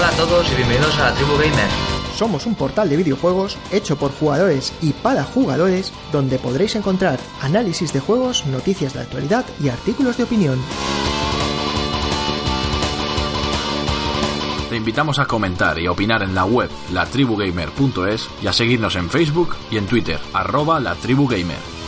Hola a todos y bienvenidos a la Tribu Gamer. Somos un portal de videojuegos hecho por jugadores y para jugadores donde podréis encontrar análisis de juegos, noticias de actualidad y artículos de opinión. Te invitamos a comentar y opinar en la web latribugamer.es y a seguirnos en Facebook y en Twitter, arroba latribugamer.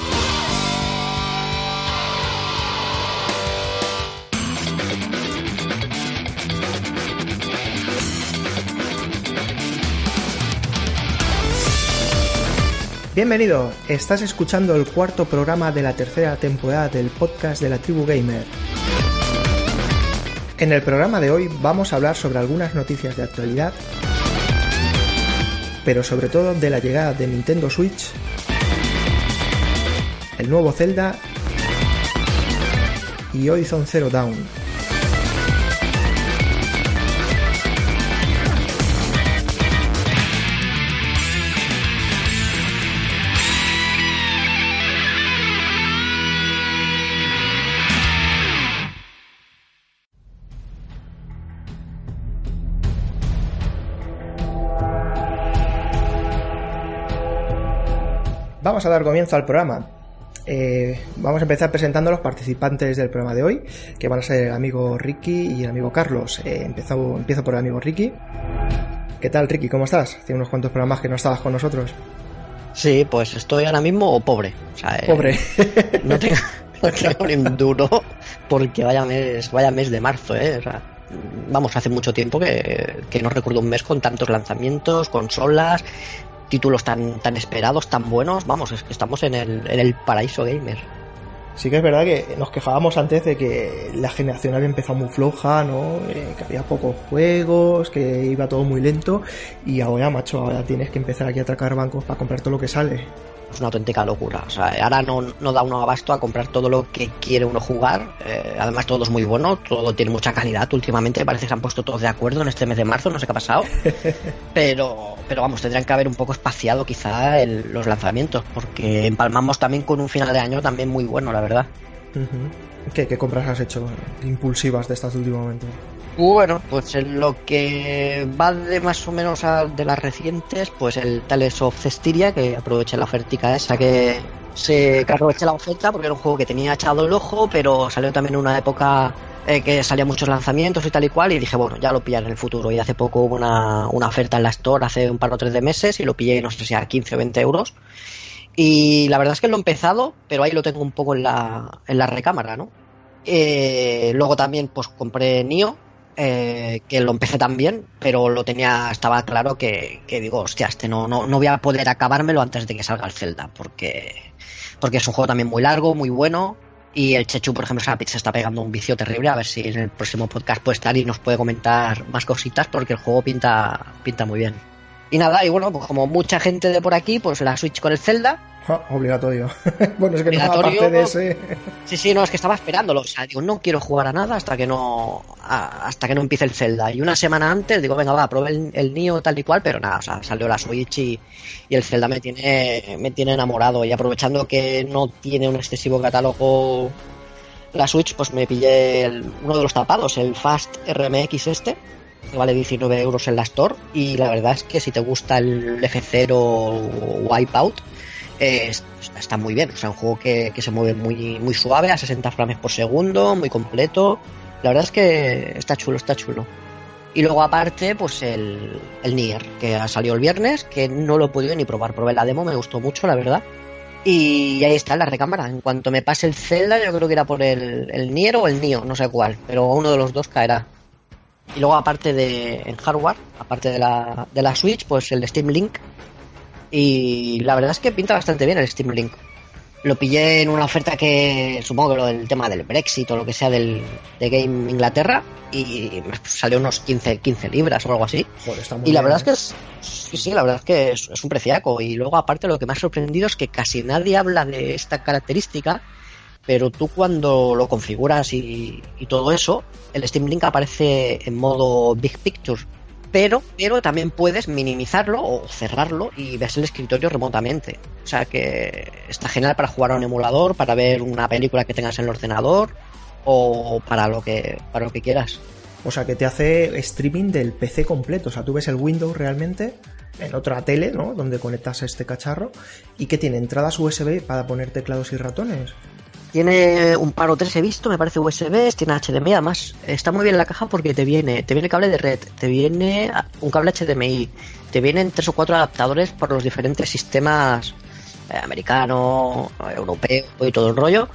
Bienvenido, estás escuchando el cuarto programa de la tercera temporada del podcast de la tribu gamer. En el programa de hoy vamos a hablar sobre algunas noticias de actualidad, pero sobre todo de la llegada de Nintendo Switch, el nuevo Zelda y Horizon Zero Dawn. Vamos a dar comienzo al programa. Eh, vamos a empezar presentando a los participantes del programa de hoy, que van a ser el amigo Ricky y el amigo Carlos. Eh, empiezo por el amigo Ricky. ¿Qué tal, Ricky? ¿Cómo estás? Hace unos cuantos programas que no estabas con nosotros. Sí, pues estoy ahora mismo pobre. Eh, pobre. no tengo, ni un duro porque vaya mes, vaya mes de marzo, ¿eh? vamos, hace mucho tiempo que, que, no recuerdo un mes con tantos lanzamientos, consolas, títulos tan, tan esperados, tan buenos, vamos, es que estamos en el, en el paraíso gamer. Sí que es verdad que nos quejábamos antes de que la generación había empezado muy floja, ¿no? Eh, que había pocos juegos, que iba todo muy lento y ahora, macho, ahora tienes que empezar aquí a atracar bancos para comprar todo lo que sale es una auténtica locura. O sea, ahora no, no, da uno abasto a comprar todo lo que quiere uno jugar. Eh, además, todo es muy bueno, todo tiene mucha calidad. Últimamente parece que se han puesto todos de acuerdo en este mes de marzo, no sé qué ha pasado. pero, pero vamos, tendrían que haber un poco espaciado quizá los lanzamientos, porque empalmamos también con un final de año también muy bueno, la verdad. ¿Qué, ¿Qué compras has hecho impulsivas de estas últimamente? Bueno, pues en lo que va de más o menos a, de las recientes, pues el Tales of Cestiria, que aproveché la ofertica esa que se que aproveché la oferta porque era un juego que tenía echado el ojo, pero salió también en una época eh, que salían muchos lanzamientos y tal y cual, y dije, bueno, ya lo pillaré en el futuro. Y hace poco hubo una, una oferta en la Store, hace un par o tres de meses, y lo pillé, no sé si a 15 o 20 euros. Y la verdad es que lo he empezado, pero ahí lo tengo un poco en la, en la recámara, ¿no? Eh, luego también pues compré Nio, eh, que lo empecé también, pero lo tenía, estaba claro que, digo, hostia, este no, no, no voy a poder acabármelo antes de que salga el Zelda, porque, porque es un juego también muy largo, muy bueno, y el Chechu, por ejemplo, se está pegando un vicio terrible, a ver si en el próximo podcast puede estar y nos puede comentar más cositas, porque el juego pinta, pinta muy bien. Y nada, y bueno, pues como mucha gente de por aquí, pues la Switch con el Zelda. Ah, obligatorio. bueno, es que no parte de ese. Sí, sí, no, es que estaba esperándolo. O sea, digo, no quiero jugar a nada hasta que no hasta que no empiece el Zelda. Y una semana antes digo, venga, va, probé el, el Nio tal y cual, pero nada, o sea, salió la Switch y, el Zelda me tiene, me tiene enamorado. Y aprovechando que no tiene un excesivo catálogo la Switch, pues me pillé uno de los tapados, el Fast RMX este vale 19 euros en la Store. Y la verdad es que si te gusta el F0 Wipeout, está muy bien. O sea, un juego que, se mueve muy, muy suave, a 60 frames por segundo, muy completo. La verdad es que está chulo, está chulo. Y luego aparte, pues el, el Nier, que ha salido el viernes, que no lo he podido ni probar. Probé la demo, me gustó mucho, la verdad. Y ahí está la recámara. En cuanto me pase el Zelda, yo creo que irá por el, el Nier o el Nio, no sé cuál, pero uno de los dos caerá. Y luego aparte de en hardware, aparte de la, de la Switch, pues el Steam Link. Y la verdad es que pinta bastante bien el Steam Link. Lo pillé en una oferta que supongo que lo del tema del Brexit o lo que sea del de Game Inglaterra y salió unos 15, 15 libras o algo así. y la verdad es que es, sí, sí, la verdad es que es, es un preciaco. Y luego aparte lo que me ha sorprendido es que casi nadie habla de esta característica pero tú cuando lo configuras y, todo eso, el Steam Link aparece en modo Big Picture. Pero, pero también puedes minimizarlo o cerrarlo y ves el escritorio remotamente. O sea que está genial para jugar a un emulador, para ver una película que tengas en el ordenador o para lo que, para lo que quieras. O sea, que te hace streaming del PC completo. O sea, tú ves el Windows realmente en otra tele, ¿no? Donde conectas este cacharro y que tiene entradas USB para poner teclados y ratones. Tiene un par o tres he visto, me parece USB, tiene HDMI, además está muy bien la caja porque te viene, te viene cable de red, te viene un cable HDMI, te vienen tres o cuatro adaptadores por los diferentes sistemas eh, americano, europeo y todo el rollo.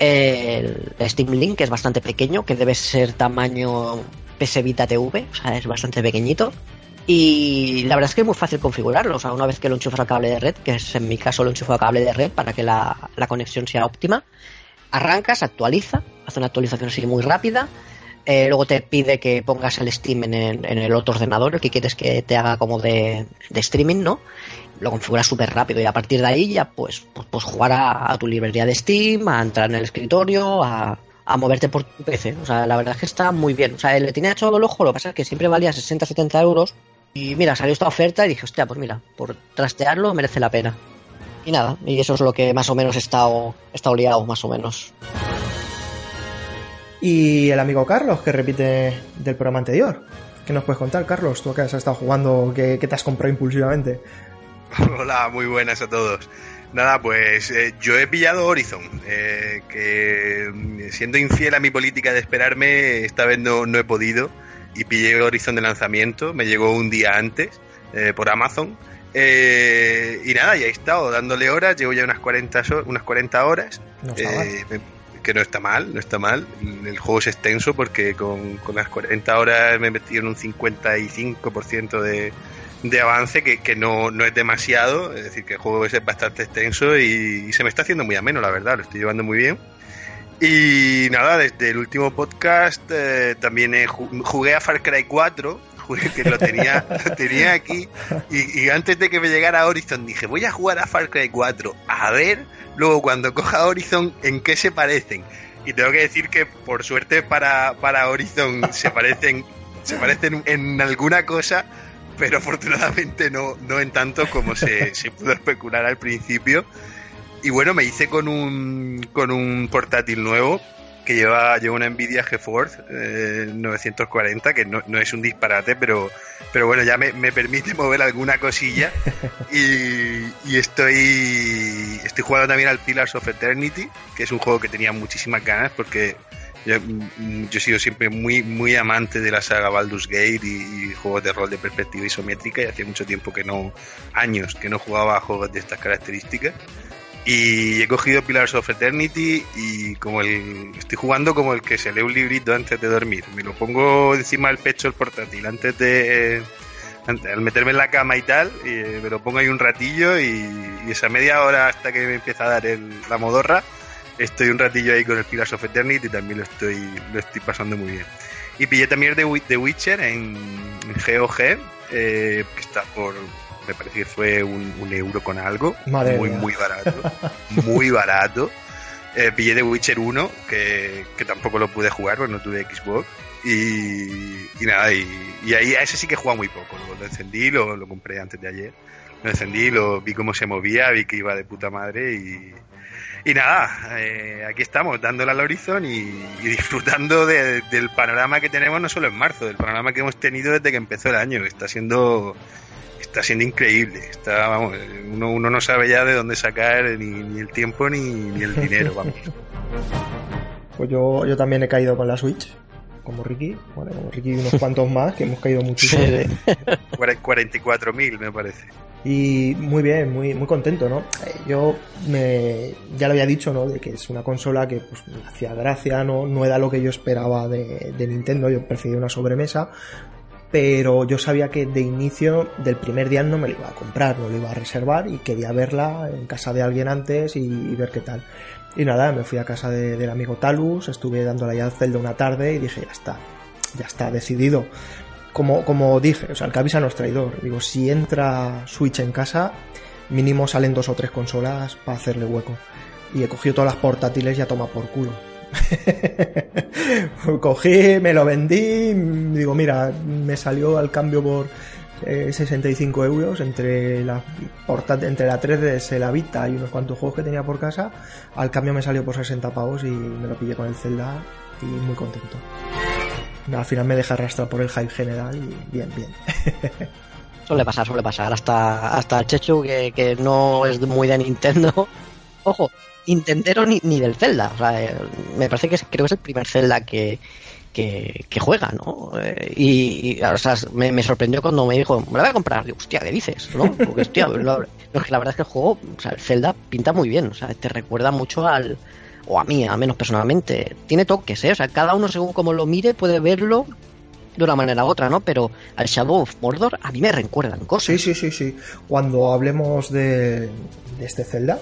El Steam Link que es bastante pequeño, que debe ser tamaño PS Vita TV, o sea, es bastante pequeñito. Y la verdad es que es muy fácil configurarlo. O sea, una vez que lo enchufas a cable de red, que es en mi caso lo enchufo a cable de red para que la, la conexión sea óptima, arrancas, actualiza, hace una actualización así muy rápida. Eh, luego te pide que pongas el Steam en el, otro ordenador, que quieres que te haga como de, streaming, ¿no? Lo configuras súper rápido y a partir de ahí ya pues, pues, pues jugar a, tu librería de Steam, a entrar en el escritorio, a, a moverte por tu PC. O sea, la verdad es que está muy bien. O sea, le tenía echado el ojo, lo que pasa es que siempre valía 60-70 euros. Y mira, salió esta oferta y dije, hostia, pues mira, por trastearlo merece la pena. Y nada, y eso es lo que más o menos he estado, he estado liado, más o menos. Y el amigo Carlos, que repite del programa anterior. ¿Qué nos puedes contar, Carlos? Tú que has estado jugando, ¿qué, te has comprado impulsivamente? Hola, muy buenas a todos. Nada, pues eh, yo he pillado Horizon, eh, que mm, siendo infiel a mi política de esperarme, esta vez no, no he podido y pillé Horizon de lanzamiento, me llegó un día antes eh, por Amazon. Eh, y nada, ya he estado dándole horas, llevo ya unas 40, unas 40 horas. Eh, que no está mal, no está mal. El juego es extenso porque con, las 40 horas me metí en un 55% de, de avance que, que no, no, es demasiado. Es decir, que el juego es bastante extenso y, y se me está haciendo muy ameno, la verdad, lo estoy llevando muy bien. Y nada, desde el último podcast eh, también jugué a Far Cry 4, que lo tenía, tenía aquí, y, antes de que me llegara Horizon dije, voy a jugar a Far Cry 4, a ver luego cuando coja Horizon en qué se parecen. Y tengo que decir que por suerte para, para Horizon se parecen, se parecen en alguna cosa, pero afortunadamente no, no en tanto como se, se pudo especular al principio. Y bueno, me hice con un, con un portátil nuevo que lleva, lleva una Nvidia GeForce 940, eh, que no, es un disparate, pero, pero bueno, ya me, permite mover alguna cosilla. y, estoy, estoy jugando también al Pillars of Eternity, que es un juego que tenía muchísimas ganas porque yo, mm, yo he sido siempre muy, muy amante de la saga Baldur's Gate y, y, juegos de rol de perspectiva isométrica y hacía mucho tiempo que no, años que no jugaba a juegos de estas características. Y he cogido Pillars of Eternity y como el estoy jugando como el que se lee un librito antes de dormir. Me lo pongo encima del pecho el portátil antes de al meterme en la cama y tal, y eh, me lo pongo ahí un ratillo y, esa media hora hasta que me empieza a dar el, la modorra, estoy un ratillo ahí con el Pillars of Eternity y también lo estoy, lo estoy pasando muy bien. Y pillé también The Witcher en, GOG, eh, que está por me parece que fue un, euro con algo, muy, muy barato, muy barato. Eh, pillé de Witcher 1, que, tampoco lo pude jugar porque no tuve Xbox. Y, nada, y, ahí a ese sí que jugaba muy poco. Lo, encendí, lo, lo, compré antes de ayer. Lo encendí, lo vi cómo se movía, vi que iba de puta madre y, y nada, eh, aquí estamos, dándole al horizon y, disfrutando del panorama que tenemos no solo en marzo, del panorama que hemos tenido desde que empezó el año. Está siendo está siendo increíble. Está, vamos, uno, uno no sabe ya de dónde sacar ni, el tiempo ni, el dinero, vamos. Pues yo, yo también he caído con la Switch, como Ricky, bueno, como Ricky y unos cuantos más, que hemos caído muchísimo. 44.000 me parece. Y muy bien, muy, muy contento, ¿no? Yo me, ya lo había dicho, ¿no? De que es una consola que pues, me hacía gracia, ¿no? No era lo que yo esperaba de, de Nintendo, yo prefería una sobremesa, pero yo sabía que de inicio del primer día no me lo iba a comprar, no lo iba a reservar y quería verla en casa de alguien antes y, ver qué tal. Y nada, me fui a casa del amigo Talus, estuve dándole ya al Zelda una tarde y dije, ya está, ya está, decidido. Como, como dije, o sea, el que no es traidor. Digo, si entra Switch en casa, mínimo salen dos o tres consolas para hacerle hueco. Y he cogido todas las portátiles y a toma por culo Cogí, me lo vendí, digo, mira, me salió al cambio por 65 eh, euros entre la, entre la 3DS, la Vita y unos cuantos juegos que tenía por casa. Al cambio me salió por 60 pavos y me lo pillé con el Zelda y muy contento. al final me deja arrastrar por el hype general y bien, bien. suele pasar, suele pasar. Hasta, hasta el Chechu, que, que no es muy de Nintendo. Ojo, Nintendero ni, ni del Zelda. O sea, eh, me parece que creo que es el primer Zelda que, que, juega, ¿no? Eh, y, o sea, me, sorprendió cuando me dijo, me la voy a comprar. Digo, hostia, ¿qué dices? ¿no? Porque, hostia, la verdad es que el juego, o sea, el Zelda pinta muy bien. O sea, te recuerda mucho al. O a mí, a menos personalmente. Tiene toques, ¿eh? O sea, cada uno según como lo mire puede verlo de una manera u otra, ¿no? Pero al Shadow of Mordor a mí me recuerdan cosas. Sí, sí, sí, sí. Cuando hablemos de, de este Zelda,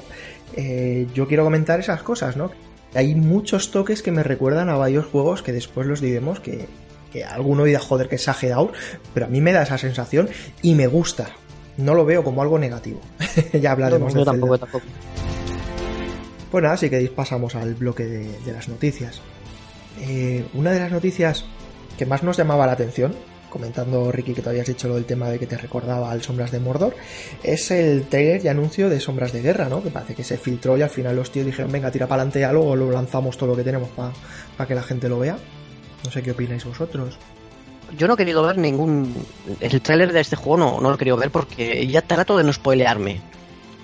eh, yo quiero comentar esas cosas, ¿no? Hay muchos toques que me recuerdan a varios juegos que después los diremos que, que alguno dirá, joder, que exagerado, pero a mí me da esa sensación y me gusta. No lo veo como algo negativo. ya hablaremos no, de yo tampoco, tampoco. Pues nada, así que pasamos al bloque de, de las noticias. Eh, una de las noticias que más nos llamaba la atención, comentando Ricky que te habías dicho lo del tema de que te recordaba al Sombras de Mordor, es el trailer y anuncio de Sombras de Guerra, ¿no? Que parece que se filtró y al final los tíos dijeron, venga, tira para adelante luego lo lanzamos todo lo que tenemos para pa que la gente lo vea. No sé qué opináis vosotros. Yo no he querido ver ningún... El tráiler de este juego no, no lo he querido ver porque ya trato de no spoilearme.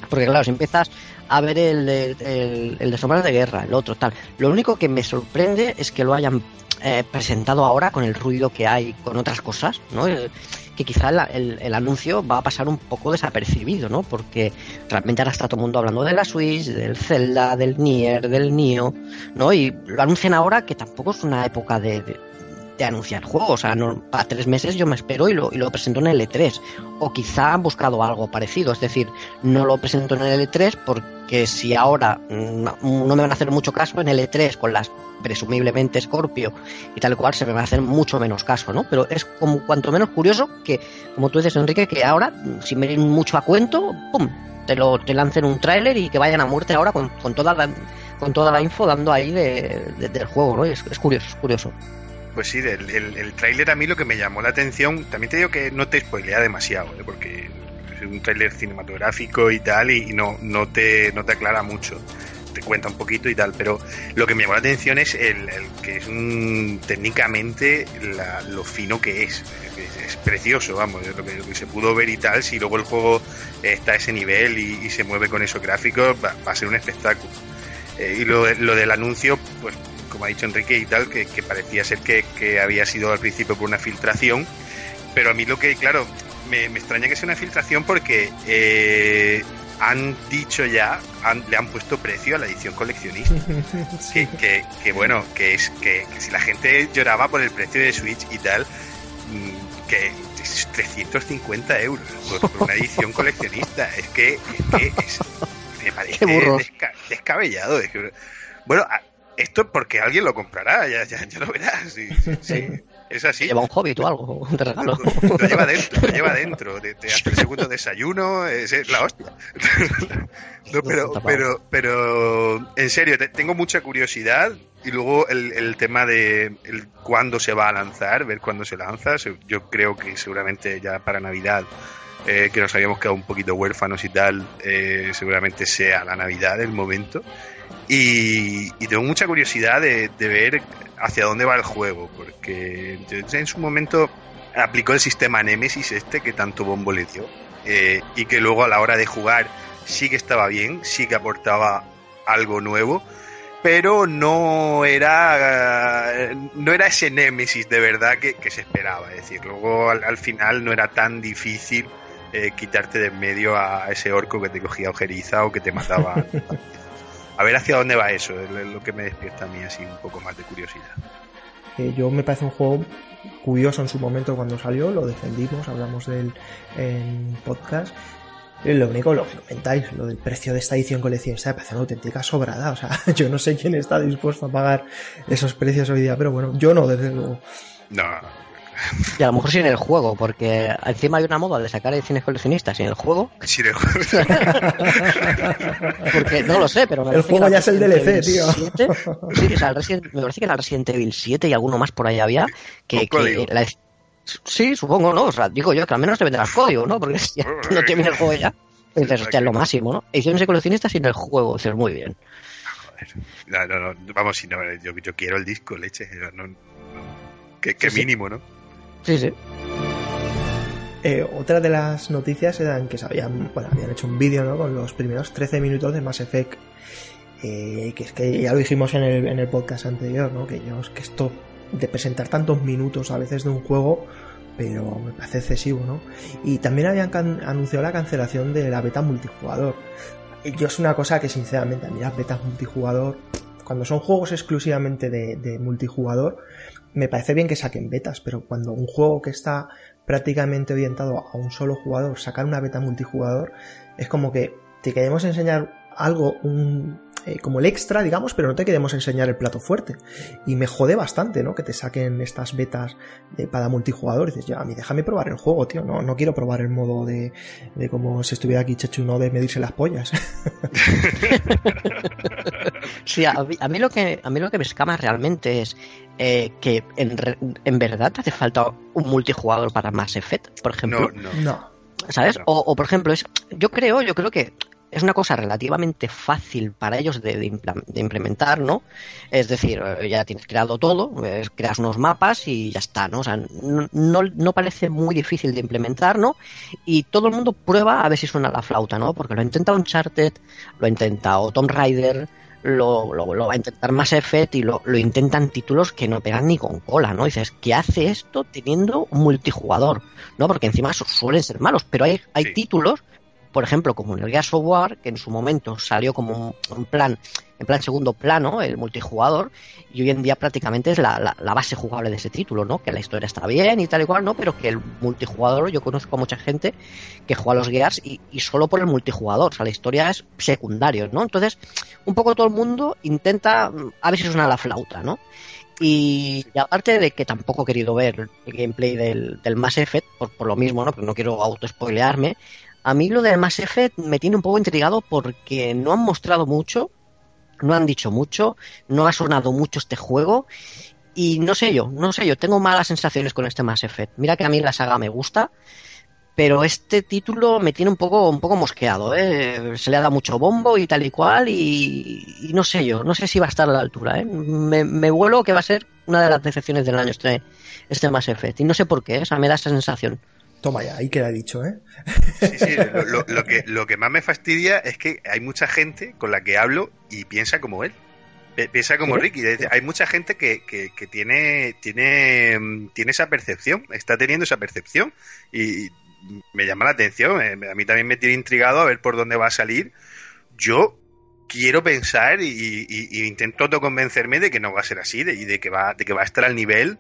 Porque claro, si empiezas a ver el, el, el, el de Sombras de Guerra, el otro, tal. Lo único que me sorprende es que lo hayan eh, presentado ahora con el ruido que hay con otras cosas, ¿no? El, que quizá el, el, anuncio va a pasar un poco desapercibido, ¿no? Porque realmente ahora está todo el mundo hablando de la Switch, del Zelda, del Nier, del Nio, ¿no? Y lo anuncian ahora que tampoco es una época de, de, de anunciar juegos, o sea, no, para tres meses yo me espero y lo, y lo presento en el E3. O quizá han buscado algo parecido, es decir, no lo presento en el E3 porque si ahora no, no me van a hacer mucho caso en el E3 con las presumiblemente Scorpio y tal cual se me va a hacer mucho menos caso, ¿no? Pero es como cuanto menos curioso que, como tú dices, Enrique, que ahora, sin venir mucho a cuento, ¡pum! Te, lo, te lancen un tráiler y que vayan a muerte ahora con, con, toda la, con toda la info dando ahí de, de, del juego, ¿no? Es, es curioso, es curioso. Pues sí, el, el, tráiler a mí lo que me llamó la atención, también te digo que no te spoilea demasiado, ¿eh? porque es un tráiler cinematográfico y tal, y, no, no, te, no te aclara mucho te cuenta un poquito y tal, pero lo que me llamó la atención es el, que es un, técnicamente la, lo fino que es. es. precioso, vamos, lo que, lo que, se pudo ver y tal. Si luego el juego está a ese nivel y, se mueve con esos gráficos, va, va a ser un espectáculo. Eh, y lo, lo, del anuncio, pues como ha dicho Enrique y tal, que, que parecía ser que, que, había sido al principio por una filtración, pero a mí lo que, claro, me, me extraña que sea una filtración porque eh, han dicho ya, han, le han puesto precio a la edición coleccionista. sí. que, que, que, bueno, que es que, que, si la gente lloraba por el precio de Switch y tal, mmm, que es 350 euros por, por una edición coleccionista. Es que, es que es, me parece desca, descabellado. Es bueno, esto porque alguien lo comprará, ya, ya, ya lo verás. Sí, sí. Es así. Lleva un hobbit o algo, de regalo. Lo, lo lleva dentro, lo lleva dentro. Te, te hace el segundo desayuno, es, es la hostia. no, pero, pero, pero, en serio, te, tengo mucha curiosidad. Y luego el, el tema de el cuándo se va a lanzar, ver cuándo se lanza. Yo creo que seguramente ya para Navidad, eh, que nos habíamos quedado un poquito huérfanos y tal, eh, seguramente sea la Navidad el momento. Y, tengo mucha curiosidad de, ver hacia dónde va el juego, porque en su momento aplicó el sistema Nemesis este que tanto bombo le dio, eh, y que luego a la hora de jugar sí que estaba bien, sí que aportaba algo nuevo, pero no era no era ese Nemesis de verdad que, se esperaba, es decir, luego al, al final no era tan difícil eh, quitarte de en medio a ese orco que te cogía ojeriza o que te mataba a ver hacia dónde va eso, es lo que me despierta a mí así un poco más de curiosidad. Eh, yo me parece un juego curioso en su momento cuando salió, lo defendimos, hablamos de él en podcast. Y lo único, lo que comentáis, lo del precio de esta edición coleccionista me parece una auténtica sobrada. O sea, yo no sé quién está dispuesto a pagar esos precios hoy día, pero bueno, yo no, desde luego. No, y a lo mejor sin el juego, porque encima hay una moda de sacar ediciones coleccionistas sin el juego. Sin el juego. porque no lo sé, pero me El juego ya es el DLC, tío. 7, sí, o sea, Resident, me parece que era el Resident Evil 7 y alguno más por ahí había. Que, que la, sí, supongo, ¿no? O sea, digo yo que al menos te venderás código, ¿no? Porque ya no te viene el juego ya. Dices, hostia, es lo máximo, ¿no? Ediciones de coleccionistas sin el juego, dices, muy bien. No, no, no, vamos, si no, yo, yo quiero el disco, leche. No, no, Que, mínimo, ¿no? Sí, sí. Eh, otra de las noticias eran que se habían, bueno, habían hecho un vídeo ¿no? con los primeros 13 minutos de Mass Effect. Eh, que es que ya lo dijimos en el, en el podcast anterior, ¿no? Que yo que esto de presentar tantos minutos a veces de un juego, pero me parece excesivo, ¿no? Y también habían anunciado la cancelación de la beta multijugador. Yo es una cosa que sinceramente a mí las betas multijugador, cuando son juegos exclusivamente de multijugador, me parece bien que saquen betas, pero cuando un juego que está prácticamente orientado a un solo jugador, sacar una beta multijugador, es como que te queremos enseñar algo, eh, como el extra, digamos, pero no te queremos enseñar el plato fuerte. Y me jode bastante, ¿no? Que te saquen estas betas de, para multijugador. Y dices, ya, a mí déjame probar el juego, tío. No, no quiero probar el modo de, de como si estuviera aquí Chechuno de medirse las pollas. sí, a mí, lo que a mí lo que me escama realmente es eh, que en, en verdad te hace falta un multijugador para Mass Effect, por ejemplo. No, no. ¿Sabes? O, o, por ejemplo, es, yo creo, yo creo que es una cosa relativamente fácil para ellos de, implementar, ¿no? Es decir, eh, ya tienes creado todo, creas unos mapas y ya está, ¿no? O sea, no, no, parece muy difícil de implementar, ¿no? Y todo el mundo prueba a ver si suena la flauta, ¿no? Porque lo ha intentado Uncharted, lo ha intentado Tomb Raider, lo, lo, va a intentar Mass Effect y lo, lo, intentan títulos que no pegan ni con cola, ¿no? dices, ¿qué hace esto teniendo un multijugador? ¿No? Porque encima suelen ser malos, pero hay, hay títulos por ejemplo, como en el Gears of War, que en su momento salió como un, plan, en plan segundo plano, el multijugador, y hoy en día prácticamente es la, base jugable de ese título, ¿no? Que la historia está bien y tal y cual, ¿no? Pero que el multijugador, yo conozco a mucha gente que juega a los Gears y, solo por el multijugador, o sea, la historia es secundario, ¿no? Entonces, un poco todo el mundo intenta a ver si suena la flauta, ¿no? Y, aparte de que tampoco he querido ver el gameplay del, del Mass Effect, por, por lo mismo, ¿no? Porque no quiero auto-spoilearme, a mí lo de Mass Effect me tiene un poco intrigado porque no han mostrado mucho, no han dicho mucho, no ha sonado mucho este juego y no sé yo, no sé yo, tengo malas sensaciones con este Mass Effect. Mira que a mí la saga me gusta, pero este título me tiene un poco, un poco mosqueado, ¿eh? se le ha dado mucho bombo y tal y cual y, no sé yo, no sé si va a estar a la altura. ¿eh? Me, me vuelo que va a ser una de las decepciones del año este, este Mass Effect y no sé por qué, o sea, me da esa sensación. Toma ya, ahí queda dicho, ¿eh? Sí, sí, lo, que, lo que más me fastidia es que hay mucha gente con la que hablo y piensa como él. Piensa como Ricky. Hay mucha gente que, que, tiene, tiene, tiene esa percepción, está teniendo esa percepción y me llama la atención. Eh, a mí también me tiene intrigado a ver por dónde va a salir. Yo quiero pensar y, intento convencerme de que no va a ser así y de que va, de que va a estar al nivel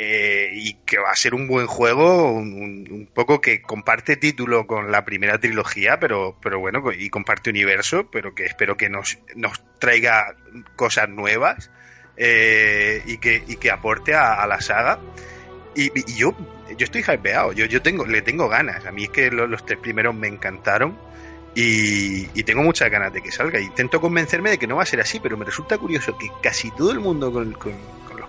eh, y que va a ser un buen juego, un, poco que comparte título con la primera trilogía, pero, pero bueno, y comparte universo, pero que espero que nos, nos traiga cosas nuevas eh, y, que, y que aporte a, la saga. Y, yo, yo estoy hypeado, yo, yo tengo, le tengo ganas. A mí es que los, tres primeros me encantaron. Y, tengo muchas ganas de que salga. Intento convencerme de que no va a ser así, pero me resulta curioso que casi todo el mundo con,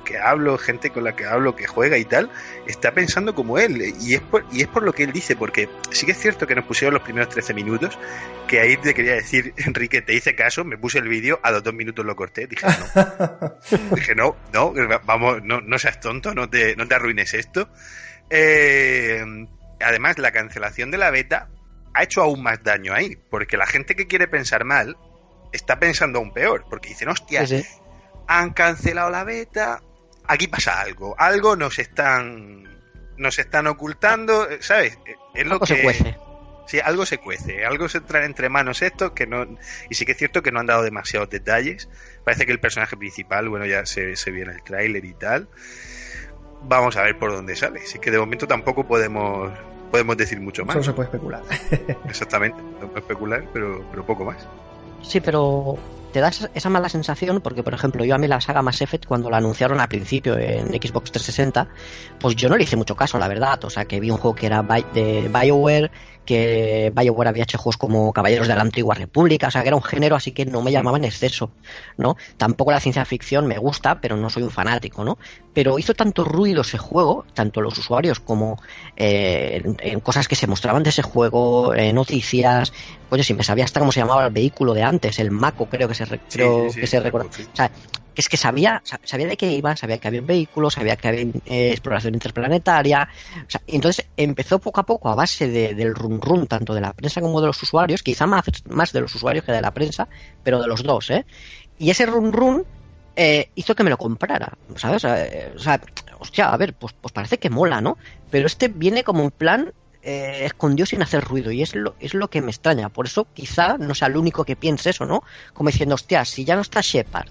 que hablo, gente con la que hablo, que juega y tal, está pensando como él. Y es por, y es por lo que él dice, porque sí que es cierto que nos pusieron los primeros 13 minutos, que ahí te quería decir, Enrique, te hice caso, me puse el vídeo, a los dos minutos lo corté, dije no. dije no, no, vamos, no, no seas tonto, no te, no te arruines esto. Eh, además, la cancelación de la beta ha hecho aún más daño ahí, porque la gente que quiere pensar mal está pensando aún peor, porque dicen, hostia, han cancelado la beta, aquí pasa algo, algo nos están nos están ocultando, ¿sabes? Es lo algo que se cuece. Sí, algo se cuece, algo se trae entre manos esto que no y sí que es cierto que no han dado demasiados detalles. Parece que el personaje principal, bueno, ya se, se vio en el tráiler y tal. Vamos a ver por dónde sale. Así que de momento tampoco podemos podemos decir mucho más. Solo se puede especular. Exactamente, no puede especular, pero, pero poco más. Sí, pero te da esa mala sensación porque, por ejemplo, yo a mí la saga Mass Effect, cuando la anunciaron al principio en Xbox 360, pues yo no le hice mucho caso, la verdad. O sea, que vi un juego que era de BioWare, que BioWare había hecho juegos como Caballeros de la Antigua República, o sea, que era un género así que no me llamaba en exceso, ¿no? Tampoco la ciencia ficción me gusta, pero no soy un fanático, ¿no? Pero hizo tanto ruido ese juego, tanto los usuarios como eh, en, cosas que se mostraban de ese juego, en noticias, oye, si me sabía hasta cómo se llamaba el vehículo de antes, el Mako creo que se, que se recuerda. O sea, que es que sabía, sabía de qué iba, sabía que había vehículos, sabía que había eh, exploración interplanetaria. O sea, entonces empezó poco a poco a base del run run, tanto de la prensa como de los usuarios, quizá más, más de los usuarios que de la prensa, pero de los dos, ¿eh? Y ese run run eh, hizo que me lo comprara, ¿sabes? Eh, o sea, hostia, a ver, pues, pues parece que mola, ¿no? Pero este viene como un plan eh, escondió sin hacer ruido y es lo, es lo que me extraña. Por eso quizá no sea el único que piense eso, ¿no? Como diciendo, hostia, si ya no está Shepard,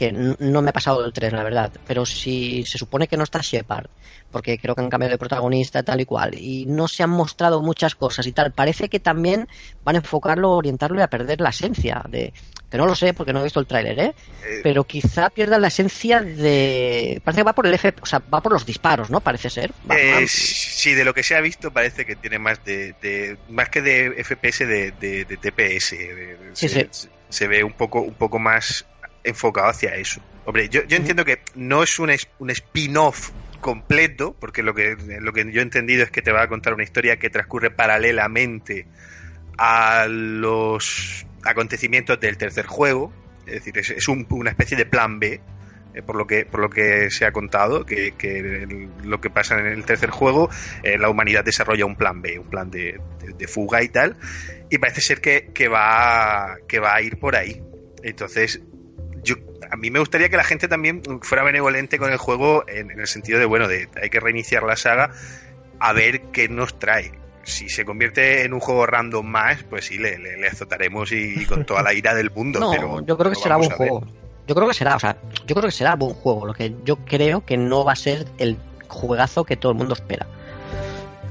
que no me ha pasado del 3, la verdad, pero si se supone que no está Shepard, porque creo que han cambiado de protagonista tal y cual, y no se han mostrado muchas cosas y tal, parece que también van a enfocarlo, orientarlo y a perder la esencia de que no lo sé porque no he visto el tráiler, ¿eh? ¿eh? Pero quizá pierda la esencia de... Parece que va por el F, o sea, va por los disparos, ¿no? Parece ser. Eh, sí, de lo que se ha visto parece que tiene más de... más que de FPS, de, de, TPS. sí, se, sí. se ve un poco, un poco más enfocado hacia eso. Hombre, yo, yo entiendo que no es un, un spin-off completo, porque lo que, lo que yo he entendido es que te va a contar una historia que transcurre paralelamente a los acontecimientos del tercer juego. Es decir, es, una especie de plan B, eh, por lo que por lo que se ha contado, que, lo que pasa en el tercer juego, eh, la humanidad desarrolla un plan B, un plan de, de, fuga y tal, y parece ser que, que, va, que va a ir por ahí. Entonces, a mí me gustaría que la gente también fuera benevolente con el juego en, el sentido de, bueno, de hay que reiniciar la saga a ver qué nos trae. Si se convierte en un juego random más, pues sí, le, le, azotaremos y, con toda la ira del mundo. No, pero, yo creo que será buen juego. Yo creo que será, o sea, yo creo que será buen juego. Lo que yo creo que no va a ser el juegazo que todo el mundo espera.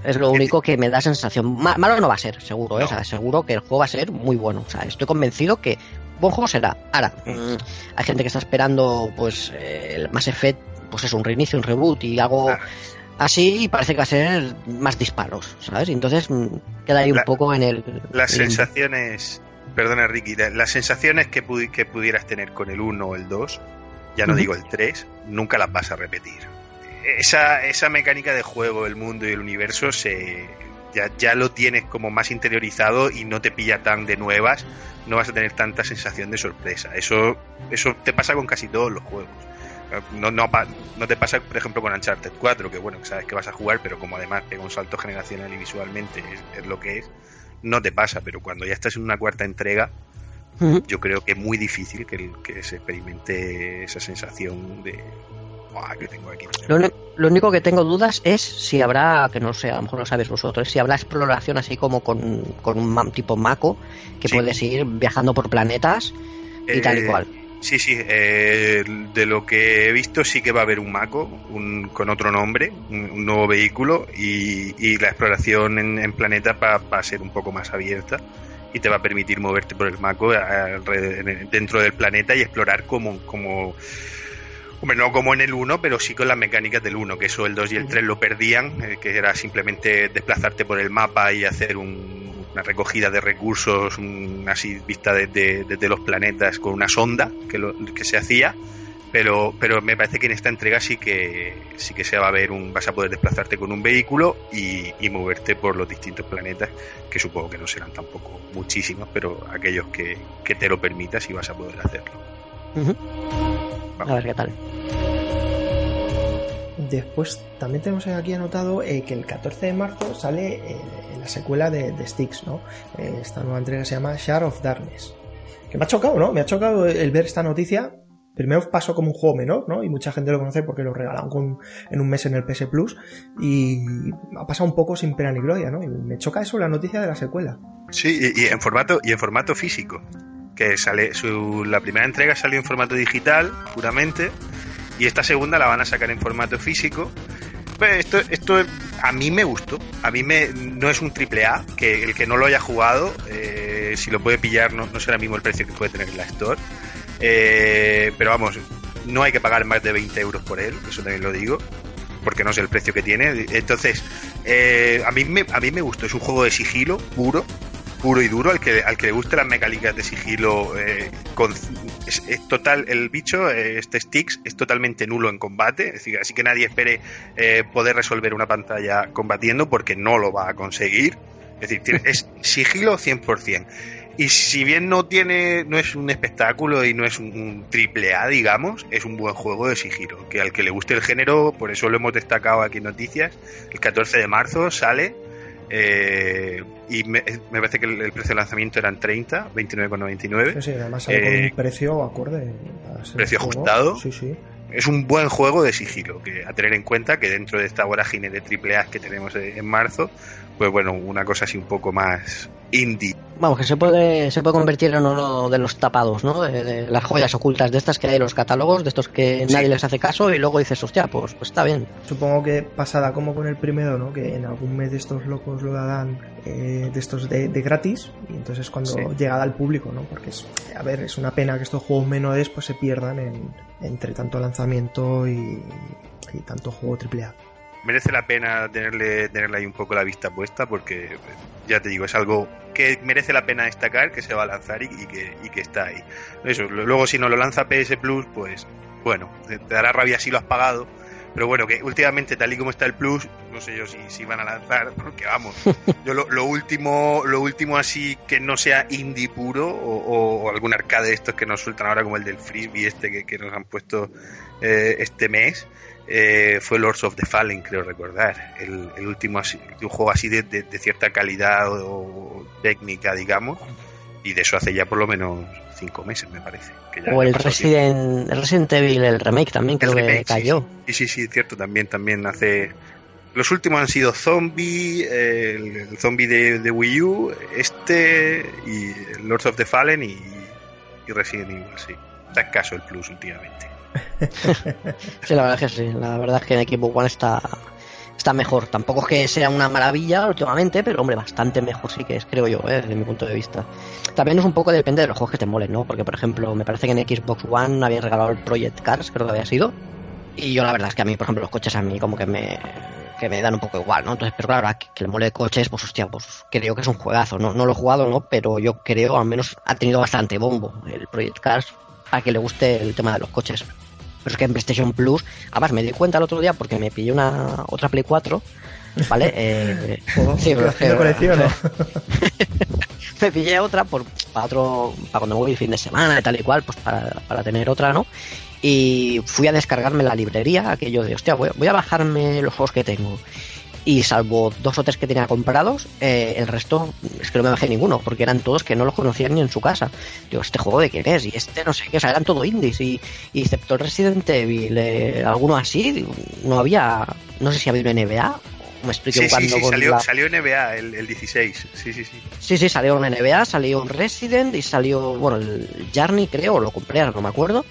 Es lo único que me da sensación. Malo no va a ser, seguro, ¿eh? O sea, seguro que el juego va a ser muy bueno. O sea, estoy convencido que buen juego será. Ahora, mm, hay gente que está esperando, pues, eh, el Mass Effect, pues es un reinicio, un reboot y algo así, y parece que va a ser más disparos, ¿sabes? Entonces mm, queda ahí un poco en el. Las sensaciones, perdona Ricky, las sensaciones que, que pudieras tener con el 1 o el 2, ya no digo el 3, nunca las vas a repetir. Esa, esa mecánica de juego, el mundo y el universo se, ya, ya lo tienes como más interiorizado y no te pilla tan de nuevas, no vas a tener tanta sensación de sorpresa. Eso, eso te pasa con casi todos los juegos. No, no, no te pasa, por ejemplo, con Uncharted 4, que bueno, sabes que vas a jugar, pero como además pega un salto generacional y visualmente es, lo que es, no te pasa, pero cuando ya estás en una cuarta entrega, yo creo que es muy difícil que, que se experimente esa sensación de, lo, único que tengo dudas es si habrá, que no sé, a lo mejor lo sabes vosotros, si habrá exploración así como con, un tipo Mako, que puedes ir viajando por planetas y tal y eh, cual. Sí, sí, eh, de lo que he visto sí que va a haber un Mako un, con otro nombre, un, nuevo vehículo y, la exploración en, planeta va, a ser un poco más abierta y te va a permitir moverte por el Mako dentro del planeta y explorar como, como Hombre, no como en el 1, pero sí con las mecánicas del 1, que eso el 2 y el 3 lo perdían, eh, que era simplemente desplazarte por el mapa y hacer una recogida de recursos, así vista desde, los planetas con una sonda que, que se hacía. Pero, pero me parece que en esta entrega sí que sí que se va a ver un vas a poder desplazarte con un vehículo y, moverte por los distintos planetas que supongo que no serán tampoco muchísimos pero aquellos que, que te lo permitas y vas a poder hacerlo a ver qué tal. Después también tenemos aquí anotado eh, que el 14 de marzo sale eh, la secuela de, de Styx, ¿no? Eh, esta nueva entrega se llama Share of Darkness. Que me ha chocado, ¿no? Me ha chocado el ver esta noticia. Primero pasó como un juego menor, ¿no? Y mucha gente lo conoce porque lo regalaron en un mes en el PS Plus. Y ha pasado un poco sin pena ni gloria, ¿no? Y me choca eso la noticia de la secuela. Sí, y, en formato, y en formato físico que sale su, la primera entrega salió en formato digital puramente y esta segunda la van a sacar en formato físico. Pues esto esto a mí me gustó. A mí me no es un triple A que el que no lo haya jugado eh, si lo puede pillar no, no será mismo el precio que puede tener en la store. Eh, pero vamos no hay que pagar más de 20 euros por él eso también lo digo porque no sé el precio que tiene. Entonces eh, a mí me, a mí me gustó. Es un juego de sigilo puro puro y duro, al que, al que le guste las mecánicas de sigilo, eh, es, total, el bicho, eh, este Sticks, es totalmente nulo en combate, así que nadie espere eh, poder resolver una pantalla combatiendo porque no lo va a conseguir. Es decir, es sigilo 100%. Y si bien no tiene, no es un espectáculo y no es un, triple A, digamos, es un buen juego de sigilo. Que al que le guste el género, por eso lo hemos destacado aquí en noticias, el 14 de marzo sale. Eh, y me, parece que el, precio de lanzamiento eran 30, 29,99. Sí, sí, además sale con un eh, precio acorde. precio ajustado. Sí, sí es un buen juego de sigilo, que a tener en cuenta que dentro de esta vorágine de triple A que tenemos en marzo, pues bueno, una cosa así un poco más indie. Vamos, que se puede, se puede convertir en uno de los tapados, ¿no? De, las joyas ocultas de estas que hay en los catálogos, de estos que nadie les hace caso y luego dices, hostia, pues, pues está bien. Supongo que pasada como con el primero, ¿no? Que en algún mes de estos locos lo dan eh, de estos de, gratis y entonces cuando llega al público, ¿no? Porque es, a ver, es una pena que estos juegos menores pues se pierdan en, entre tanto lanzamiento y, y tanto juego AAA merece la pena tenerle, tenerle ahí un poco la vista puesta porque, ya te digo, es algo que merece la pena destacar, que se va a lanzar y, que, y que está ahí. Eso, luego si no lo lanza PS Plus, pues bueno, te, dará rabia si lo has pagado. Pero bueno, que últimamente tal y como está el Plus, no sé yo si, si van a lanzar, porque vamos, yo lo, último, lo último así que no sea indie puro o, algún arcade de estos que nos sueltan ahora como el del Frisbee este que, que nos han puesto eh, este mes, eh, fue Lords of the Fallen, creo recordar. El, último así, un juego así de, cierta calidad o, técnica, digamos. Y de eso hace ya por lo menos cinco meses, me parece. o el Resident, Resident, Evil, el remake también, creo que cayó. Sí, sí, sí, cierto, también, también hace. Los últimos han sido Zombie, el, Zombie de, Wii U, este y Lords of the Fallen y, y Resident Evil, sí. Está escaso el plus últimamente. sí, la verdad es que sí. La verdad es que en Equipo One está, está mejor. Tampoco es que sea una maravilla últimamente, pero hombre, bastante mejor sí que es, creo yo, ¿eh? desde mi punto de vista. También es un poco depende de los juegos que te molen, ¿no? Porque, por ejemplo, me parece que en Xbox One habían regalado el Project Cars, creo que había sido. Y yo la verdad es que a mí, por ejemplo, los coches a mí como que me, que me dan un poco igual, ¿no? Entonces, pero claro, que, le mole coches, pues hostia, pues creo que es un juegazo. No, no lo he jugado, ¿no? Pero yo creo, al menos ha tenido bastante bombo el Project Cars a que le guste el tema de los coches. Pero es que en PlayStation Plus, además me di cuenta el otro día porque me pillé una otra Play 4, ¿vale? Eh, sí, me pillé otra por, para otro, para cuando voy el fin de semana y tal y cual, pues para, para tener otra, ¿no? Y fui a descargarme la librería, aquello de, hostia, voy, voy a bajarme los juegos que tengo y salvo dos o tres que tenía comprados, eh, el resto es que no me bajé ninguno, porque eran todos que no los conocían ni en su casa. Digo, ¿este juego de quién es? Y este no sé qué, o sea, eran todo indies, y, excepto el Resident Evil, eh, alguno así, no había, no sé si había una NBA, me explico sí, sí, salió, salió, NBA el, 16, sí, sí, sí. Sí, sí, salió un NBA, salió un Resident y salió, bueno, el Journey creo, lo compré, no me acuerdo,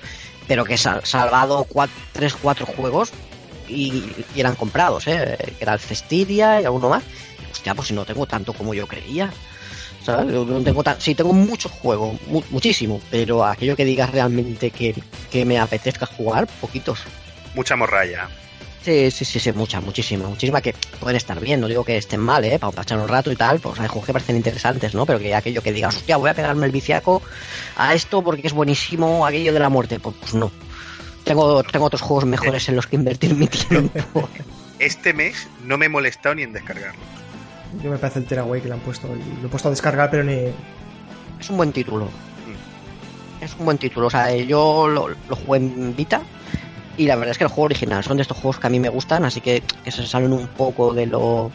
pero que salvado 3, 4 juegos, y, eran comprados, ¿eh? que era el Cestiria y alguno más. Hostia, pues si no tengo tanto como yo creía. ¿sabes? No tengo tan... Sí, tengo muchos juegos, muchísimo, pero aquello que digas realmente que, que me apetezca jugar, poquitos. Mucha morralla. Sí, sí, sí, sí, mucha, muchísima, muchísima que pueden estar bien, no digo que estén mal, ¿eh? Para pasar un rato y tal, pues hay juegos que parecen interesantes, ¿no? Pero que aquello que digas, hostia, voy a pegarme el viciaco a esto porque es buenísimo, aquello de la muerte, pues, pues no. Tengo, tengo otros juegos mejores en los que invertir mi tiempo. Este mes no me he molestado ni en descargarlo. Yo me parece el Teraway que lo han puesto. Lo he puesto a descargar, pero ni. Es un buen título. Mm. Es un buen título. O sea, yo lo, lo jugué en Vita. Y la verdad es que el juego original son de estos juegos que a mí me gustan, así que, que se salen un poco de lo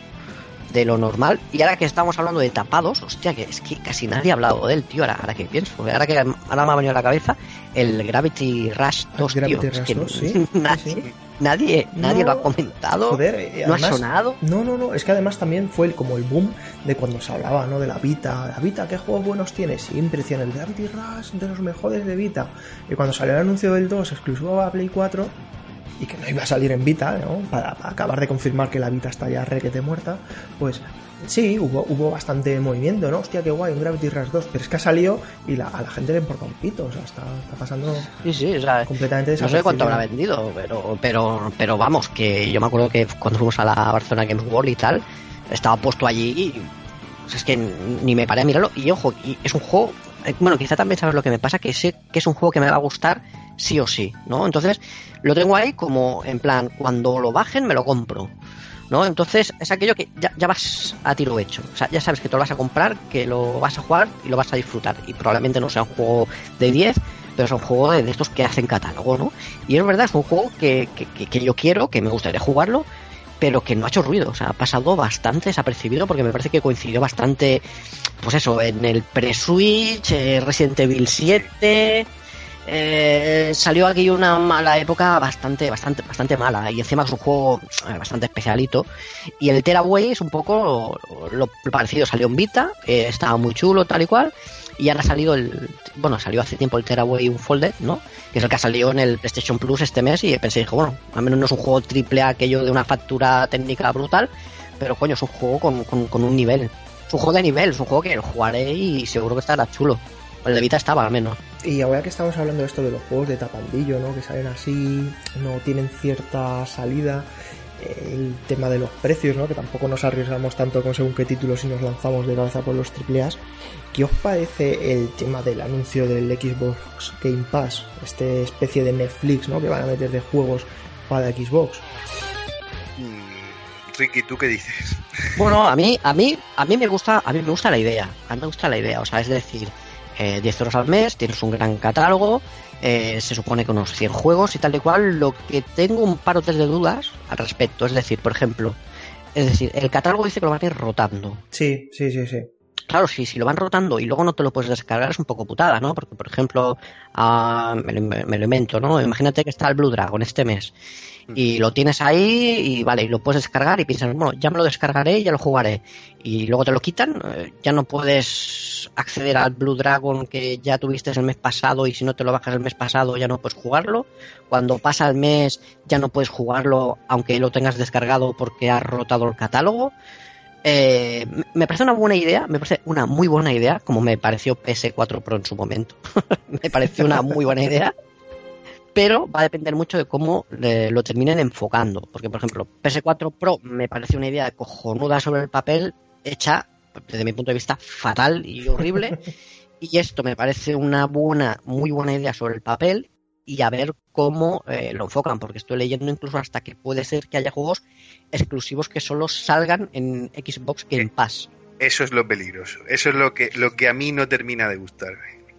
de lo normal. Y ahora que estamos hablando de tapados, hostia, que es que casi nadie ha hablado de él, tío. Ahora, ahora que pienso, ahora que ahora me ha venido a la cabeza el Gravity Rush 2, Gravity Rush 2, ¿sí? nadie, nadie, nadie lo ha comentado. Joder, no ha sonado. No, no, no. Es que además también fue el, como el boom de cuando se hablaba, ¿no? De la Vita. La Vita, ¿qué juegos buenos tiene? Siempre decían el Gravity Rush de los mejores de Vita. Y cuando salió el anuncio del 2 exclusivo a Play 4 y que no iba a salir en Vita, ¿no? Para, acabar de confirmar que la Vita está ya requete muerta, pues sí, hubo, hubo bastante movimiento, ¿no? Hostia, qué guay, un Gravity Rush 2, pero es que ha salido y a la gente le importa un pito, o sea, está, pasando sí, sí, o sea, completamente No sé cuánto habrá vendido, pero, pero, pero vamos, que yo me acuerdo que cuando fuimos a la Barcelona Games World y tal, estaba puesto allí y pues es que ni me paré a mirarlo y ojo, y es un juego, eh, bueno, quizá también sabes lo que me pasa, que sé que es un juego que me va a gustar sí o sí, ¿no? Entonces lo tengo ahí como en plan, cuando lo bajen me lo compro. ¿no? Entonces es aquello que ya, vas a tiro hecho. O sea, ya sabes que te lo vas a comprar, que lo vas a jugar y lo vas a disfrutar. Y probablemente no sea un juego de 10, pero es un juego de, estos que hacen catálogo, ¿no? Y es verdad, es un juego que, que, que, yo quiero, que me gustaría jugarlo, pero que no ha hecho ruido. O sea, ha pasado bastante desapercibido porque me parece que coincidió bastante, pues eso, en el pre-Switch, eh, Resident Evil 7 eh, salió aquí una mala época bastante, bastante, bastante mala. Y encima es un juego eh, bastante especialito. Y el Teraway es un poco lo, parecido. Salió en Vita, eh, estaba muy chulo, tal y cual. Y ahora ha salido el. Bueno, salió hace tiempo el Teraway Unfolded, ¿no? Que es el que ha salido en el PlayStation Plus este mes. Y pensé, dije, bueno, al menos no es un juego triple A aquello de una factura técnica brutal. Pero coño, es un juego con, con, un nivel. Es un juego de nivel, es un juego que lo jugaré y seguro que estará chulo. El de Vita estaba al menos. Y ahora que estamos hablando de esto de los juegos de tapandillo, ¿no? Que salen así, no tienen cierta salida. Eh, el tema de los precios, ¿no? Que tampoco nos arriesgamos tanto con según qué títulos si nos lanzamos de cabeza por los AAA. ¿Qué os parece el tema del anuncio del Xbox Game Pass? Este especie de Netflix, ¿no? Que van a meter de juegos para Xbox. Mm, Ricky, ¿tú qué dices? Bueno, a mí, a mí, a mí me gusta, a mí me gusta la idea. A mí me gusta la idea. O sea, es decir, eh, 10 euros al mes, tienes un gran catálogo, eh, se supone que unos 100 juegos y tal y cual. Lo que tengo un par de dudas al respecto, es decir, por ejemplo, es decir, el catálogo dice que lo van a ir rotando. Sí, sí, sí, sí. Claro, sí, si lo van rotando y luego no te lo puedes descargar es un poco putada, ¿no? Porque, por ejemplo, uh, me, lo, me, lo, invento, ¿no? Imagínate que está el Blue Dragon este mes y lo tienes ahí y vale, y lo puedes descargar y piensas, bueno, ya me lo descargaré y ya lo jugaré. Y luego te lo quitan, eh, ya no puedes acceder al Blue Dragon que ya tuviste el mes pasado y si no te lo bajas el mes pasado ya no puedes jugarlo. Cuando pasa el mes ya no puedes jugarlo aunque lo tengas descargado porque ha rotado el catálogo. Eh, me parece una buena idea, me parece una muy buena idea, como me pareció PS4 Pro en su momento. me pareció una muy buena idea pero va a depender mucho de cómo eh, lo terminen enfocando. Porque, por ejemplo, PS4 Pro me parece una idea cojonuda sobre el papel, hecha, desde mi punto de vista, fatal y horrible. y esto me parece una buena, muy buena idea sobre el papel y a ver cómo eh, lo enfocan, porque estoy leyendo incluso hasta que puede ser que haya juegos exclusivos que solo salgan en Xbox Game Pass. Eso es lo peligroso, eso es lo que, lo que a mí no termina de gustar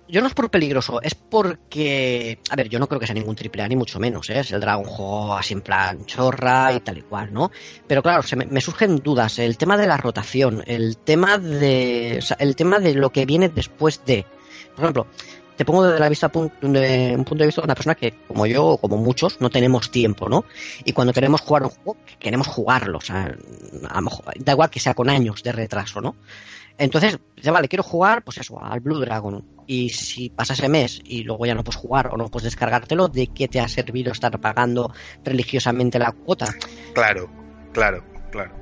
yo no es por peligroso, es porque. A ver, yo no creo que sea ningún triple A, ni mucho menos, ¿eh? Es el Dragon juego así en plan chorra y tal y cual, ¿no? Pero claro, se me, surgen dudas. El tema de la rotación, el tema de. El tema de lo que viene después de. Por ejemplo, te pongo desde la vista de un punto de vista de una persona que, como yo, o como muchos, no tenemos tiempo, ¿no? Y cuando queremos jugar un juego, queremos jugarlo. O sea, a lo mejor, da igual que sea con años de retraso, ¿no? Entonces, ya vale, quiero jugar, pues eso, al Blue Dragon. Y si pasa ese mes y luego ya no puedes jugar o no puedes descargártelo, ¿de qué te ha servido estar pagando religiosamente la cuota? Claro, claro, claro.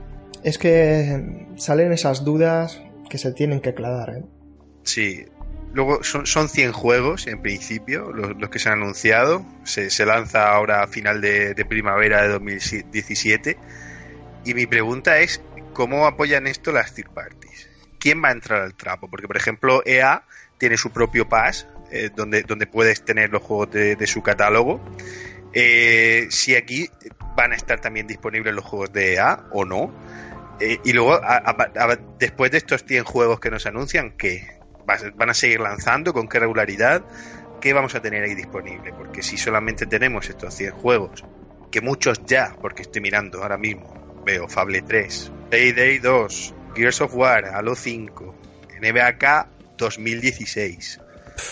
Es que salen esas dudas que se tienen que aclarar, ¿eh? Sí. Luego son, son 100 juegos en principio, los, los que se han anunciado. Se, se, lanza ahora a final de, de primavera de 2017. Y mi pregunta es, ¿cómo apoyan esto las third parties? quién va a entrar al trapo. Porque, por ejemplo, EA tiene su propio pass, eh, donde, donde puedes tener los juegos de, su catálogo. Eh, si aquí van a estar también disponibles los juegos de EA o no. Eh, y luego, después de estos 100 juegos que nos anuncian, ¿qué? ¿Van a seguir lanzando? ¿Con qué regularidad? ¿Qué vamos a tener ahí disponible? Porque si solamente tenemos estos 100 juegos, que muchos ya, porque estoy mirando ahora mismo, veo Fable 3, Payday 2, Gears of War, Halo 5, NBAK 2016,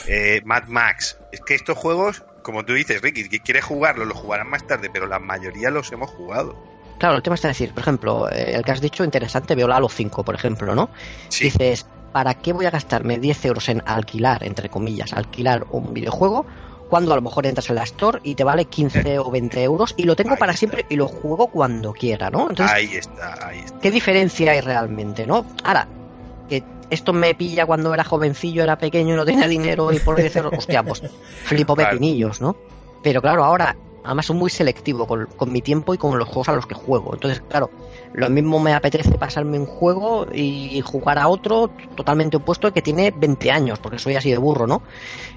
eh, Mad Max. Es que estos juegos, como tú dices, Ricky, que quieres jugarlos, los jugarán más tarde, pero la mayoría los hemos jugado. Claro, el tema está decir, por ejemplo, eh, el que has dicho interesante, veo Halo 5, por ejemplo, ¿no? Sí. Dices, ¿para qué voy a gastarme 10 euros en alquilar, entre comillas, alquilar un videojuego? Cuando a lo mejor entras en la Store y te vale 15 o 20 euros y lo tengo ahí para está. siempre y lo juego cuando quiera, ¿no? Entonces, ahí está, ahí está. ¿Qué diferencia hay realmente, no? Ahora, que esto me pilla cuando era jovencillo, era pequeño y no tenía dinero y por decir, hostia, pues flipo claro. pepinillos, ¿no? Pero claro, ahora, además soy muy selectivo con, con, mi tiempo y con los juegos a los que juego. Entonces, claro, lo mismo me apetece pasarme un juego y jugar a otro totalmente opuesto que tiene 20 años, porque soy así de burro, ¿no?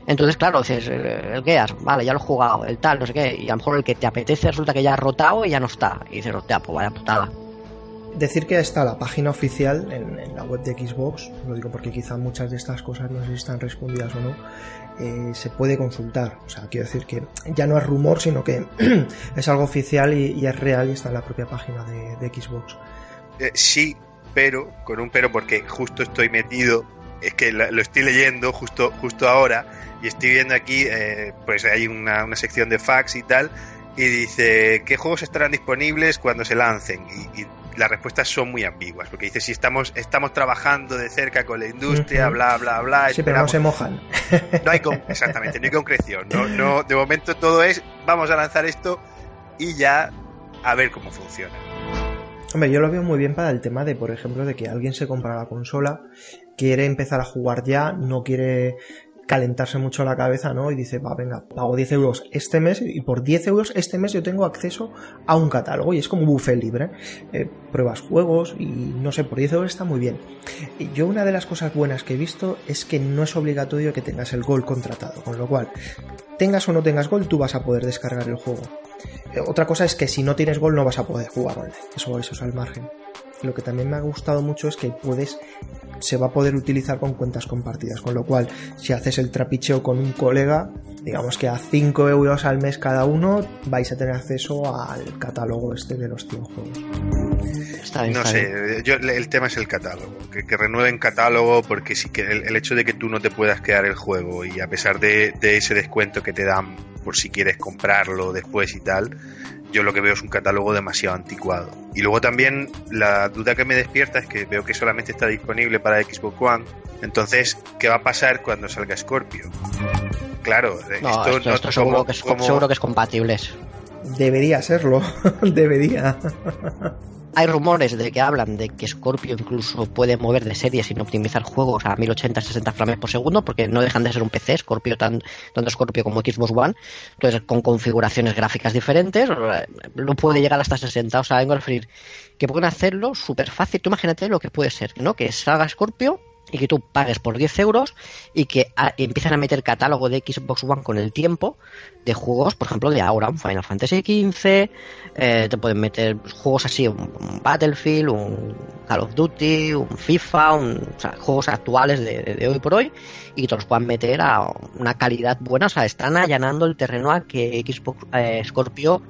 Entonces, claro, dices, el Gears, vale, ya lo he jugado, el tal, no sé qué, y a lo mejor el que te apetece resulta que ya ha rotado y ya no está. Y dices, hostia, pues vaya putada. Decir que está la página oficial en, la web de Xbox, lo digo porque quizá muchas de estas cosas no sé si están respondidas o no, eh, se puede consultar. O sea, quiero decir que ya no es rumor, sino que es algo oficial y, es real y está en la propia página de, Xbox. Eh, sí, pero, con un pero, porque justo estoy metido, es que lo estoy leyendo justo, justo ahora y estoy viendo aquí, eh, pues hay una, una sección de fax y tal, y dice, ¿qué juegos estarán disponibles cuando se lancen? Las respuestas son muy ambiguas, porque dice, si estamos, estamos trabajando de cerca con la industria, bla, bla, bla. Sí, pero no se mojan. No hay exactamente, no hay concreción. No, no, de momento todo es, vamos a lanzar esto y ya a ver cómo funciona. Hombre, yo lo veo muy bien para el tema de, por ejemplo, de que alguien se compra la consola, quiere empezar a jugar ya, no quiere calentarse mucho la cabeza, ¿no? Y dice, va, venga, pago 10 euros este mes y por 10 euros este mes yo tengo acceso a un catálogo y es como buffet libre. Eh, pruebas juegos y no sé, por 10 euros está muy bien. Yo una de las cosas buenas que he visto es que no es obligatorio que tengas el gol contratado, con lo cual, tengas o no tengas gol, tú vas a poder descargar el juego. Eh, otra cosa es que si no tienes gol no vas a poder jugar online. Eso, eso es al margen. Lo que también me ha gustado mucho es que puedes se va a poder utilizar con cuentas compartidas, con lo cual si haces el trapicheo con un colega, digamos que a 5 euros al mes cada uno vais a tener acceso al catálogo este de los 100 juegos. no sé, yo, el tema es el catálogo, que, que renueven catálogo porque sí que el, hecho de que tú no te puedas quedar el juego y a pesar de, de ese descuento que te dan por si quieres comprarlo después y tal, yo lo que veo es un catálogo demasiado anticuado. Y luego también la duda que me despierta es que veo que solamente está disponible para Xbox One. Entonces, ¿qué va a pasar cuando salga Scorpio? Claro, esto, no, seguro, que es, seguro que es compatible. Debería serlo, debería hay rumores de que hablan de que Scorpio incluso puede mover de serie sin optimizar juegos a 1080-60 frames por segundo, porque no dejan de ser un PC, Scorpio, tanto Scorpio como Xbox One, entonces con configuraciones gráficas diferentes, no puede llegar hasta 60, o sea, vengo a referir que pueden hacerlo súper fácil, tú imagínate lo que puede ser, ¿no? Que salga Scorpio y que tú pagues por 10 euros y que empiezan a meter catálogo de Xbox One con el tiempo de juegos, por ejemplo, de ahora, un Final Fantasy XV, eh, te pueden meter juegos así, un, Battlefield, un Call of Duty, un FIFA, un, juegos actuales de, hoy por hoy y que te los puedan meter a una calidad buena, o sea, están allanando el terreno a que Xbox eh, Scorpio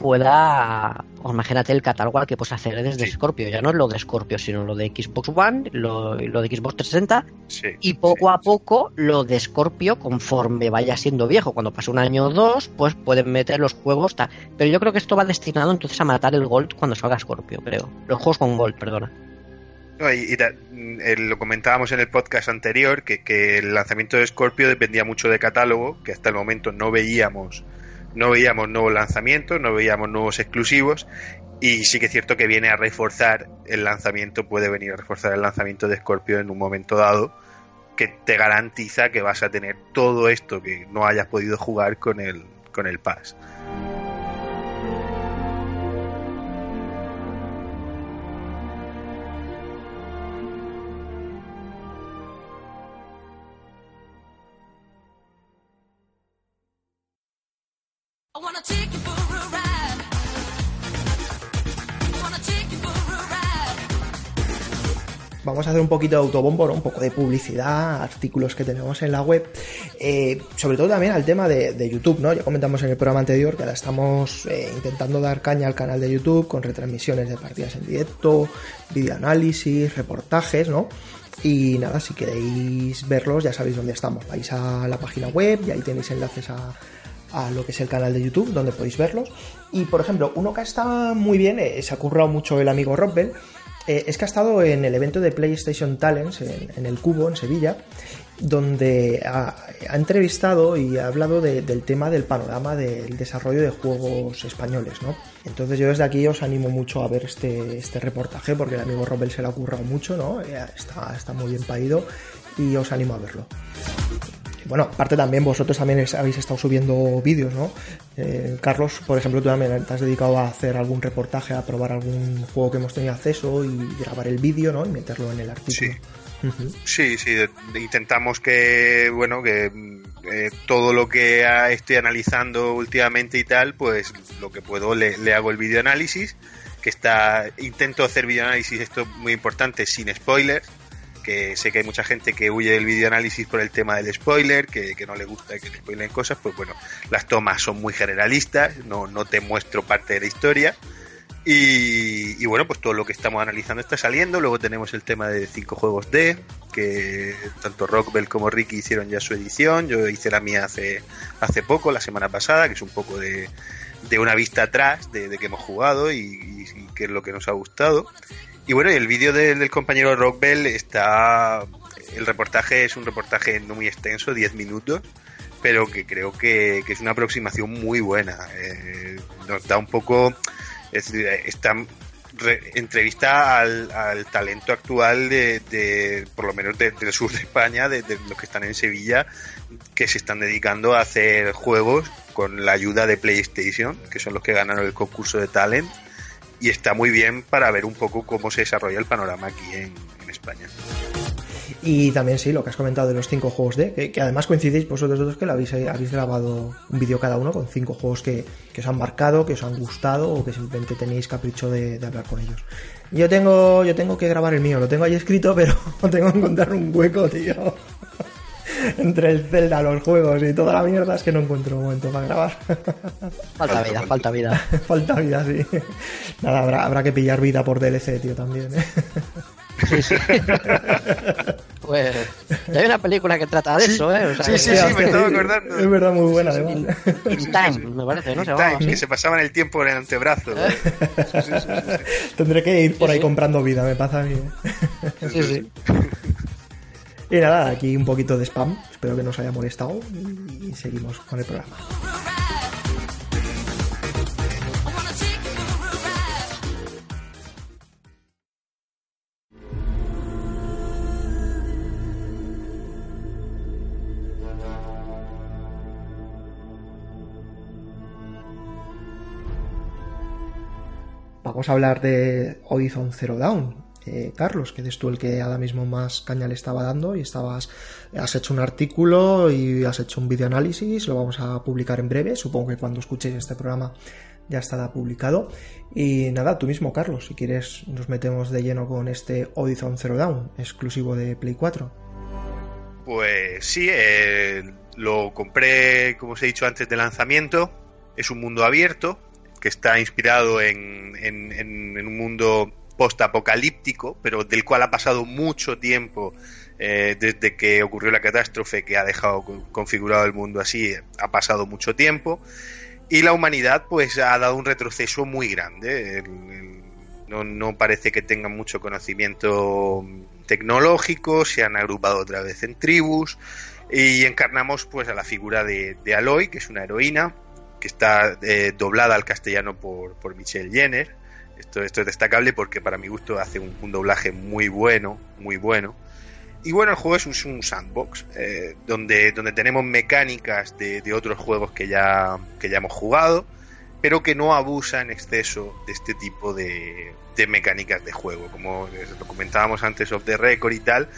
pueda, imagínate el catálogo al que puedes hacer desde Scorpio, ya no es lo de Scorpio, sino lo de Xbox One, lo, lo de Xbox 360 y poco a poco lo de Scorpio conforme vaya siendo viejo, cuando pase un año o dos, pues pueden meter los juegos, pero yo creo que esto va destinado entonces a matar el Gold cuando salga Scorpio, creo, los juegos con Gold, perdona. y, eh, lo comentábamos en el podcast anterior, que, que el lanzamiento de Scorpio dependía mucho de catálogo, que hasta el momento no veíamos no veíamos nuevos lanzamientos, no veíamos nuevos exclusivos y sí que es cierto que viene a reforzar el lanzamiento, puede venir a reforzar el lanzamiento de Scorpio en un momento dado que te garantiza que vas a tener todo esto que no hayas podido jugar con el, con el Pass. Vamos a hacer un poquito de autobombo, un poco de publicidad, artículos que tenemos en la web, eh, sobre todo también al tema de, YouTube, ¿no? Ya comentamos en el programa anterior que ahora estamos eh, intentando dar caña al canal de YouTube con retransmisiones de partidas en directo, videoanálisis, reportajes, ¿no? Y nada, si queréis verlos ya sabéis dónde estamos. Vais a la página web y ahí tenéis enlaces a, lo que es el canal de YouTube, donde podéis verlos. Y por ejemplo, uno que está muy bien, eh, se ha currado mucho el amigo Robbel, eh, es que ha estado en el evento de PlayStation Talents en, el Cubo, en Sevilla, donde ha, entrevistado y ha hablado del tema del panorama del desarrollo de juegos españoles, ¿no? Entonces yo desde aquí os animo mucho a ver este, este reportaje porque el amigo Robel se lo ha currado mucho, ¿no? Eh, está, está muy bien paído y os animo a verlo bueno, aparte también vosotros también habéis estado subiendo vídeos, ¿no? Eh, Carlos, por ejemplo, tú también te has dedicado a hacer algún reportaje, a probar algún juego que hemos tenido acceso y grabar el vídeo, ¿no? Y meterlo en el artículo. Sí. Sí, intentamos que, bueno, que eh, todo lo que estoy analizando últimamente y tal, pues lo que puedo le, hago el vídeo análisis que está intento hacer videoanálisis, esto es muy importante, sin spoilers, que sé que hay mucha gente que huye del videoanálisis por el tema del spoiler, que, no le gusta que le spoilen cosas, pues bueno, las tomas son muy generalistas, no, no te muestro parte de la historia. Y, bueno, pues todo lo que estamos analizando está saliendo. Luego tenemos el tema de cinco juegos D, que tanto Rockbell como Ricky hicieron ya su edición. Yo hice la mía hace, hace poco, la semana pasada, que es un poco de, de una vista atrás de, que hemos jugado y, qué es lo que nos ha gustado. Y bueno, el vídeo del compañero Rockbell está. El reportaje es un reportaje no muy extenso, 10 minutos, pero que creo que, es una aproximación muy buena. Eh, nos da un poco. Es, esta entrevista al, talento actual de, por lo menos del sur de España, de, de los que están en Sevilla, que se están dedicando a hacer juegos con la ayuda de PlayStation, que son los que ganaron el concurso de talent y está muy bien para ver un poco cómo se desarrolla el panorama aquí en, España. Y también sí, lo que has comentado de los cinco juegos de, que, además coincidéis vosotros dos que lo habéis, habéis grabado un vídeo cada uno con cinco juegos que, os han marcado, que os han gustado o que simplemente tenéis capricho de, de, hablar con ellos. Yo tengo, yo tengo que grabar el mío, lo tengo ahí escrito, pero tengo que encontrar un hueco, tío. Entre el Zelda, los juegos y toda la mierda es que no encuentro un momento para grabar. Falta vida, falta vida. falta vida, sí. Nada, habrá, habrá que pillar vida por DLC, tío, también. ¿eh? Sí, sí. pues ya hay una película que trata de eso, ¿eh? sí, sí, sí, me estaba acordando. Es verdad, muy buena, además. In Time, me parece, ¿no? Se time, que se pasaban el tiempo en el antebrazo. ¿eh? Tendré que ir por ahí comprando vida, me pasa a mí. ¿eh? Sí, sí. Y nada, aquí un poquito de spam. Espero que no os haya molestado. Y seguimos con el programa. Vamos a hablar de Horizon Zero Dawn, eh, Carlos, que eres tú el que ahora mismo más caña le estaba dando y estabas, has hecho un artículo y has hecho un videoanálisis, lo vamos a publicar en breve, supongo que cuando escuchéis este programa ya estará publicado. Y nada, tú mismo, Carlos, si quieres nos metemos de lleno con este Horizon Zero Dawn, exclusivo de Play 4. Pues sí, eh, lo compré, como os he dicho antes, de lanzamiento. Es un mundo abierto que está inspirado en un mundo post-apocalíptico, pero del cual ha pasado mucho tiempo eh, desde que ocurrió la catástrofe que ha dejado configurado el mundo así, ha pasado mucho tiempo. Y la humanidad pues ha dado un retroceso muy grande. no, parece que tengan mucho conocimiento tecnológico, se han agrupado otra vez en tribus y encarnamos pues a la figura de, Aloy, que es una heroína, que está eh, doblada al castellano por, por Michelle Jenner esto, esto es destacable porque para mi gusto hace un, doblaje muy bueno, muy bueno. Y bueno, el juego es un, sandbox, eh, donde, donde tenemos mecánicas de, otros juegos que ya, que ya hemos jugado, pero que no abusa en exceso de este tipo de, de mecánicas de juego. Como lo comentábamos antes of the record y tal,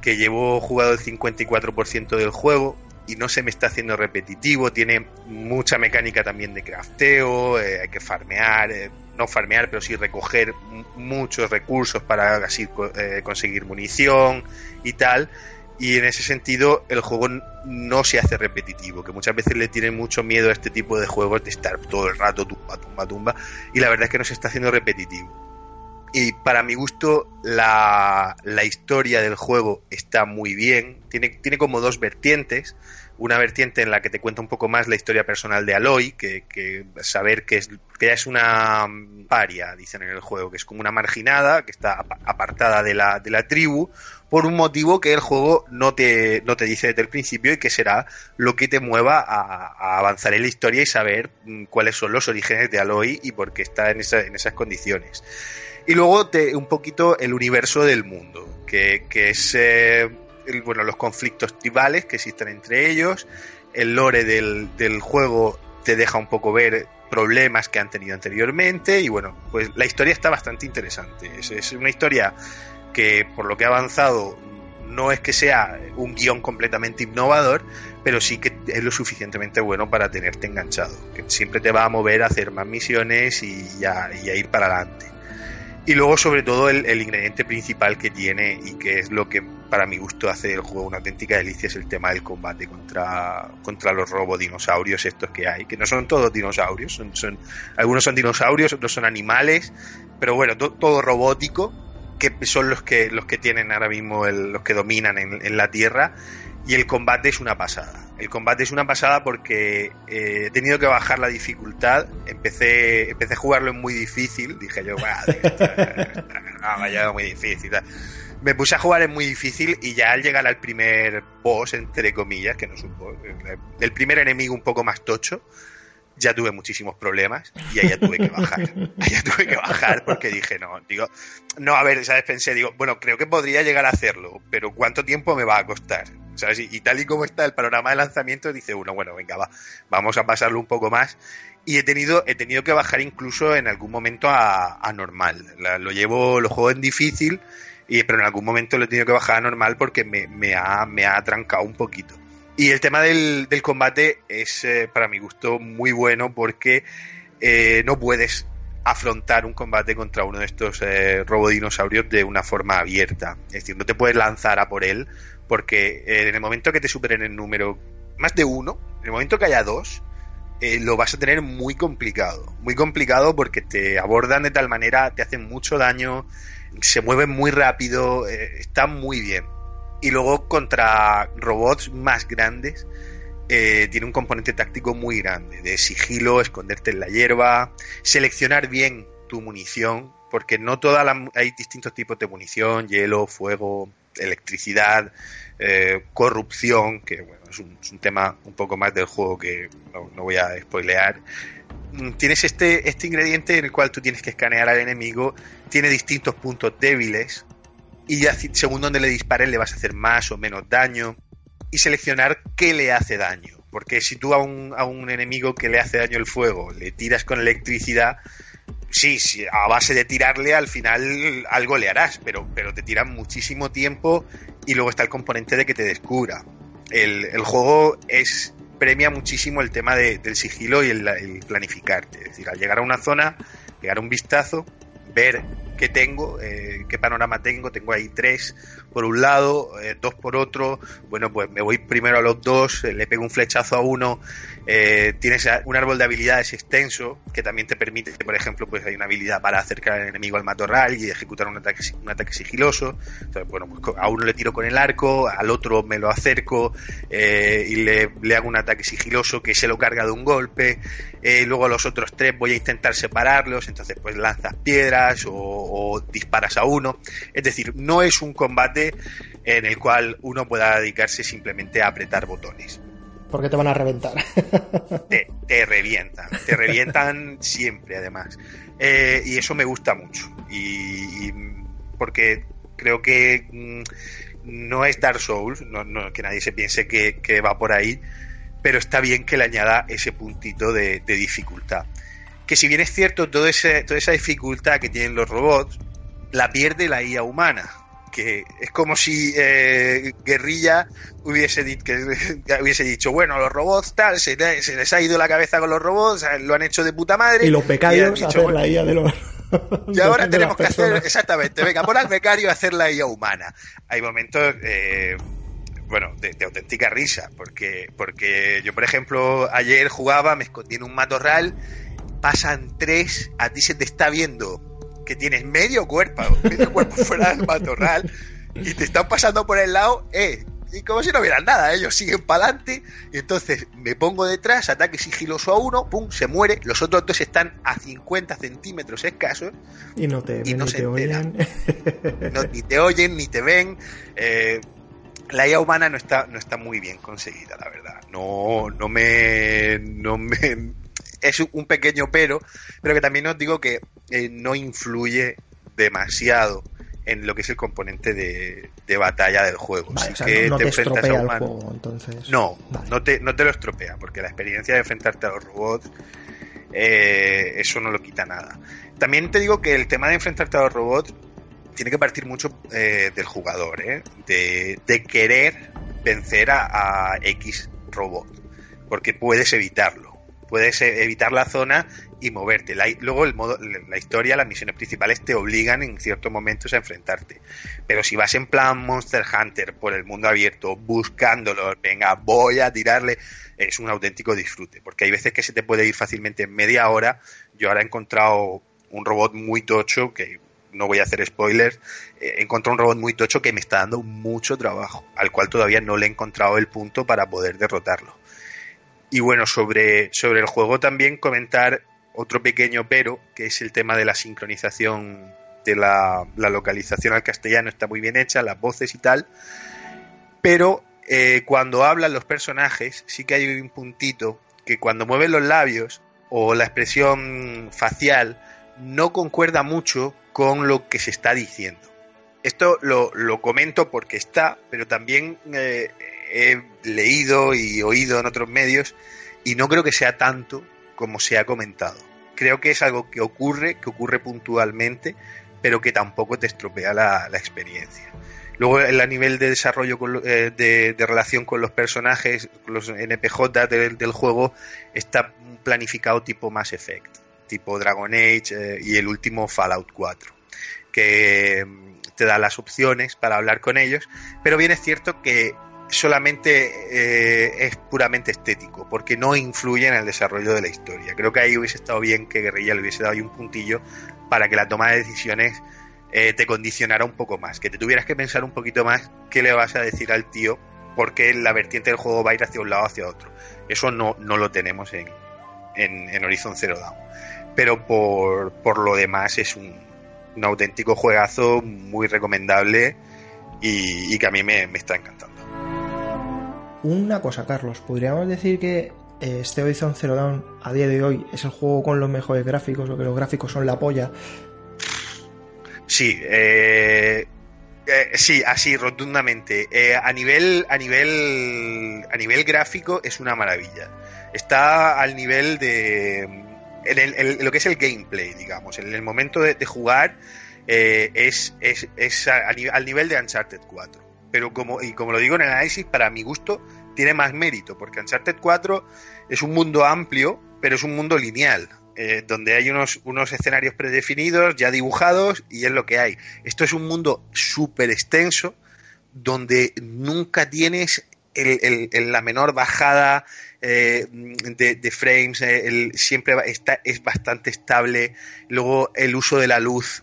que llevo jugado el 54% del juego y no se me está haciendo repetitivo, tiene mucha mecánica también de crafteo, eh, hay que farmear, eh, no farmear, pero sí recoger muchos recursos para así eh, conseguir munición y tal. Y en ese sentido el juego no se hace repetitivo, que muchas veces le tiene mucho miedo a este tipo de juegos de estar todo el rato tumba, tumba, tumba, y la verdad es que no se está haciendo repetitivo. Y para mi gusto, la, la, historia del juego está muy bien. Tiene, tiene como dos vertientes. Una vertiente en la que te cuenta un poco más la historia personal de Aloy, que, que saber que, es, que es una paria, dicen en el juego, que es como una marginada, que está apartada de la, de la tribu, por un motivo que el juego no te, no te dice desde el principio y que será lo que te mueva a, avanzar en la historia y saber mm, cuáles son los orígenes de Aloy y por qué está en, en esas condiciones. Y luego te, un poquito el universo del mundo, que, es eh, bueno, los conflictos tribales que existen entre ellos, el lore del, juego te deja un poco ver problemas que han tenido anteriormente y bueno, pues la historia está bastante interesante. Es, una historia que por lo que ha avanzado no es que sea un guion completamente innovador, pero sí que es lo suficientemente bueno para tenerte enganchado, que siempre te va a mover a hacer más misiones y a ir para adelante. Y luego, sobre todo, el, ingrediente principal que tiene y que es lo que para mi gusto hace el juego una auténtica delicia es el tema del combate contra, contra los robodinosaurios estos que hay, que no son todos dinosaurios, son, son algunos son dinosaurios, otros son animales, pero bueno, todo robótico, que son los que, los que tienen ahora mismo, los que dominan en, en la Tierra y el combate es una pasada. El combate es una pasada porque eh, he tenido que bajar la dificultad. Empecé, empecé a jugarlo en muy difícil. Dije yo, vaya muy difícil. Me puse a jugar en muy difícil y ya al llegar al primer boss, entre comillas, que no es un boss, el primer enemigo un poco más tocho, ya tuve muchísimos problemas y ya tuve que bajar. Ya tuve que bajar porque dije, no, digo, no, a ver, ¿sabes? Pensé, digo, bueno, creo que podría llegar a hacerlo, pero ¿cuánto tiempo me va a costar? ¿Sabes? Y, tal y como está el panorama de lanzamiento, dice uno, bueno, venga, va, vamos a pasarlo un poco más. Y he tenido, he tenido que bajar incluso en algún momento a, normal. lo llevo, lo juego en difícil, y, pero en algún momento lo he tenido que bajar a normal porque me, me, ha, me ha atrancado un poquito. Y el tema del, combate es, eh, para mi gusto, muy bueno porque eh, no puedes afrontar un combate contra uno de estos eh, robodinosaurios de una forma abierta. Es decir, no te puedes lanzar a por él porque eh, en el momento que te superen el número más de uno, en el momento que haya dos, lo vas a tener muy complicado. Muy complicado porque te abordan de tal manera, te hacen mucho daño, se mueven muy rápido, están muy bien y luego contra robots más grandes eh, tiene un componente táctico muy grande, de sigilo, esconderte en la hierba, seleccionar bien tu munición, porque no toda la, hay distintos tipos de munición, hielo, fuego, electricidad, eh, corrupción, que bueno, es un, tema un poco más del juego que no, no, voy a spoilear. Mm, tienes este, este ingrediente en el cual tú tienes que escanear al enemigo, tiene distintos puntos débiles, y ya según donde le disparen le vas a hacer más o menos daño y seleccionar qué le hace daño. Porque si tú a un, a un enemigo que le hace daño el fuego le tiras con electricidad, sí, sí, a base de tirarle al final algo le harás, pero, pero te tiran muchísimo tiempo y luego está el componente de que te descubra. El, el juego es premia muchísimo el tema del sigilo y el, el planificarte. Es decir, al llegar a una zona, pegar un vistazo, ver qué tengo, eh, qué panorama tengo. Tengo ahí tres por un lado, eh, dos por otro. Bueno, pues me voy primero a los dos, eh, le pego un flechazo a uno. tienes un árbol de habilidades extenso que también te permite, por ejemplo, pues hay una habilidad para acercar al enemigo al matorral y ejecutar un ataque, un ataque sigiloso. Entonces, bueno, pues a uno le tiro con el arco, al otro me lo acerco y le, le, hago un ataque sigiloso que se lo carga de un golpe. luego a los otros tres voy a intentar separarlos, entonces pues lanzas piedras o, o disparas a uno. Es decir, no es un combate en el cual uno pueda dedicarse simplemente a apretar botones. Porque te van a reventar. Te, revientan, te revientan siempre además. Eh, y eso me gusta mucho. Y, porque creo que mm, no es Dark Souls, no, que nadie se piense que, va por ahí, pero está bien que le añada ese puntito de dificultad que si bien es cierto todo ese, toda esa dificultad que tienen los robots, la pierde la IA humana. Que es como si eh, Guerrilla hubiese, hubiese dicho, bueno, los robots tal, se, les ha ido la cabeza con los robots, lo han hecho de puta madre. Y los becarios hacer la IA de los... Y ahora tenemos que hacer, exactamente, venga, pon al becario a hacer la IA humana. Hay momentos... Eh, bueno, de, de, auténtica risa, porque, porque yo, por ejemplo, ayer jugaba, me escondí en un matorral pasan tres, a ti se te está viendo que tienes medio cuerpo, medio cuerpo fuera del matorral y te están pasando por el lado, eh, y como si no hubiera nada, ellos siguen para adelante, y entonces me pongo detrás, ataque sigiloso a uno, pum, se muere, los otros dos están a 50 centímetros escasos y no te, y no se oyen. ni te oyen, ni te ven. Eh, la IA humana no está, no está muy bien conseguida, la verdad. No, no me, no me, es un pequeño pero, pero que también os digo que eh, no influye demasiado en lo que es el componente de, batalla del juego. que no, te, estropea el juego, entonces. No, no, te, no te lo estropea, porque la experiencia de enfrentarte a los robots, eh, eso no lo quita nada. También te digo que el tema de enfrentarte a los robots tiene que partir mucho eh, del jugador, de, de, querer vencer a, a X robot, porque puedes evitarlo puedes evitar la zona y moverte. luego el modo, la historia, las misiones principales te obligan en ciertos momentos a enfrentarte. Pero si vas en plan Monster Hunter por el mundo abierto, buscándolo, venga, voy a tirarle, es un auténtico disfrute, porque hay veces que se te puede ir fácilmente en media hora. Yo ahora he encontrado un robot muy tocho que no voy a hacer spoilers, eh, he encontrado un robot muy tocho que me está dando mucho trabajo, al cual todavía no le he encontrado el punto para poder derrotarlo. Y bueno, sobre, sobre el juego también comentar otro pequeño pero, que es el tema de la sincronización de la, localización al castellano, está muy bien hecha, las voces y tal, pero eh, cuando hablan los personajes sí que hay un puntito que cuando mueven los labios o la expresión facial no concuerda mucho con lo que se está diciendo. Esto lo, comento porque está, pero también eh, he leído y oído en otros medios y no creo que sea tanto como se ha comentado. Creo que es algo que ocurre, que ocurre puntualmente, pero que tampoco te estropea la, experiencia. Luego, a nivel de desarrollo eh, de, relación con los personajes, los NPJ del, juego, está planificado tipo Mass Effect, tipo Dragon Age eh, y el último Fallout 4, que mm, te da las opciones para hablar con ellos, pero bien es cierto que solamente eh, es puramente estético, porque no influye en el desarrollo de la historia. Creo que ahí hubiese estado bien que Guerrilla le hubiese dado ahí un puntillo para que la toma de decisiones eh, te condicionara un poco más, que te tuvieras que pensar un poquito más qué le vas a decir al tío, porque la vertiente del juego va a ir hacia un lado o hacia otro. Eso no, no lo tenemos en, en, Horizon Zero Dawn. Pero por, por lo demás es un, un auténtico juegazo muy recomendable y, que a mí me está encantando. Una cosa, Carlos, podríamos decir que eh, este Horizon Zero Dawn a día de hoy es el juego con los mejores gráficos, o que los gráficos son la polla. Sí, eh, eh, sí, así rotundamente. a nivel, a nivel, a nivel gráfico es una maravilla. Está al nivel de en, lo que es el gameplay, digamos, en el momento de, jugar es, es, es al nivel de Uncharted 4 pero como, y como lo digo en el análisis, para mi gusto tiene más mérito, porque Uncharted 4 es un mundo amplio, pero es un mundo lineal, eh, donde hay unos, unos escenarios predefinidos, ya dibujados, y es lo que hay. Esto es un mundo súper extenso, donde nunca tienes el, la menor bajada eh, de, frames, eh, siempre está, es bastante estable. Luego el uso de la luz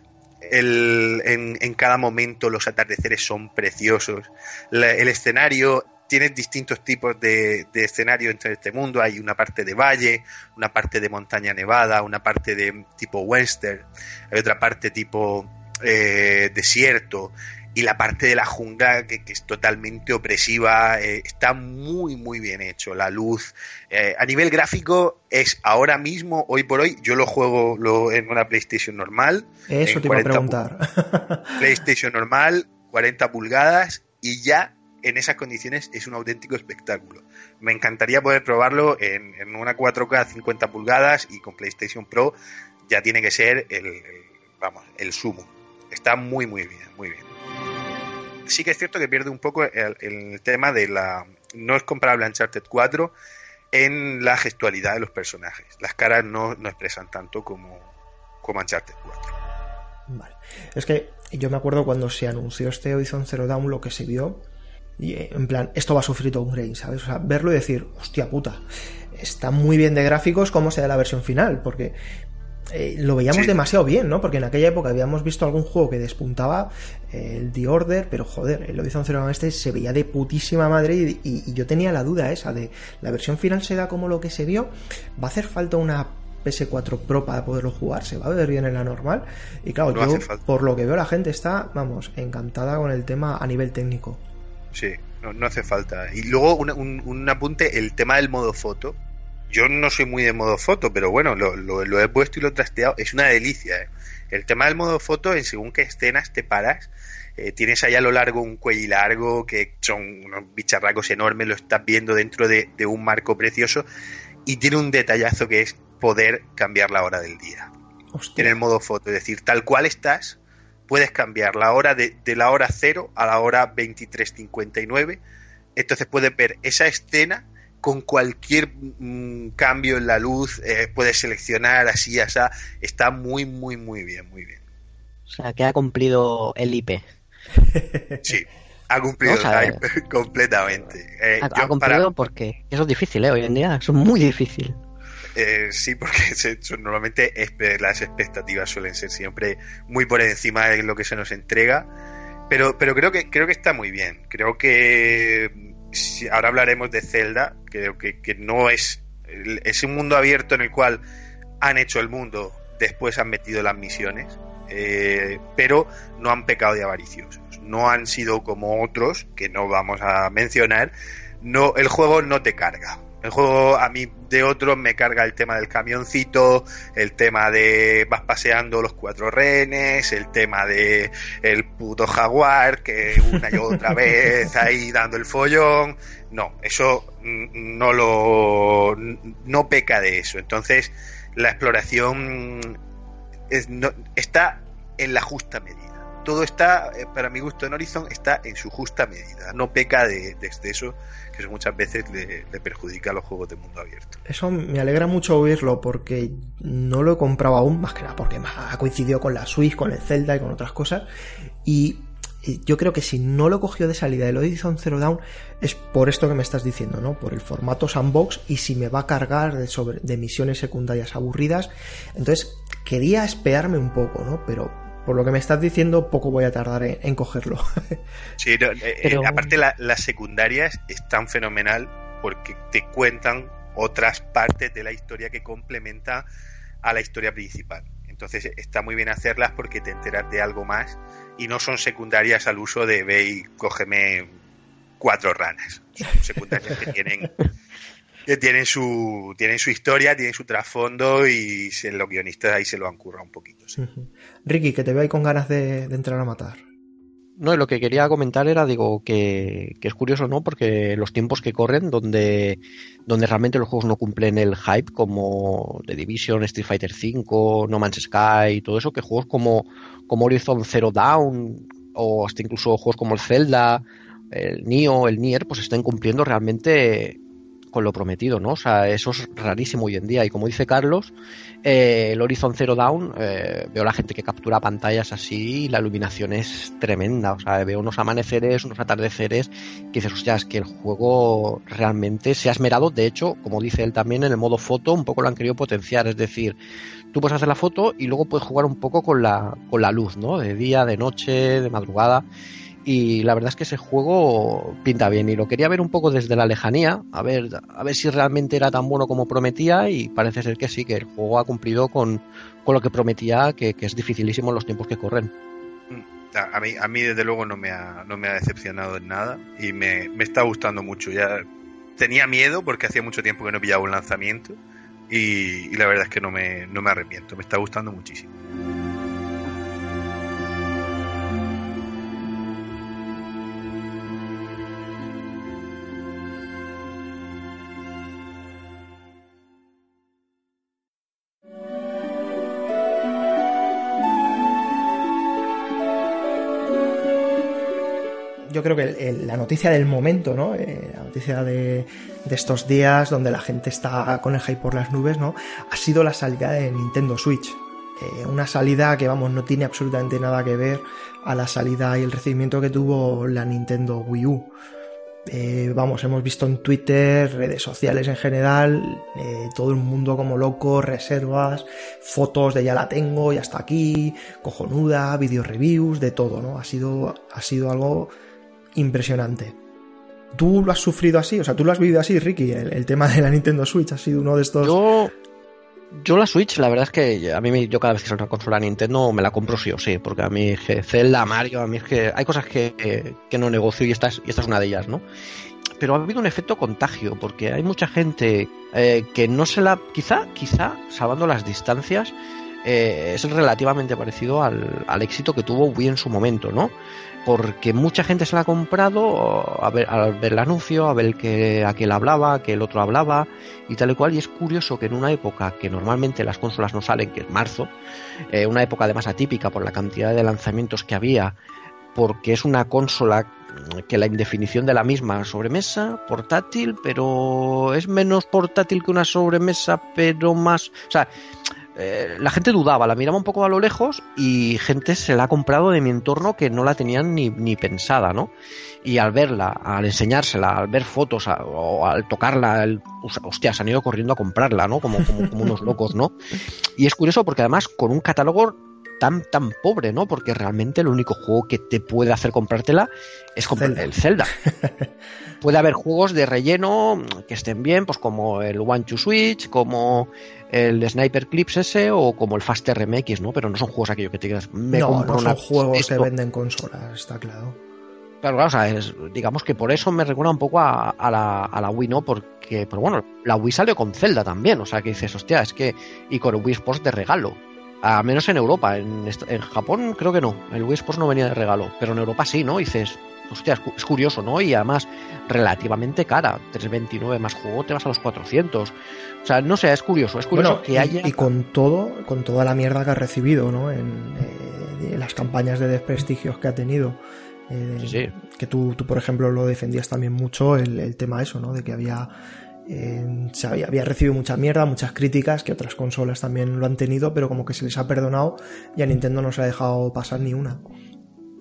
el, en, cada momento los atardeceres son preciosos. el escenario tiene distintos tipos de, de escenario entre este mundo. Hay una parte de valle, una parte de montaña nevada, una parte de tipo western, hay otra parte tipo eh, desierto y la parte de la jungla que, es totalmente opresiva eh, está muy muy bien hecho. La luz eh, a nivel gráfico es ahora mismo hoy por hoy yo lo juego lo, en una PlayStation normal eso te iba a preguntar. PlayStation normal 40 pulgadas y ya en esas condiciones es un auténtico espectáculo. Me encantaría poder probarlo en, una 4K 50 pulgadas y con PlayStation Pro ya tiene que ser el, el vamos el sumo está muy muy bien muy bien sí que es cierto que pierde un poco el, tema de la... No es comparable a Uncharted 4 en la gestualidad de los personajes. Las caras no, expresan tanto como, como Uncharted 4. Vale. Es que yo me acuerdo cuando se anunció este Horizon Zero Dawn, lo que se vio, y eh, en plan, esto va a sufrir grain, ¿sabes? O sea, verlo y decir, hostia puta, está muy bien de gráficos como sea la versión final, porque eh, lo veíamos demasiado bien, ¿no? Porque en aquella época habíamos visto algún juego que despuntaba eh, el The Order, pero joder, el Horizon Zero este se veía de putísima madre y, yo tenía la duda esa de la versión final se da como lo que se vio, va a hacer falta una PS4 Pro para poderlo jugar, se va a ver bien en la normal y claro, yo por lo que veo la gente está, vamos, encantada con el tema a nivel técnico. Sí, no, hace falta. Y luego un, un apunte, el tema del modo foto, yo no soy muy de modo foto, pero bueno, lo, lo, he puesto y lo he trasteado. Es una delicia. ¿eh? El tema del modo foto, en según qué escenas te paras, eh, tienes ahí a lo largo un cuello largo, que son unos bicharracos enormes, lo estás viendo dentro de, un marco precioso, y tiene un detallazo que es poder cambiar la hora del día. En el modo foto, es decir, tal cual estás, puedes cambiar la hora de, de la hora 0 a la hora 23.59. Entonces puedes ver esa escena con cualquier mm, cambio en la luz eh, puedes seleccionar así, así, está muy, muy, muy bien, muy bien. O sea, que ha cumplido el IP. Sí, ha cumplido el IP completamente. Eh, ha, cumplido porque eso es difícil, ¿eh? Hoy en día, eso es muy difícil. Eh, sí, porque normalmente las expectativas suelen ser siempre muy por encima de lo que se nos entrega. Pero, pero creo que creo que está muy bien. Creo que ahora hablaremos de Zelda, creo que, que no es es un mundo abierto en el cual han hecho el mundo, después han metido las misiones, eh, pero no han pecado de avariciosos. No han sido como otros que no vamos a mencionar. No, el juego no te carga. El juego a mí de otros me carga el tema del camioncito, el tema de vas paseando los cuatro renes, el tema de el puto jaguar que una y otra vez ahí dando el follón. No, eso no lo no peca de eso. Entonces la exploración está en la justa medida todo está, eh, para mi gusto en Horizon, está en su justa medida. No peca de, exceso, que eso muchas veces le, perjudica a los juegos de mundo abierto. Eso me alegra mucho oírlo, porque no lo he comprado aún, más que nada porque ha coincidido con la Switch, con el Zelda y con otras cosas. Y yo creo que si no lo cogió de salida el Horizon Zero Dawn es por esto que me estás diciendo, ¿no? Por el formato sandbox y si me va a cargar de, sobre, de misiones secundarias aburridas. Entonces, quería esperarme un poco, ¿no? Pero por lo que me estás diciendo, poco voy a tardar en, cogerlo. sí, eh, eh, aparte las secundarias están fenomenal porque te cuentan otras partes de la historia que complementa a la historia principal. Entonces está muy bien hacerlas porque te enteras de algo más y no son secundarias al uso de ve y cógeme cuatro ranas. Son secundarias que tienen que tienen su, tienen su historia, tienen su trasfondo y se, los guionistas ahí se lo han currado un poquito. Ricky, que te veo ahí con ganas de, entrar a matar. No, y lo que quería comentar era, digo, que, es curioso, ¿no? Porque los tiempos que corren, donde, donde realmente los juegos no cumplen el hype, como The Division, Street Fighter V, No Man's Sky, y todo eso, que juegos como, como Horizon Zero Dawn, o hasta incluso juegos como el Zelda, el Nioh, el Nier, pues estén cumpliendo realmente con lo prometido, ¿no? O sea, eso es rarísimo hoy en día. Y como dice Carlos, eh, el Horizon Zero Dawn, eh, veo la gente que captura pantallas así y la iluminación es tremenda. O sea, veo unos amaneceres, unos atardeceres que dices, hostia, es que el juego realmente se ha esmerado. De hecho, como dice él también, en el modo foto un poco lo han querido potenciar. Es decir, tú puedes hacer la foto y luego puedes jugar un poco con la, con la luz, ¿no? De día, de noche, de madrugada y la verdad es que ese juego pinta bien y lo quería ver un poco desde la lejanía, a ver, a ver si realmente era tan bueno como prometía y parece ser que sí, que el juego ha cumplido con, lo que prometía, que, es dificilísimo en los tiempos que corren. Mm, a mí, a mí desde luego no me ha, no me ha decepcionado en nada y me, está gustando mucho. Ya tenía miedo porque hacía mucho tiempo que no pillaba un lanzamiento y, la verdad es que no me, no me arrepiento, me está gustando muchísimo. Yo creo que la noticia del momento, ¿no? Eh, la noticia de, estos días donde la gente está con el hype por las nubes, ¿no? Ha sido la salida de Nintendo Switch. Eh, una salida que, vamos, no tiene absolutamente nada que ver a la salida y el recibimiento que tuvo la Nintendo Wii U. Eh, vamos, hemos visto en Twitter, redes sociales en general, todo el mundo como loco, reservas, fotos de ya la tengo, ya está aquí, cojonuda, video reviews, de todo, ¿no? Ha sido, ha sido algo impresionante. ¿Tú lo has sufrido así? O sea, ¿tú lo has vivido así, Ricky? El, tema de la Nintendo Switch ha sido uno de estos... Yo, yo la Switch, la verdad es que a mí yo cada vez que sale una consola Nintendo me la compro sí o sí, porque a mí Zelda, Mario, a mí es que hay cosas que, que no negocio y esta, es, y esta es una de ellas, ¿no? Pero ha habido un efecto contagio, porque hay mucha gente eh, que no se la... Quizá, quizá, salvando las distancias, eh, es relativamente parecido al, al, éxito que tuvo Wii en su momento, ¿no? Porque mucha gente se la ha comprado a ver, al ver el anuncio, a ver que aquel hablaba, que el otro hablaba y tal y cual. Y es curioso que en una época que normalmente las consolas no salen, que es marzo, eh, una época además atípica por la cantidad de lanzamientos que había, porque es una consola que la indefinición de la misma sobremesa, portátil, pero es menos portátil que una sobremesa, pero más... O sea, eh, la gente dudaba, la miraba un poco a lo lejos y gente se la ha comprado de mi entorno que no la tenían ni, ni pensada, ¿no? Y al verla, al enseñársela, al ver fotos o al tocarla, el, hostia, se han ido corriendo a comprarla, ¿no? Como, como, como unos locos, ¿no? Y es curioso porque además con un catálogo tan, tan pobre, ¿no? Porque realmente el único juego que te puede hacer comprártela es comprar el Zelda. puede haber juegos de relleno que estén bien, pues como el One to Switch, como el Sniper Clips ese o como el Fast RMX, ¿no? Pero no son juegos aquellos que te digas, me no, no son juegos que venden consolas, está claro. Claro, claro, o sea, es, digamos que por eso me recuerda un poco a, la, a, la, Wii, ¿no? Porque, pero bueno, la Wii salió con Zelda también, o sea, que dices, hostia, es que, y con Wii Sports de regalo. A menos en Europa, en, en Japón creo que no, el Wii Sports no venía de regalo, pero en Europa sí, ¿no? Y dices, hostia, es curioso, ¿no? Y además relativamente cara, 329 más juego te vas a los 400. O sea, no sé, es curioso, es curioso que haya... Y con todo, con toda la mierda que ha recibido, ¿no? En, eh, las campañas de desprestigios que ha tenido. Eh, sí, Que tú, tú, por ejemplo, lo defendías también mucho, el, el tema eso, ¿no? De que había se había, recibido mucha mierda, muchas críticas, que otras consolas también lo han tenido, pero como que se les ha perdonado y a Nintendo no se ha dejado pasar ni una.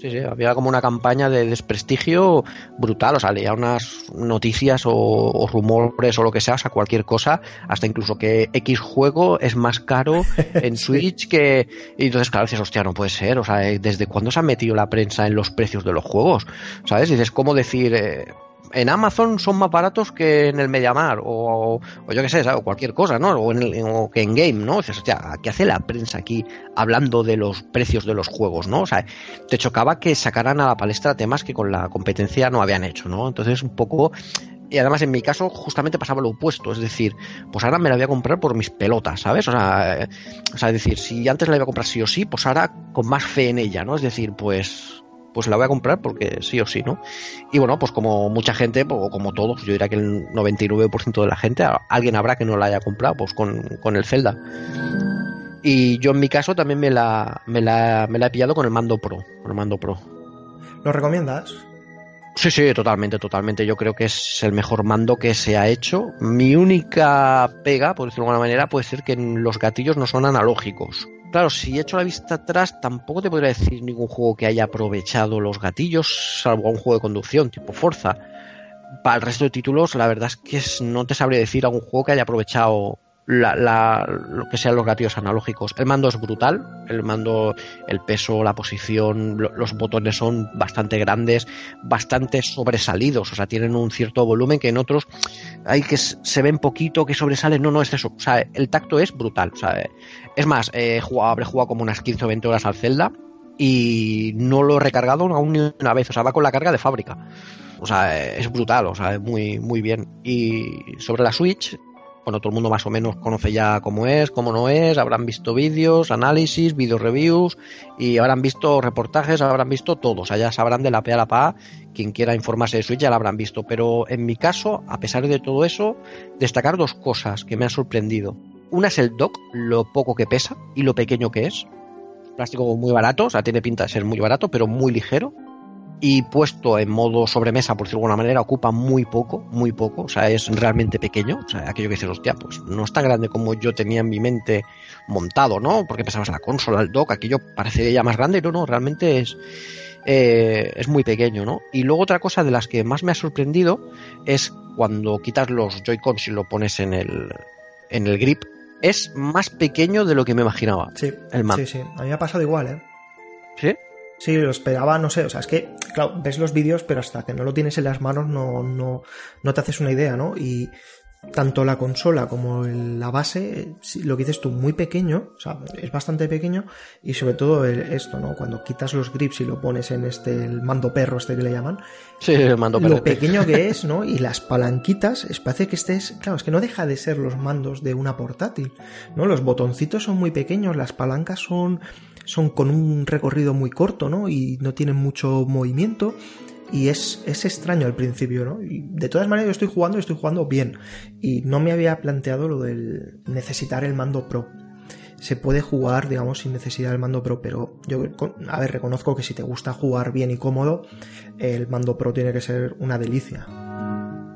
Sí, sí, había como una campaña de desprestigio brutal, o sea, leía unas noticias o, rumores o lo que sea, o sea, cualquier cosa, hasta incluso que X juego es más caro en Switch que... Y entonces, claro, dices, hostia, no puede ser, o sea, ¿desde cuándo se ha metido la prensa en los precios de los juegos? ¿Sabes? Y dices, ¿cómo decir... Eh, en Amazon son más baratos que en el Mediamar o, o yo qué sé, o cualquier cosa, ¿no? O, en el, o que en Game, ¿no? O sea, ¿qué hace la prensa aquí hablando de los precios de los juegos, ¿no? O sea, te chocaba que sacaran a la palestra temas que con la competencia no habían hecho, ¿no? Entonces, un poco y además en mi caso justamente pasaba lo opuesto, es decir, pues ahora me la voy a comprar por mis pelotas, ¿sabes? O sea, eh, o sea, es decir, si antes la iba a comprar sí o sí, pues ahora con más fe en ella, ¿no? Es decir, pues pues la voy a comprar porque sí o sí, ¿no? Y bueno, pues como mucha gente, o como todos, yo diría que el 99% de la gente, alguien habrá que no la haya comprado, pues con, con el Zelda. Y yo en mi caso también me la, me la, me la he pillado con el mando Pro, con el mando Pro. ¿Lo recomiendas? Sí, sí, totalmente, totalmente. Yo creo que es el mejor mando que se ha hecho. Mi única pega, por decirlo de alguna manera, puede ser que los gatillos no son analógicos. Claro, si echo la vista atrás, tampoco te podría decir ningún juego que haya aprovechado los gatillos, salvo un juego de conducción tipo Forza. Para el resto de títulos, la verdad es que no te sabría decir algún juego que haya aprovechado la, lo que sean los gatillos analógicos. El mando es brutal, el mando, el peso, la posición, los botones son bastante grandes, bastante sobresalidos, o sea, tienen un cierto volumen que en otros hay que se ven poquito, que sobresalen, no, no es eso, o sea, el tacto es brutal, o sea, es más, he jugado, habré jugado como unas 15 o 20 horas al Zelda y no lo he recargado aún ni una vez, o sea, va con la carga de fábrica. O sea, es brutal, o sea, muy, muy bien. Y sobre la Switch, bueno, todo el mundo más o menos conoce ya cómo es, cómo no es, habrán visto vídeos, análisis, video reviews y habrán visto reportajes, habrán visto todo, o sea, ya sabrán de la P a la PA, quien quiera informarse de Switch ya la habrán visto, pero en mi caso, a pesar de todo eso, destacar dos cosas que me han sorprendido. Una es el dock, lo poco que pesa y lo pequeño que es. Plástico muy barato, o sea, tiene pinta de ser muy barato, pero muy ligero y puesto en modo sobremesa, por decirlo de alguna manera, ocupa muy poco, muy poco, o sea, es realmente pequeño, o sea, aquello que dices, hostia, pues no es tan grande como yo tenía en mi mente montado, ¿no? Porque pensabas la consola, el dock, aquello parece ya más grande, no, no, realmente es, eh, es muy pequeño, ¿no? Y luego otra cosa de las que más me ha sorprendido es cuando quitas los Joy-Cons y lo pones en el, en el grip, es más pequeño de lo que me imaginaba. Sí, el Sí, sí, a mí me ha pasado igual, ¿eh? ¿Sí? Lo esperaba, no sé, o sea, es que, claro, ves los vídeos, pero hasta que no lo tienes en las manos no, no, no te haces una idea, ¿no? Y tanto la consola como la base, lo que dices tú, muy pequeño, o sea, es bastante pequeño, y sobre todo esto, ¿no? Cuando quitas los grips y lo pones en este, el mando perro, este que le llaman, sí, el mando lo pequeño que es, ¿no? Y las palanquitas, es, parece que estés, claro, es que no deja de ser los mandos de una portátil, ¿no? Los botoncitos son muy pequeños, las palancas son son con un recorrido muy corto, ¿no? Y no tienen mucho movimiento. Y es, es extraño al principio, ¿no? De todas maneras yo estoy jugando y estoy jugando bien. Y no me había planteado lo del necesitar el mando Pro. se puede jugar, digamos, sin necesidad del mando Pro, pero yo, a ver, reconozco que si te gusta jugar bien y cómodo, el mando Pro tiene que ser una delicia.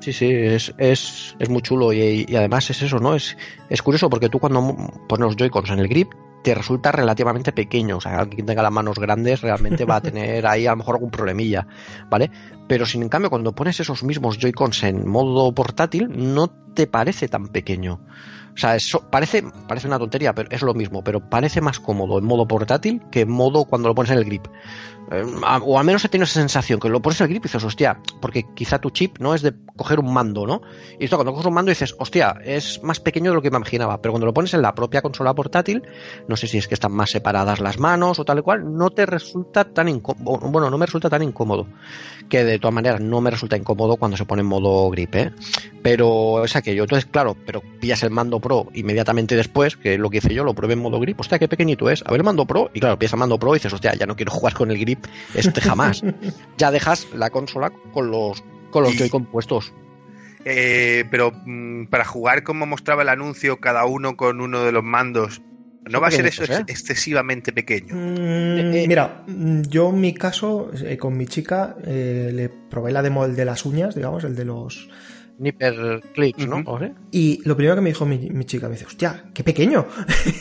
Sí, sí, es, es, es muy chulo y, y, además es eso, ¿no? Es, es curioso porque tú cuando pones los Joy-Cons en el grip te resulta relativamente pequeño, o sea, alguien tenga las manos grandes realmente va a tener ahí a lo mejor algún problemilla, ¿vale? Pero sin en cambio cuando pones esos mismos Joy-Cons en modo portátil no te parece tan pequeño. O sea, eso parece, parece una tontería, pero es lo mismo, pero parece más cómodo en modo portátil que en modo cuando lo pones en el grip. Eh, o al menos he tenido esa sensación, que lo pones en el grip y dices, hostia, porque quizá tu chip no es de coger un mando, ¿no? Y esto cuando coges un mando dices, hostia, es más pequeño de lo que me imaginaba, pero cuando lo pones en la propia consola portátil, no sé si es que están más separadas las manos o tal y cual, no te resulta tan incómodo, bueno, no me resulta tan incómodo, que de todas maneras no me resulta incómodo cuando se pone en modo grip, ¿eh? Pero es aquello, entonces claro, pero pillas el mando Pro inmediatamente después, que lo que hice yo, lo probé en modo grip, hostia, qué pequeñito es, a ver el mando Pro, y claro, pillas el mando Pro y dices, hostia, ya no quiero jugar con el grip este jamás. ya dejas la consola con los con los Joy-Con puestos. Eh, pero mm, para jugar como mostraba el anuncio, cada uno con uno de los mandos, ¿no va a ser eso ¿eh? excesivamente pequeño? Mm, mira, yo en mi caso, eh, con mi chica, eh, le probé la demo el de las uñas, digamos, el de los Nipper clicks, ¿no? Uh -huh. Y lo primero que me dijo mi, mi chica, me dice, hostia, qué pequeño.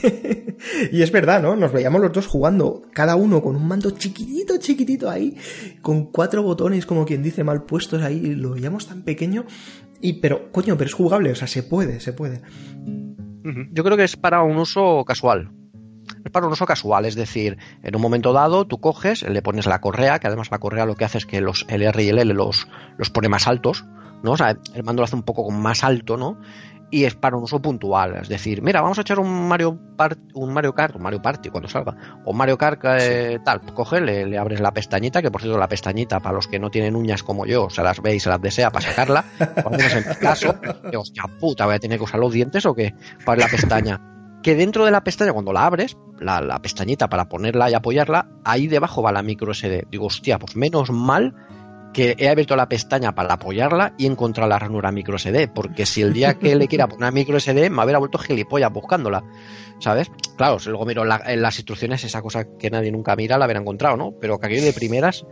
y es verdad, ¿no? Nos veíamos los dos jugando, cada uno con un mando chiquitito, chiquitito ahí, con cuatro botones, como quien dice, mal puestos ahí, y lo veíamos tan pequeño. Y, pero, coño, pero es jugable, o sea, se puede, se puede. Uh -huh. Yo creo que es para un uso casual. Es para un uso casual, es decir, en un momento dado tú coges, le pones la correa, que además la correa lo que hace es que los el R y el L los, los pone más altos, ¿no? O sea, el mando lo hace un poco más alto, ¿no? Y es para un uso puntual, es decir, mira, vamos a echar un Mario Part, un Mario Kart, un Mario Party cuando salga, o Mario Kart eh, sí. tal, coge, le, le, abres la pestañita, que por cierto la pestañita, para los que no tienen uñas como yo, se las veis, se las desea para sacarla, cuando en mi caso, digo, hostia puta, voy a tener que usar los dientes o qué, para la pestaña. Que dentro de la pestaña, cuando la abres, la, la pestañita para ponerla y apoyarla, ahí debajo va la micro SD. Digo, hostia, pues menos mal que he abierto la pestaña para apoyarla y he encontrado la ranura micro SD, porque si el día que le quiera poner micro SD me hubiera vuelto gilipollas buscándola, ¿sabes? Claro, si luego miro la, en las instrucciones esa cosa que nadie nunca mira, la hubiera encontrado, ¿no? Pero que aquello de primeras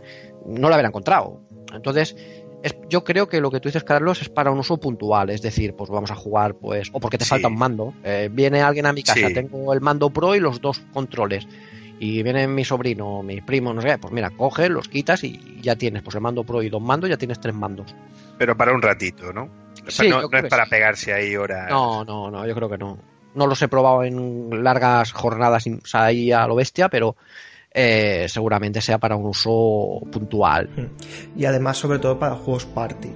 no la hubiera encontrado. Entonces, es, yo creo que lo que tú dices, Carlos, es para un uso puntual, es decir, pues vamos a jugar, pues, o porque te sí. falta un mando. Eh, viene alguien a mi casa, sí. tengo el mando Pro y los dos controles y viene mi sobrino, mi primo, no sé, pues mira, coges, los quitas y ya tienes, pues el mando pro y dos mandos, ya tienes tres mandos. Pero para un ratito, ¿no? Sí, no, no es para sí. pegarse ahí horas. No, no, no, yo creo que no. No los he probado en largas jornadas o sea, ahí a lo bestia, pero eh, seguramente sea para un uso puntual. Y además, sobre todo para juegos party.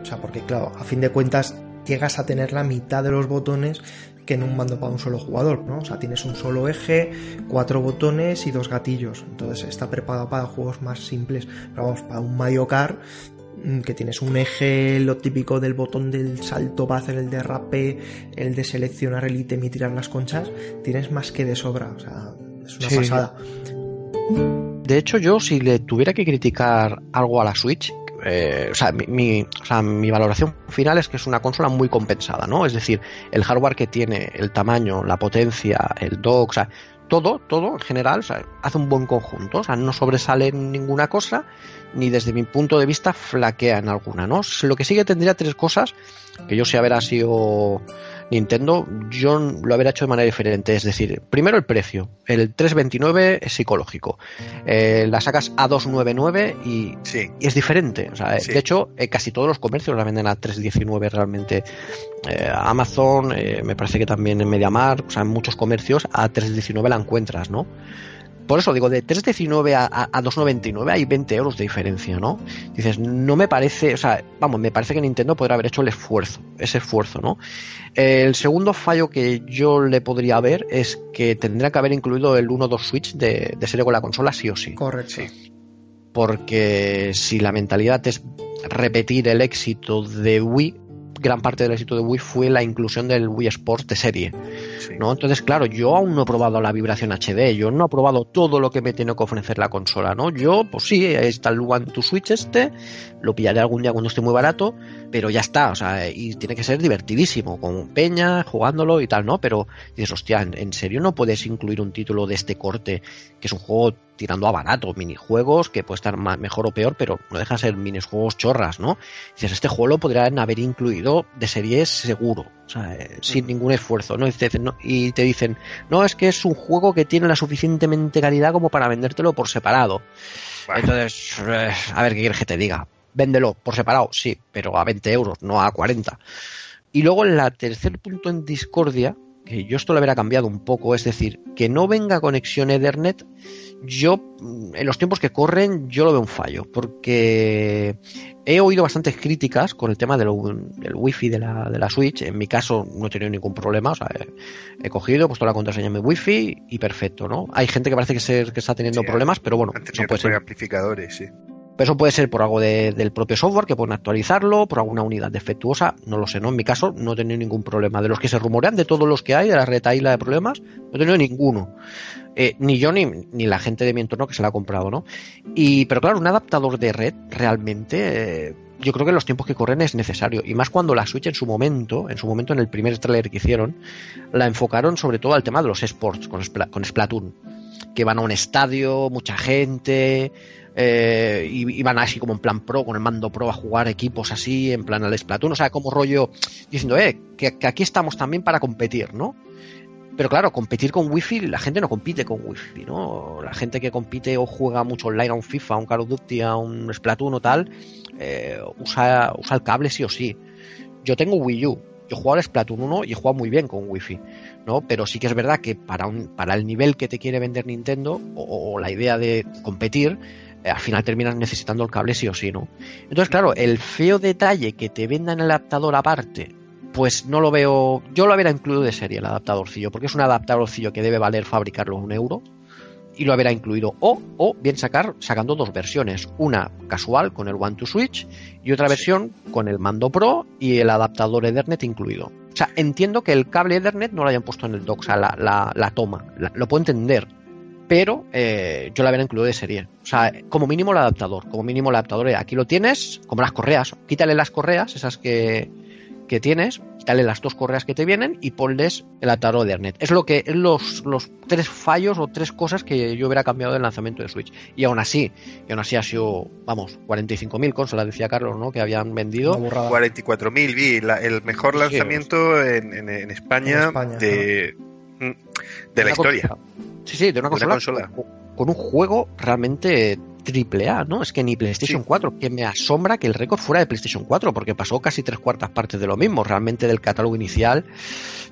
O sea, porque claro, a fin de cuentas llegas a tener la mitad de los botones que en un mando para un solo jugador, ¿no? O sea, tienes un solo eje, cuatro botones y dos gatillos. Entonces está preparado para juegos más simples. Pero vamos, para un Mario Kart que tienes un eje, lo típico del botón del salto para hacer el derrape, el de seleccionar el ítem y tirar las conchas, tienes más que de sobra. O sea, es una sí. pasada. De hecho, yo si le tuviera que criticar algo a la Switch, eh, o, sea, mi, mi, o, sea, mi, valoración final es que es una consola muy compensada, ¿no? Es decir, el hardware que tiene, el tamaño, la potencia, el dock, o sea, todo, todo en general, o sea, hace un buen conjunto, o sea, no sobresale ninguna cosa, ni desde mi punto de vista flaquea en alguna, ¿no? Lo que sí que tendría tres cosas, que yo sé haber sido Nintendo, yo lo habría hecho de manera diferente. Es decir, primero el precio. El 329 es psicológico. Eh, la sacas a 299 y, sí. y es diferente. O sea, sí. De hecho, eh, casi todos los comercios la venden a 319 realmente. Eh, Amazon, me parece que también en MediaMar, o sea, en muchos comercios a 319 la encuentras, ¿no? Por eso digo, de 3,19 a, a, a 2,99 hay 20 euros de diferencia, ¿no? Dices, no me parece, o sea, vamos, me parece que Nintendo podrá haber hecho el esfuerzo, ese esfuerzo, ¿no? El segundo fallo que yo le podría ver es que tendría que haber incluido el 1-2 Switch de, de serie con la consola, sí o sí. Correcto. Sí. Porque si la mentalidad es repetir el éxito de Wii, gran parte del éxito de Wii fue la inclusión del Wii Sports de serie. ¿no? Entonces, claro, yo aún no he probado la vibración HD, yo no he probado todo lo que me tiene que ofrecer la consola, ¿no? Yo, pues sí, está el One to Switch este, lo pillaré algún día cuando esté muy barato, pero ya está, o sea, y tiene que ser divertidísimo, con peña, jugándolo y tal, ¿no? Pero dices, hostia, ¿en serio no puedes incluir un título de este corte, que es un juego tirando a barato, minijuegos, que puede estar mejor o peor, pero no deja de ser minijuegos chorras, ¿no? Dices, este juego lo podrían haber incluido de series seguro, o sea, eh, sin ningún esfuerzo, ¿no? Y te dicen, no, es que es un juego que tiene la suficientemente calidad como para vendértelo por separado. Entonces, eh, a ver qué quieres que te diga. Véndelo por separado, sí, pero a 20 euros, no a 40. Y luego en la tercer punto en discordia, que yo esto lo hubiera cambiado un poco, es decir, que no venga conexión Ethernet, yo en los tiempos que corren yo lo veo un fallo, porque he oído bastantes críticas con el tema del, wifi de la, de la Switch, en mi caso no he tenido ningún problema, o sea, he, cogido, he puesto la contraseña en mi wifi y perfecto, ¿no? Hay gente que parece que, ser, que está teniendo problemas, pero bueno, eso puede ser. amplificadores, sí. Pero eso puede ser por algo del propio software, que pueden actualizarlo, por alguna unidad defectuosa, no lo sé, ¿no? En mi caso no he tenido ningún problema. De los que se rumorean, de todos los que hay, de la retaíla de problemas, no he tenido ninguno. Eh, ni yo ni, ni, la gente de mi entorno que se la ha comprado, ¿no? Y, pero claro, un adaptador de red realmente... Eh, yo creo que en los tiempos que corren es necesario. Y más cuando la Switch en su momento, en su momento en el primer trailer que hicieron, la enfocaron sobre todo al tema de los esports con, con Splatoon. Que van a un estadio, mucha gente, eh, iban así como en plan pro, con el mando pro a jugar equipos así, en plan al Splatoon, o sea, como rollo diciendo, eh, que, aquí estamos también para competir, ¿no? Pero claro, competir con Wi-Fi, la gente no compite con Wi-Fi, ¿no? La gente que compite o juega mucho online a un FIFA, a un Call of Duty, a un Splatoon o tal, eh, usa, usa el cable sí o sí. Yo tengo Wii U, yo jugado al Splatoon 1 y jugado muy bien con Wi-Fi, ¿no? Pero sí que es verdad que para, un, para el nivel que te quiere vender Nintendo o la idea de competir, al final terminas necesitando el cable sí o sí, ¿no? Entonces, claro, el feo detalle que te vendan el adaptador aparte, pues no lo veo. Yo lo hubiera incluido de serie el adaptadorcillo, porque es un adaptadorcillo que debe valer fabricarlo un euro y lo hubiera incluido. O, o bien sacar, sacando dos versiones. Una casual con el One to Switch y otra versión con el mando Pro y el adaptador Ethernet incluido. O sea, entiendo que el cable Ethernet no lo hayan puesto en el dock, o sea, la, la, toma. lo puedo entender pero eh, yo la hubiera incluido de serie. O sea, como mínimo el adaptador, como mínimo el adaptador. Eh, aquí lo tienes, como las correas. Quítale las correas, esas que, que tienes, quítale las dos correas que te vienen y ponles el adaptador de Ethernet. Es lo que es los, los tres fallos o tres cosas que yo hubiera cambiado del lanzamiento de Switch. Y aún así, y aún así ha sido, vamos, 45.000 consolas, decía Carlos, ¿no? Que habían vendido. 44.000, vi el mejor lanzamiento en, en, España, de, mm, de la historia. Sí, sí, de una consola, Con, un juego realmente triple A, ¿no? Es que ni PlayStation 4, que me asombra que el récord fuera de PlayStation 4, porque pasó casi tres cuartas partes de lo mismo. Realmente del catálogo inicial,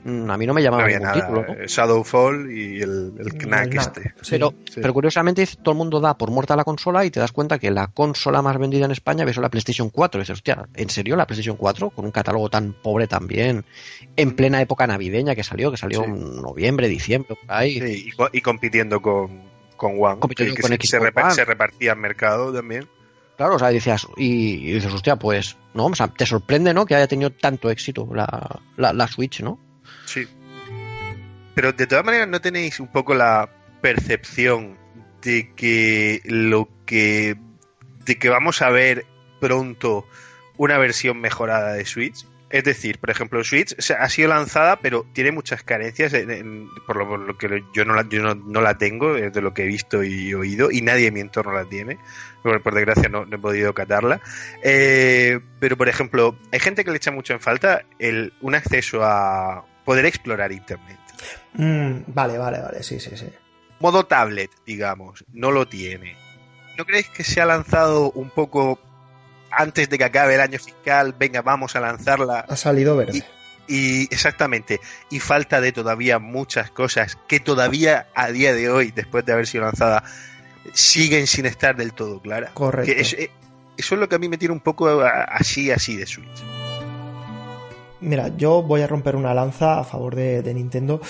mm, a mí no me llamaba ningún título. ¿no? Shadowfall y el, el Knack este. pero, pero curiosamente todo el mundo da por muerta la consola y te das cuenta que la consola más vendida en España es la PlayStation 4. Y dices, hostia, ¿en serio la PlayStation 4? Con un catálogo tan pobre también, en plena época navideña que salió, que salió en noviembre, diciembre, por ahí. y compitiendo con con One, que, se, repartía el mercado también. Claro, o sea, decías, y, dices, hostia, pues, ¿no? O sea, te sorprende, ¿no? Que haya tenido tanto éxito la, la, Switch, ¿no? Sí. Pero de todas maneras, ¿no tenéis un poco la percepción de que lo que. de que vamos a ver pronto una versión mejorada de Switch? Es decir, por ejemplo, Switch ha sido lanzada, pero tiene muchas carencias, por, lo, que yo, no la, no, la tengo, de lo que he visto y oído, y nadie en mi entorno la tiene. Por, por desgracia no, he podido catarla. Eh, pero, por ejemplo, hay gente que le echa mucho en falta el, un acceso a poder explorar Internet. Mm, vale, vale, vale, sí, sí, sí. Modo tablet, digamos, no lo tiene. ¿No creéis que se ha lanzado un poco antes de que acabe el año fiscal, venga, vamos a lanzarla. Ha salido verde. Y, exactamente, y falta de todavía muchas cosas que todavía a día de hoy, después de haber sido lanzada, siguen sin estar del todo claras. Correcto. Eh, eso es lo que a mí me tiene un poco así, así de Switch. Mira, yo voy a romper una lanza a favor de, Nintendo.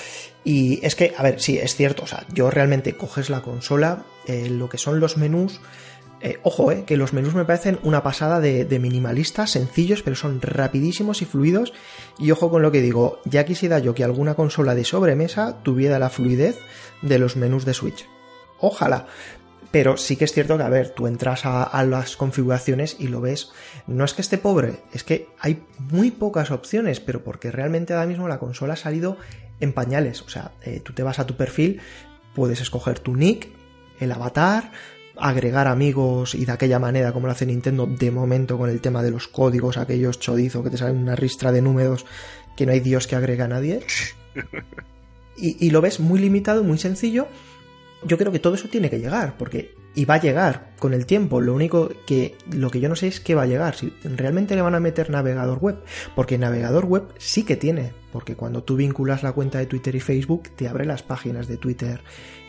Y es que, a ver, sí, es cierto. O sea, yo realmente coges la consola, eh, lo que son los menús, Eh, ojo, eh, que los menús me parecen una pasada de, minimalistas, sencillos, pero son rapidísimos y fluidos. Y ojo con lo que digo, ya quisiera yo que alguna consola de sobremesa tuviera la fluidez de los menús de Switch. Ojalá. Pero sí que es cierto que, a ver, tú entras a, a, las configuraciones y lo ves. No es que esté pobre, es que hay muy pocas opciones, pero porque realmente ahora mismo la consola ha salido en pañales. O sea, eh, tú te vas a tu perfil, puedes escoger tu nick, el avatar, agregar amigos y de aquella manera como lo hace Nintendo de momento con el tema de los códigos, aquellos chorizo que te salen una ristra de números que no hay Dios que agregue a nadie. Y, y, lo ves muy limitado, muy sencillo. Yo creo que todo eso tiene que llegar, porque y va a llegar con el tiempo. Lo único que lo que yo no sé es qué va a llegar. Si realmente le van a meter navegador web, porque navegador web sí que tiene, porque cuando tú vinculas la cuenta de Twitter y Facebook te abre las páginas de Twitter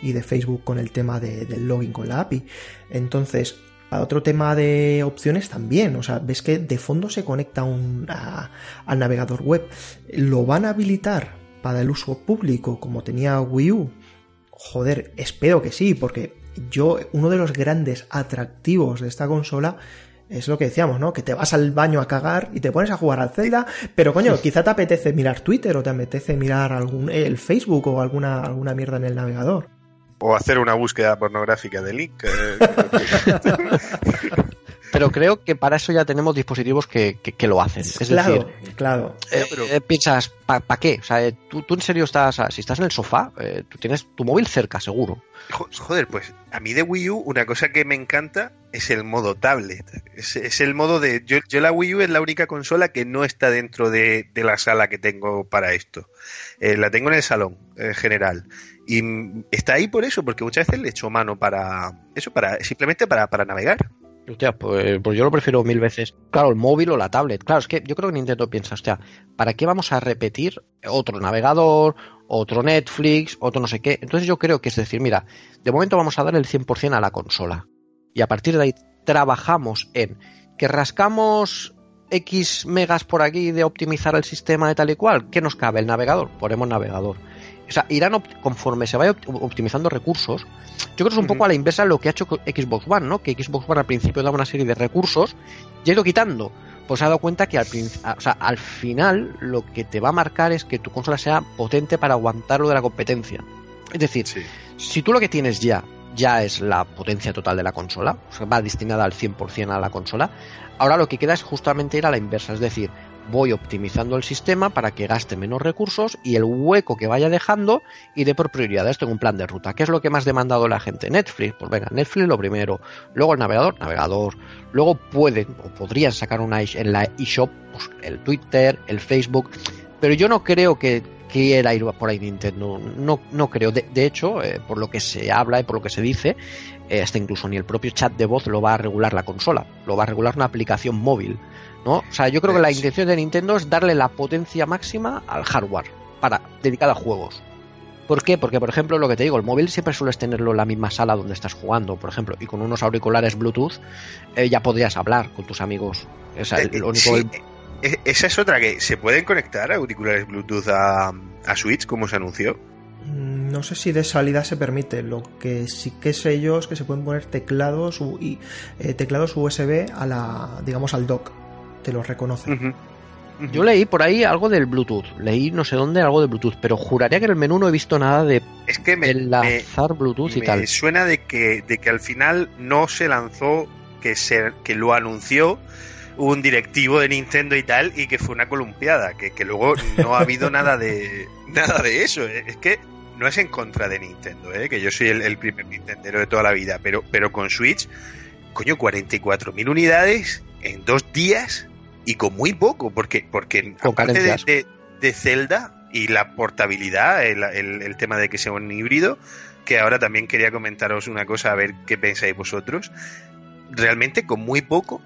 y de Facebook con el tema de, del login con la API. Entonces, para otro tema de opciones también, o sea, ves que de fondo se conecta un, a, al navegador web. Lo van a habilitar para el uso público como tenía Wii U. Joder, espero que sí, porque yo, uno de los grandes atractivos de esta consola es lo que decíamos, ¿no? Que te vas al baño a cagar y te pones a jugar al Zelda, pero coño, quizá te apetece mirar Twitter o te apetece mirar algún el Facebook o alguna alguna mierda en el navegador. O hacer una búsqueda pornográfica de link. pero creo que para eso ya tenemos dispositivos que, que, que lo hacen. Es claro, decir, claro. Eh, eh, piensas, ¿para pa qué? O sea, eh, tú, tú, en serio estás, si estás en el sofá, eh, tú tienes tu móvil cerca, seguro. Joder, pues a mí de Wii U una cosa que me encanta es el modo tablet. Es, es el modo de... Yo, yo, la Wii U es la única consola que no está dentro de, de la sala que tengo para esto. Eh, la tengo en el salón en general. Y está ahí por eso, porque muchas veces le echo mano para... Eso, para simplemente para, para navegar. Hostia, pues, pues, yo lo prefiero mil veces. Claro, el móvil o la tablet. Claro, es que yo creo que Nintendo piensa, ¿para qué vamos a repetir otro navegador, otro Netflix, otro no sé qué? Entonces yo creo que es decir, mira, de momento vamos a dar el 100% a la consola. Y a partir de ahí trabajamos en que rascamos X megas por aquí de optimizar el sistema de tal y cual. ¿Qué nos cabe? El navegador. Ponemos navegador. O sea, irán conforme se vaya optimizando recursos. Yo creo que es un poco a la inversa lo que ha hecho Xbox One, ¿no? Que Xbox One al principio daba una serie de recursos y ha ido quitando. Pues se ha dado cuenta que al, o sea, al final lo que te va a marcar es que tu consola sea potente para aguantar lo de la competencia. Es decir, sí. si tú lo que tienes ya ya es la potencia total de la consola, o sea, va destinada al 100% a la consola, ahora lo que queda es justamente ir a la inversa, es decir, voy optimizando el sistema para que gaste menos recursos y el hueco que vaya dejando iré por prioridades. Tengo un plan de ruta. ¿Qué es lo que más demandado la gente? Netflix. Pues venga, Netflix lo primero. Luego el navegador, navegador. Luego pueden o podrían sacar una en la eShop pues, el Twitter, el Facebook. Pero yo no creo que quiera ir por ahí Nintendo. No, no creo. De, de hecho, eh, por lo que se habla y por lo que se dice, eh, hasta incluso ni el propio chat de voz lo va a regular la consola. Lo va a regular una aplicación móvil. ¿No? O sea, yo creo que la intención de Nintendo es darle la potencia máxima al hardware para dedicada a juegos. ¿Por qué? Porque, por ejemplo, lo que te digo, el móvil siempre sueles tenerlo en la misma sala donde estás jugando, por ejemplo, y con unos auriculares Bluetooth eh, ya podrías hablar con tus amigos. O sea, el, único... Sí, esa es otra que se pueden conectar auriculares Bluetooth a, a Switch, como se anunció. No sé si de salida se permite. Lo que sí que sé yo es que se pueden poner teclados y eh, teclados USB a la, digamos, al dock te lo reconoce. Uh -huh. Uh -huh. Yo leí por ahí algo del Bluetooth, leí no sé dónde algo de Bluetooth, pero juraría que en el menú no he visto nada de es que me, enlazar me, Bluetooth y me tal. suena de que, de que al final no se lanzó, que, se, que lo anunció un directivo de Nintendo y tal, y que fue una columpiada, que, que luego no ha habido nada de nada de eso. Es que no es en contra de Nintendo, ¿eh? que yo soy el, el primer Nintendero de toda la vida, pero, pero con Switch, coño, 44.000 unidades en dos días y con muy poco, porque, porque con aparte de, de, de, Zelda y la portabilidad, el, el, el, tema de que sea un híbrido, que ahora también quería comentaros una cosa, a ver qué pensáis vosotros, realmente con muy poco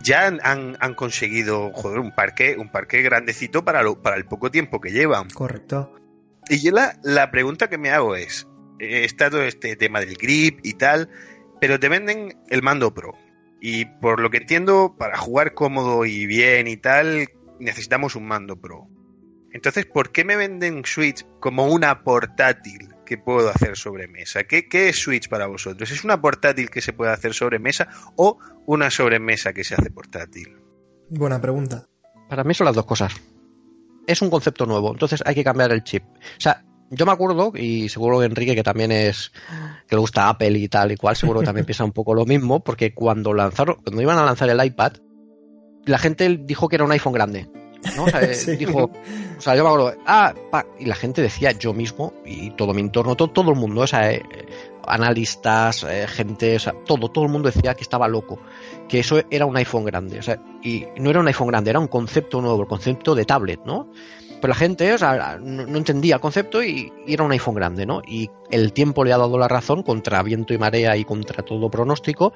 ya han, han, han conseguido joder, un parque un parque grandecito para, lo, para el poco tiempo que llevan. Correcto. Y yo la, la pregunta que me hago es, eh, está todo este tema del grip y tal, pero te venden el mando Pro. Y por lo que entiendo, para jugar cómodo y bien y tal, necesitamos un mando Pro. Entonces, ¿por qué me venden Switch como una portátil que puedo hacer sobre mesa. ¿Qué, ¿Qué es Switch para vosotros? ¿Es una portátil que se puede hacer sobre mesa o una sobremesa que se hace portátil? Buena pregunta. Para mí son las dos cosas. Es un concepto nuevo, entonces hay que cambiar el chip. O sea, yo me acuerdo, y seguro que Enrique, que también es, que le gusta Apple y tal y cual, seguro que también piensa un poco lo mismo, porque cuando lanzaron, cuando iban a lanzar el iPad, la gente dijo que era un iPhone grande. ¿no? O sea, eh, Sí. dijo, o sea, yo me acuerdo, ah, pa, y la gente decía, yo mismo y todo mi entorno, todo, todo el mundo, o sea, eh, analistas, eh, gente, o sea, todo, todo el mundo decía que estaba loco, que eso era un iPhone grande, o sea, y no era un iPhone grande, era un concepto nuevo, el concepto de tablet, ¿no? Pero la gente, o sea, no, entendía el concepto y, y era un iPhone grande, ¿no? Y el tiempo le ha dado la razón contra viento y marea y contra todo pronóstico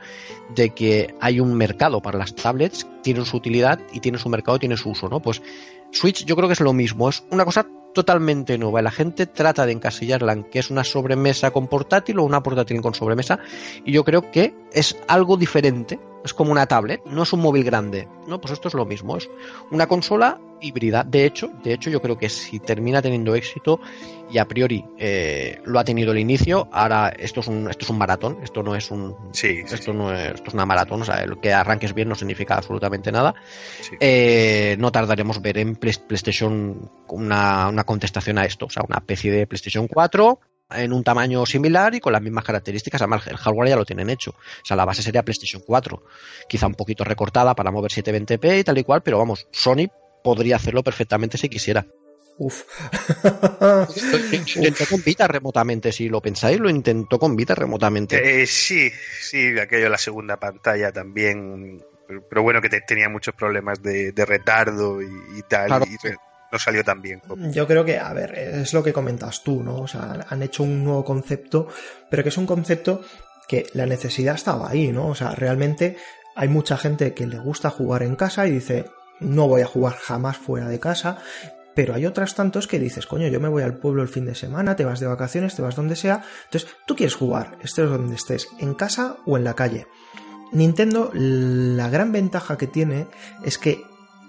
de que hay un mercado para las tablets, tienen su utilidad y tienen su mercado, tiene su uso, ¿no? Pues Switch yo creo que es lo mismo, es una cosa totalmente nueva. La gente trata de encasillarla en que es una sobremesa con portátil o una portátil con sobremesa y yo creo que es algo diferente. Es como una tablet, no es un móvil grande. No, pues esto es lo mismo, es una consola híbrida. De hecho, de hecho yo creo que si termina teniendo éxito y a priori eh, lo ha tenido el inicio, ahora esto es un esto es un maratón, esto no es un Sí, sí, esto no es, esto es una maratón, o sea, el que arranques bien no significa absolutamente nada. Eh, no tardaremos ver en Play- PlayStation una, una contestación a esto, o sea, una especie de PlayStation 4 en un tamaño similar y con las mismas características. Además, el hardware ya lo tienen hecho. O sea, la base sería PlayStation 4, quizá un poquito recortada para mover 720p y tal y cual, pero vamos, Sony podría hacerlo perfectamente si quisiera. Uf. Lo intentó con Vita remotamente, si lo pensáis, lo intentó con Vita remotamente. Eh, sí, sí, aquello de la segunda pantalla también. Pero, pero bueno, que te- tenía muchos problemas de, de retardo y, y tal. Claro. Y no salió tan bien. Yo creo que, a ver, es lo que comentas tú, ¿no? O sea, han hecho un nuevo concepto, pero que es un concepto que la necesidad estaba ahí, ¿no? O sea, realmente hay mucha gente que le gusta jugar en casa y dice, no voy a jugar jamás fuera de casa, pero hay otras tantos que dices, coño, yo me voy al pueblo el fin de semana, te vas de vacaciones, te vas donde sea, entonces tú quieres jugar, estés donde estés, en casa o en la calle. Nintendo, la gran ventaja que tiene es que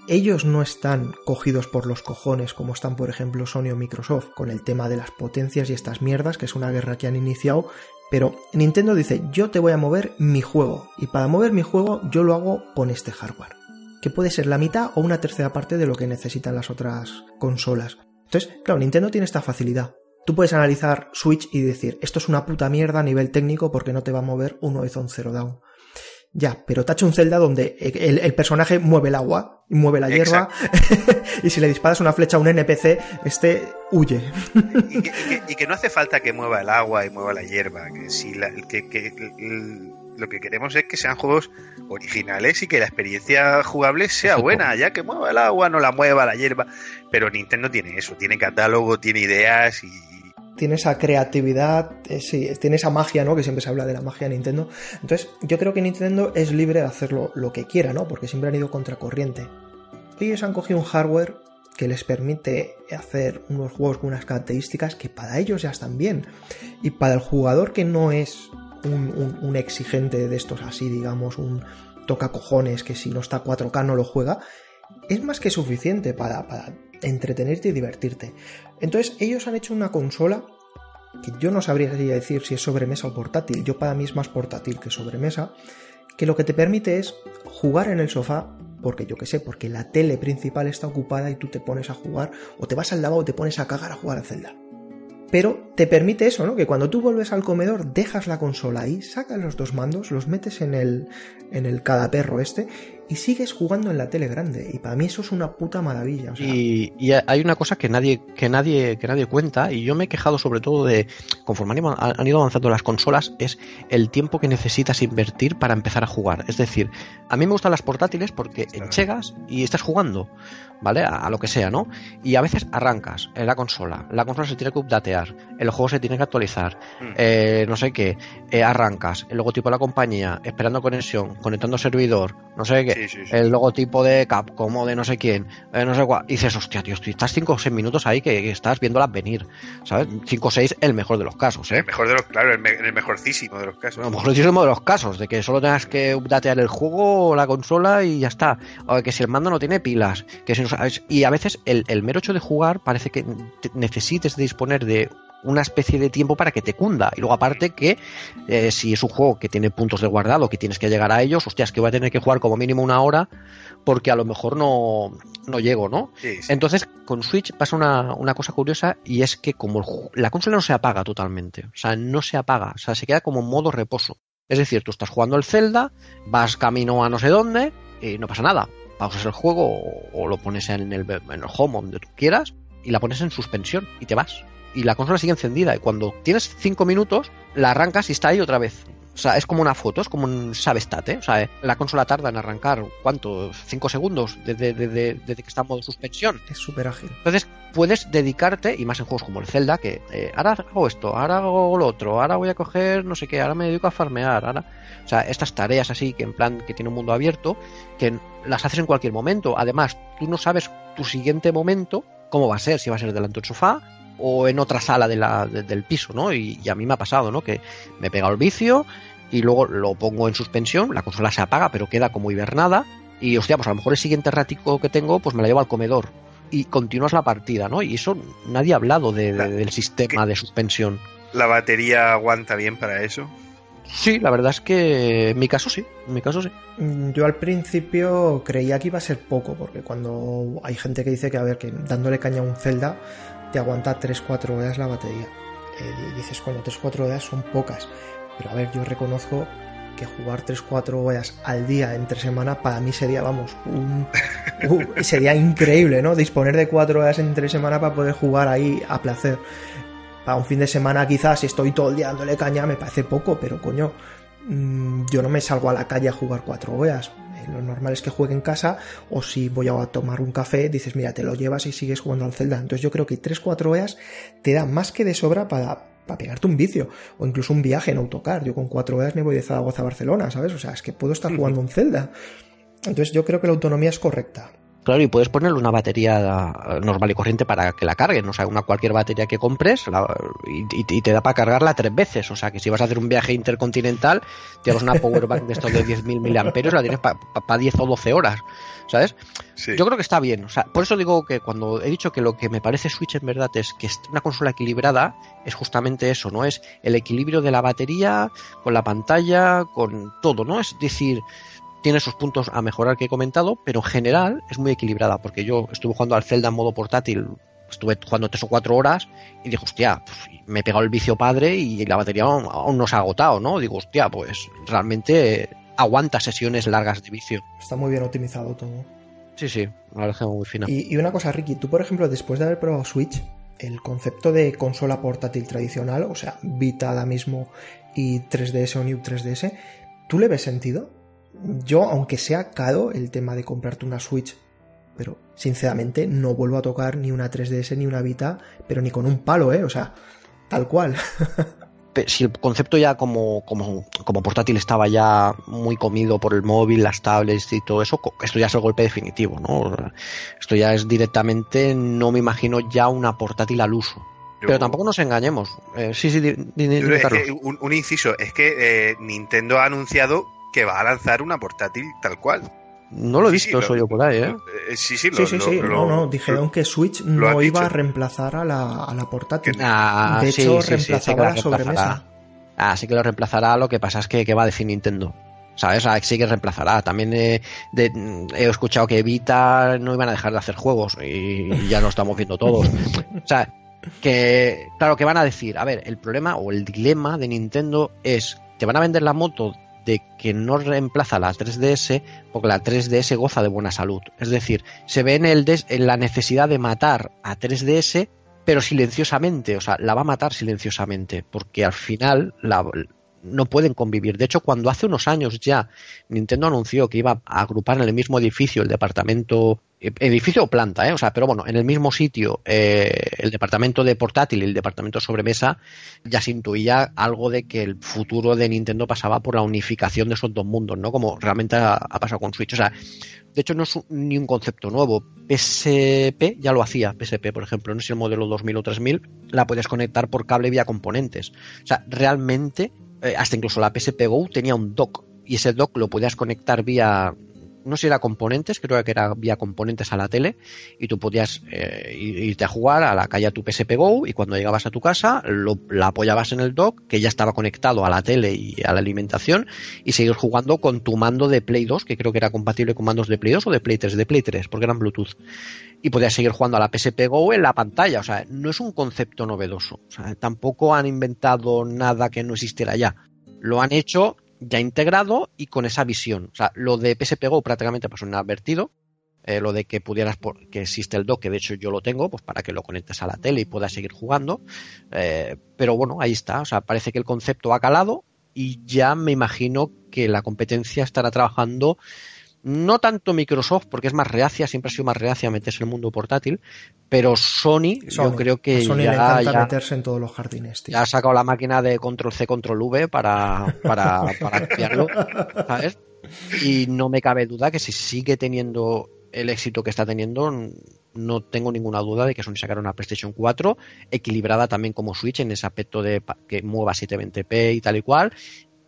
ellos no están cogidos por los cojones como están, por ejemplo, Sony o Microsoft con el tema de las potencias y estas mierdas, que es una guerra que han iniciado. Pero Nintendo dice, yo te voy a mover mi juego. Y para mover mi juego yo lo hago con este hardware. Que puede ser la mitad o una tercera parte de lo que necesitan las otras consolas. Entonces, claro, Nintendo tiene esta facilidad. Tú puedes analizar Switch y decir, esto es una puta mierda a nivel técnico porque no te va a mover un Horizon Zero Dawn. Ya, pero te ha hecho un Zelda donde el, el personaje mueve el agua, mueve la hierba, y si le disparas una flecha a un NPC, este huye. Y que, y que- y que no hace falta que mueva el agua y mueva la hierba. Que si la- que, el- lo que queremos es que sean juegos originales y que la experiencia jugable sea buena, ya que mueva el agua, no la mueva la hierba. Pero Nintendo tiene eso, tiene catálogo, tiene ideas y, Tiene esa creatividad, eh, sí, tiene esa magia, ¿no? Que siempre se habla de la magia de Nintendo. Entonces, yo creo que Nintendo es libre de hacerlo lo que quiera, ¿no? Porque siempre han ido contracorriente. Ellos han cogido un hardware que les permite hacer unos juegos con unas características que para ellos ya están bien. Y para el jugador que no es un, exigente de estos así, digamos, un toca cojones que si no está 4K no lo juega, es más que suficiente para entretenerte y divertirte. Entonces ellos han hecho una consola que yo no sabría decir si es sobremesa o portátil, yo para mí es más portátil que sobremesa, que lo que te permite es jugar en el sofá, porque yo que sé, porque la tele principal está ocupada y tú te pones a jugar, o te vas al lavabo o te pones a cagar a jugar a Zelda. Pero te permite eso, ¿no? Que cuando tú vuelves al comedor, dejas la consola ahí, sacas los dos mandos, los metes en el, en el cada perro este y sigues jugando en la tele grande. Y para mí eso es una puta maravilla. O sea, Y, y hay una cosa que nadie, que nadie, que nadie cuenta, y yo me he quejado sobre todo de, conforme han ido- han ido avanzando las consolas, es el tiempo que necesitas invertir para empezar a jugar. Es decir, a mí me gustan las portátiles porque Claro. enchegas y estás jugando, ¿vale? A, a lo que sea, ¿no? Y a veces arrancas en la consola, la consola se tiene que updatear, el juego se tiene que actualizar, Mm. eh, no sé qué, eh, arrancas, el logotipo de la compañía, esperando conexión, conectando servidor, no sé qué, Sí, sí, sí. el logotipo de Capcom o de no sé quién, eh, no sé cuál, y dices, hostia, tío, estás 5 o 6 minutos ahí que, que estás viéndolas venir, ¿sabes? 5 o 6, el mejor de los casos, ¿eh? El mejor de los, claro, el, me- el mejorcísimo de los casos. A lo mejor es uno de los casos, de que solo tengas que updatear el juego o la consola y ya está. O que si el mando no tiene pilas, que si no Y a veces el, el mero hecho de jugar parece que te- necesites disponer de una especie de tiempo para que te cunda. Y luego aparte que eh, si es un juego que tiene puntos de guardado, que tienes que llegar a ellos, hostias, que voy a tener que jugar como mínimo una hora porque a lo mejor no, no llego, ¿no? Sí, sí. Entonces con Switch pasa una, una cosa curiosa y es que como el la consola no se apaga totalmente, o sea, no se apaga, o sea, se queda como modo reposo. Es decir, tú estás jugando el Zelda, vas camino a no sé dónde y no pasa nada. Pausas el juego o, lo pones en el, en el home donde tú quieras y la pones en suspensión y te vas. Y la consola sigue encendida y cuando tienes 5 minutos la arrancas y está ahí otra vez. O sea, es como una foto, es como un sabestat, ¿eh? O sea, la consola tarda en arrancar, ¿cuánto? 5 segundos desde, desde- desde que está en modo suspensión. Es súper ágil. Entonces puedes dedicarte, y más en juegos como el Zelda, que eh, ahora hago esto, ahora hago lo otro, ahora voy a coger no sé qué, ahora me dedico a farmear, ahora... O sea, estas tareas así, que en plan que tiene un mundo abierto, que las haces en cualquier momento. Además, tú no sabes tu siguiente momento, cómo va a ser, si va a ser delante del sofá o en otra sala de la, de- del piso, ¿no? Y, y a mí me ha pasado, ¿no? Que me he pegado el vicio y luego lo pongo en suspensión, la consola se apaga, pero queda como hibernada. Y hostia, pues a lo mejor el siguiente ratico que tengo, pues me la llevo al comedor y continúas la partida, ¿no? Y eso nadie ha hablado de- de- La- del sistema de suspensión. ¿La batería aguanta bien para eso? Sí, la verdad es que en mi caso sí, en mi caso sí. Mm, Yo al principio creía que iba a ser poco, porque cuando hay gente que dice que, a ver, que dándole caña a un Zelda te aguanta 3-4 horas la batería. Eh, dices, coño, 3-4 horas son pocas. Pero a ver, yo reconozco que jugar 3-4 horas al día entre semana para mí sería, vamos, un, un- sería increíble, ¿no? Disponer de 4 horas entre semana para poder jugar ahí a placer. Para un fin de semana quizás si estoy todo el día dándole caña me parece poco, pero coño, mm, yo no me salgo a la calle a jugar 4 horas. Eh, Lo normal es que juegue en casa o si voy a tomar un café, dices, mira, te lo llevas y sigues jugando al Zelda. Entonces yo creo que 3-4 horas te da más que de sobra para, para pegarte un vicio o incluso un viaje en autocar. Yo con 4 horas me voy de Zaragoza a Barcelona, ¿sabes? O sea, es que puedo estar jugando un Zelda. Entonces yo creo que la autonomía es correcta. Claro, y puedes ponerle una batería eh, normal y corriente para que la carguen, o sea, una cualquier batería que compres la- y, y- te da para cargarla tres veces, o sea, que si vas a hacer un viaje intercontinental, te llevas una powerbank de estos de 10.000 miliamperios, la tienes para 10 o 12 horas, ¿sabes? Sí. Yo creo que está bien. O sea, por eso digo que cuando he dicho que lo que me parece Switch en verdad es que es una consola equilibrada, es justamente eso, ¿no? Es el equilibrio de la batería, con la pantalla, con todo, ¿no? Es decir, tiene sus puntos a mejorar que he comentado, pero en general es muy equilibrada, porque yo estuve jugando al Zelda en modo portátil, estuve jugando tres o cuatro horas y dije, hostia, pues, me he pegado el vicio padre y la batería aún, aún no se ha agotado, ¿no? Digo, hostia, pues realmente aguanta sesiones largas de vicio. Está muy bien optimizado todo. Sí, sí, la verdad muy fina. Y, y una cosa, Ricky, tú por ejemplo, después de haber probado Switch, el concepto de consola portátil tradicional, o sea, Vita ahora mismo y 3DS o New 3DS, ¿tú le ves sentido? Yo, aunque sea caro el tema de comprarte una Switch, pero sinceramente no vuelvo a tocar ni una 3DS ni una Vita, pero ni con un palo, ¿eh? O sea, tal cual. Si el concepto ya como, como, como portátil estaba ya muy comido por el móvil, las tablets y todo eso, esto ya es el golpe definitivo, ¿no? Esto ya es directamente, no me imagino ya una portátil al uso. Yo- Pero tampoco nos engañemos. Eh, sí, sí, di- di- di- yo- es Carlos. que un, un inciso, es que eh, Nintendo ha anunciado que va a lanzar una portátil tal cual. No lo he Sí, visto sí, eso lo- yo por ahí, ¿eh? Eh, Sí, sí, lo, sí, sí, lo- sí. lo- no, no, dijeron que Switch no iba a reemplazar a la, a la portátil. Ah, de sí, hecho, sí, sí, sé que reemplazaba la sobremesa. Ah, sí que lo reemplazará, lo que pasa es que, que va a decir Nintendo. ¿Sabes? O sea, sí que reemplazará. También he, de- he escuchado que Vita no iban a dejar de hacer juegos y ya lo estamos viendo todos. O sea, que claro que van a decir, a ver, el problema o el dilema de Nintendo es, te van a vender la moto de que no reemplaza la 3DS porque la 3DS goza de buena salud. Es decir, se ve en, el en la necesidad de matar a 3DS pero silenciosamente, o sea, la va a matar silenciosamente, porque al final la, no pueden convivir. De hecho, cuando hace unos años ya Nintendo anunció que iba a agrupar en el mismo edificio el departamento, eh, edificio o planta, ¿eh? o sea, pero bueno, en el mismo sitio eh, el departamento de portátil y el departamento de sobremesa, ya se intuía algo de que el futuro de Nintendo pasaba por la unificación de esos dos mundos, ¿no? Como realmente ha, pasado con Switch. O sea, de hecho, no es ni un concepto nuevo. PSP ya lo hacía. PSP, por ejemplo, no sé el modelo 2000 o 3000, la puedes conectar por cable vía componentes. O sea, realmente, eh, hasta incluso la PSP Go tenía un dock. Y ese dock lo podías conectar vía no sé si era componentes, creo que era había componentes a la tele y tú podías eh, irte a jugar a la calle a tu PSP Go y cuando llegabas a tu casa lo, la apoyabas en el dock que ya estaba conectado a la tele y a la alimentación y seguir jugando con tu mando de Play 2 que creo que era compatible con mandos de Play 2 o de Play 3, de Play 3 porque eran Bluetooth. Y podías seguir jugando a la PSP Go en la pantalla, o sea, no es un concepto novedoso, o sea, tampoco han inventado nada que no existiera ya, lo han hecho ya integrado y con esa visión. O sea, lo de PSP Go prácticamente pasó inadvertido. Eh, lo de que pudieras, por, que existe el dock, que de hecho yo lo tengo, pues para que lo conectes a la tele y puedas seguir jugando. Eh, pero bueno, ahí está. O sea, parece que el concepto ha calado y ya me imagino que la competencia estará trabajando no tanto Microsoft, porque es más reacia, siempre ha sido más reacia a meterse en el mundo portátil, pero Sony, yo creo que Sony ya, le encanta ya- meterse en todos los jardines, tío. ya ha sacado la máquina de control C, control V para, para, para copiarlo, ¿sabes? Y no me cabe duda que si sigue teniendo el éxito que está teniendo, no tengo ninguna duda de que Sony sacará una PlayStation 4 equilibrada también como Switch en ese aspecto de que mueva 720p y tal y cual,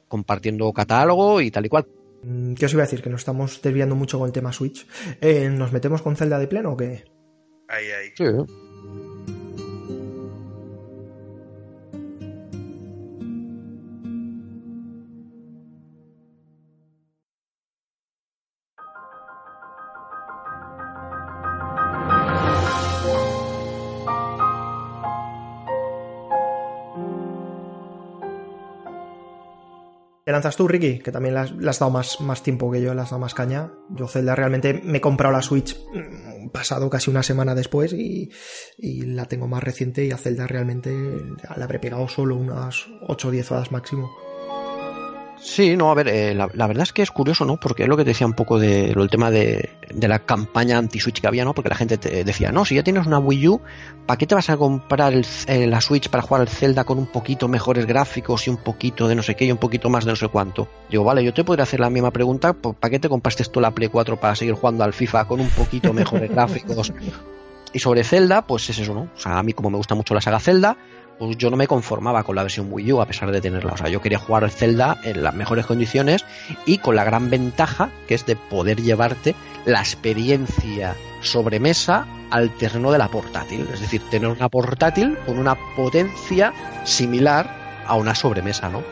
compartiendo catálogo y tal y cual. Mm, ¿Qué os iba a decir? Que nos estamos desviando mucho con el tema Switch. Eh, ¿Nos metemos con Zelda de pleno o qué? Ahí, ahí. Sí. ¿Te lanzas tú, Ricky? Que también le has, dado más, más tiempo que yo, le has dado más caña. Yo Zelda realmente me he comprado la Switch mm, pasado casi una semana después y, la tengo más reciente y a Zelda realmente le habré pegado solo unas 8 o 10 horas máximo. Sí, no, a ver, eh, la, la verdad es que es curioso, ¿no? Porque es lo que te decía un poco de lo el tema de, de la campaña anti-Switch que había, ¿no? Porque la gente te decía, no, si ya tienes una Wii U, ¿para qué te vas a comprar el- eh, la Switch para jugar al Zelda con un poquito mejores gráficos y un poquito de no sé qué y un poquito más de no sé cuánto? Digo, vale, yo te podría hacer la misma pregunta, ¿para qué te compraste tú la Play 4 para seguir jugando al FIFA con un poquito mejores gráficos? Y sobre Zelda, pues es eso, ¿no? O sea, a mí como me gusta mucho la saga Zelda, pues yo no me conformaba con la versión Wii U a pesar de tenerla. O sea, yo quería jugar Zelda en las mejores condiciones y con la gran ventaja que es de poder llevarte la experiencia sobremesa al terreno de la portátil. Es decir, tener una portátil con una potencia similar a una sobremesa, ¿no?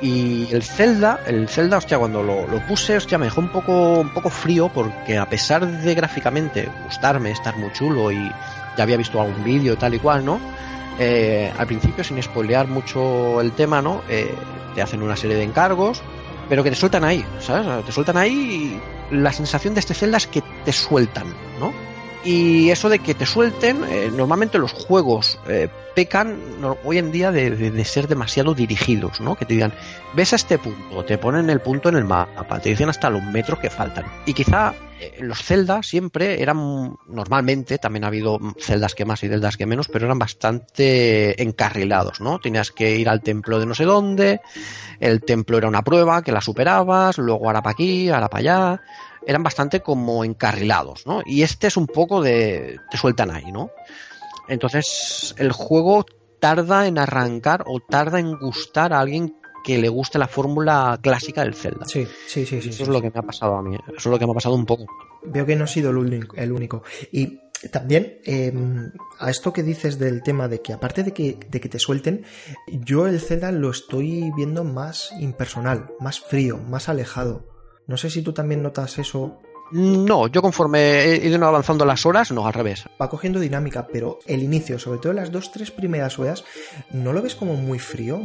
Y el Zelda, el Zelda, hostia, cuando lo, lo puse, hostia, me dejó un poco, un poco frío porque a pesar de gráficamente gustarme, estar muy chulo y ya había visto algún vídeo tal y cual, ¿no? Eh, al principio, sin spoilear mucho el tema, ¿no? Eh, te hacen una serie de encargos, pero que te sueltan ahí, ¿sabes? Te sueltan ahí la sensación de este Zelda es que te sueltan, ¿no? Y eso de que te suelten, eh, normalmente los juegos eh, pecan hoy en día de, de- ser demasiado dirigidos, ¿no? Que te digan, ves a este punto, te ponen el punto en el mapa, te dicen hasta los metros que faltan. Y quizá los Zelda siempre eran, normalmente, también ha habido celdas que más y celdas que menos, pero eran bastante encarrilados, ¿no? Tenías que ir al templo de no sé dónde, el templo era una prueba que la superabas, luego ahora para aquí, ahora para allá, eran bastante como encarrilados, ¿no? Y este es un poco de... te sueltan ahí, ¿no? Entonces el juego tarda en arrancar o tarda en gustar a alguien que le guste la fórmula clásica del Zelda. Sí, sí, sí, sí. Eso sí, es lo que me ha pasado a mí. Eso es lo que me ha pasado un poco. Veo que no he sido el único. El único. Y también, eh, a esto que dices del tema de que aparte de que, de que te suelten, yo el Zelda lo estoy viendo más impersonal, más frío, más alejado. No sé si tú también notas eso. No, yo conforme he ido avanzando las horas, no, al revés. Va cogiendo dinámica, pero el inicio, sobre todo las dos, tres primeras horas, ¿no lo ves como muy frío?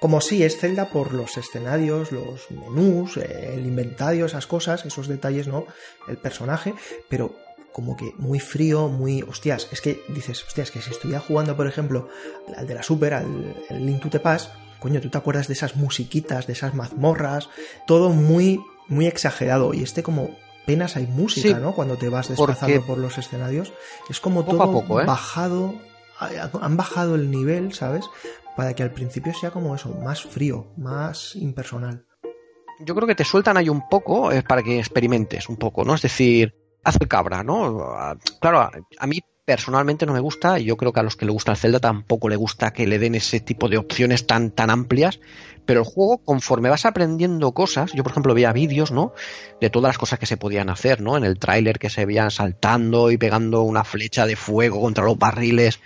Como si es Zelda por los escenarios, los menús, eh, el inventario, esas cosas, esos detalles, ¿no? El personaje, pero como que muy frío, muy... Hostias, es que dices, hostias, que si estuviera jugando, por ejemplo, al de la Super, al el Link to the Past, coño, tú te acuerdas de esas musiquitas, de esas mazmorras, todo muy, muy exagerado, y este como... Apenas hay música, Sí, ¿no? Cuando te vas desplazando por los escenarios. Es como Poco todo a poco, ¿eh? bajado. Han bajado el nivel, ¿sabes? Para que al principio sea como eso, más frío, más impersonal. Yo creo que te sueltan ahí un poco eh, para que experimentes un poco, ¿no? Es decir, haz el cabra, ¿no? Ah, Claro, a- a mí personalmente no me gusta y yo creo que a los que le gusta el Zelda tampoco le gusta que le den ese tipo de opciones tan, tan amplias. Pero el juego, conforme vas aprendiendo cosas, yo por ejemplo veía vídeos, ¿no? De todas las cosas que se podían hacer, ¿no? En el tráiler que se veían saltando y pegando una flecha de fuego contra los barriles,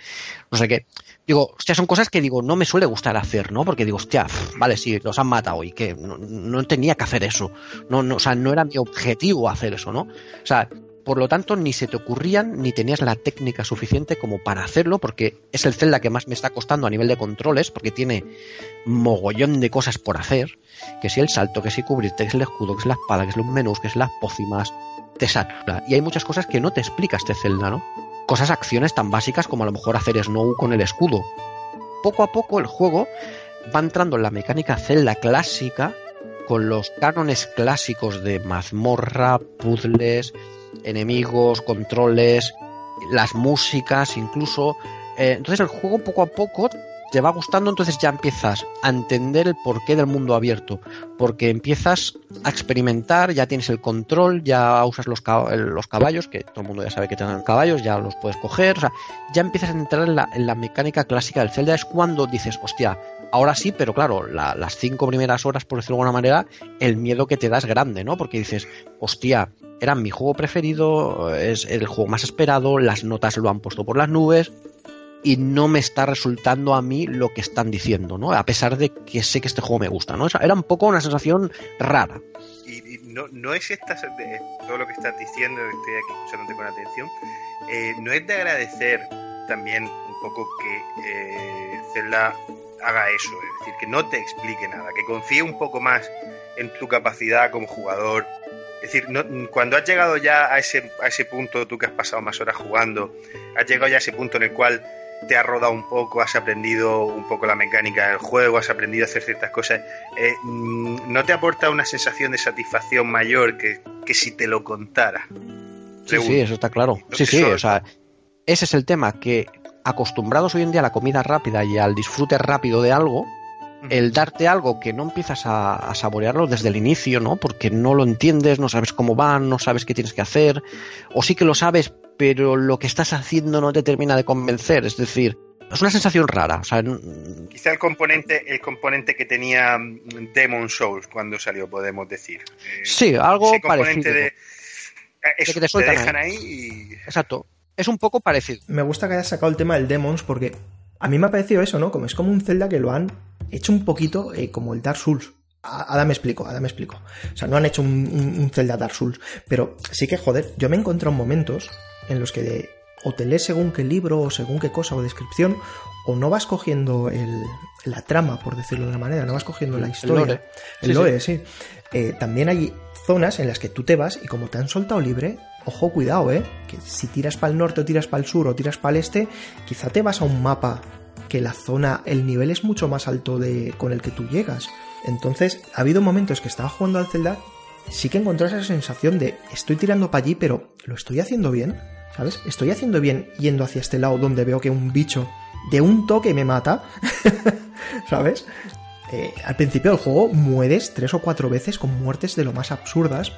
no sé qué. Digo, hostia, son cosas que digo, no me suele gustar hacer, ¿no? Porque digo, hostia, vale, sí, los han matado y que no, no tenía que hacer eso. No, no, o sea, no era mi objetivo hacer eso, ¿no? O sea, por lo tanto, ni se te ocurrían ni tenías la técnica suficiente como para hacerlo, porque es el Zelda que más me está costando a nivel de controles, porque tiene mogollón de cosas por hacer, que si el salto, que si cubrirte, que es el escudo, que es la espada, que es los menús, que es las pócimas, te satura. Y hay muchas cosas que no te explica este Zelda, ¿no? Cosas, acciones tan básicas como a lo mejor hacer snow con el escudo. Poco a poco el juego va entrando en la mecánica Zelda clásica, con los cánones clásicos de mazmorra, puzzles, enemigos, controles, las músicas, incluso. Eh, entonces el juego poco a poco te va gustando, entonces ya empiezas a entender el porqué del mundo abierto, porque empiezas a experimentar, ya tienes el control, ya usas los, los caballos, que todo el mundo ya sabe que tienen caballos, ya los puedes coger, o sea, ya empiezas a entrar en la, en la mecánica clásica del Zelda, es cuando dices, hostia, ahora sí, pero claro, las cinco primeras horas, por decirlo de alguna manera, el miedo que te da es grande, ¿no? Porque dices, hostia, era mi juego preferido, es el juego más esperado, las notas lo han puesto por las nubes y no me está resultando a mí lo que están diciendo, ¿no? A pesar de que sé que este juego me gusta, ¿no? Era un poco una sensación rara. Y, no, no, es esta, todo lo que estás diciendo, estoy aquí escuchándote con atención, eh, no es de agradecer también un poco que eh, Zelda haga eso, es decir, que no te explique nada, que confíe un poco más en tu capacidad como jugador, es decir, cuando has llegado ya a ese, a ese punto, tú que has pasado más horas jugando, has llegado ya a ese punto en el cual te has rodado un poco, has aprendido un poco la mecánica del juego, has aprendido a hacer ciertas cosas, eh, mm, ¿no te aporta una sensación de satisfacción mayor que, que si te lo contara? Sí, sí, eso está claro. Sí, sí, o sea, ese es el tema, que acostumbrados hoy en día a la comida rápida y al disfrute rápido de algo, el darte algo que no empiezas a, saborearlo desde el inicio, ¿no? Porque no lo entiendes, no sabes cómo van, no sabes qué tienes que hacer, o sí que lo sabes, pero lo que estás haciendo no te termina de convencer, es decir, es una sensación rara. Quizá el componente, el componente que tenía mm, Demon Souls cuando salió, podemos decir. Eh, sí, algo parecido. De, que te, dejan ahí, y... Exacto. Es un poco parecido. Me gusta que hayas sacado el tema del Demons porque a mí me ha parecido eso, ¿no? Como es como un Zelda que lo han hecho un poquito eh, como el Dark Souls. Ahora me explico, ahora me explico. O sea, no han hecho un, Zelda Dark Souls, pero sí que, joder, yo me he encontrado momentos en los que de, o te lees según qué libro, o según qué cosa, o descripción, o no vas cogiendo el, la trama, por decirlo de una manera, no vas cogiendo la historia. El lore. sí. Eh, también hay zonas en las que tú te vas y como te han soltado libre, ojo, cuidado, ¿eh? Que si tiras para el norte o tiras para el sur o tiras para el este, quizá te vas a un mapa que la zona, el nivel es mucho más alto de, con el que tú llegas. Entonces, ha habido momentos que estaba jugando al Zelda, sí que encontré esa sensación de estoy tirando para allí, pero ¿lo estoy haciendo bien? ¿Sabes? Estoy haciendo bien yendo hacia este lado donde veo que un bicho de un toque me mata. ¿Sabes? Eh, al principio del juego mueres tres o cuatro veces con muertes de lo más absurdas.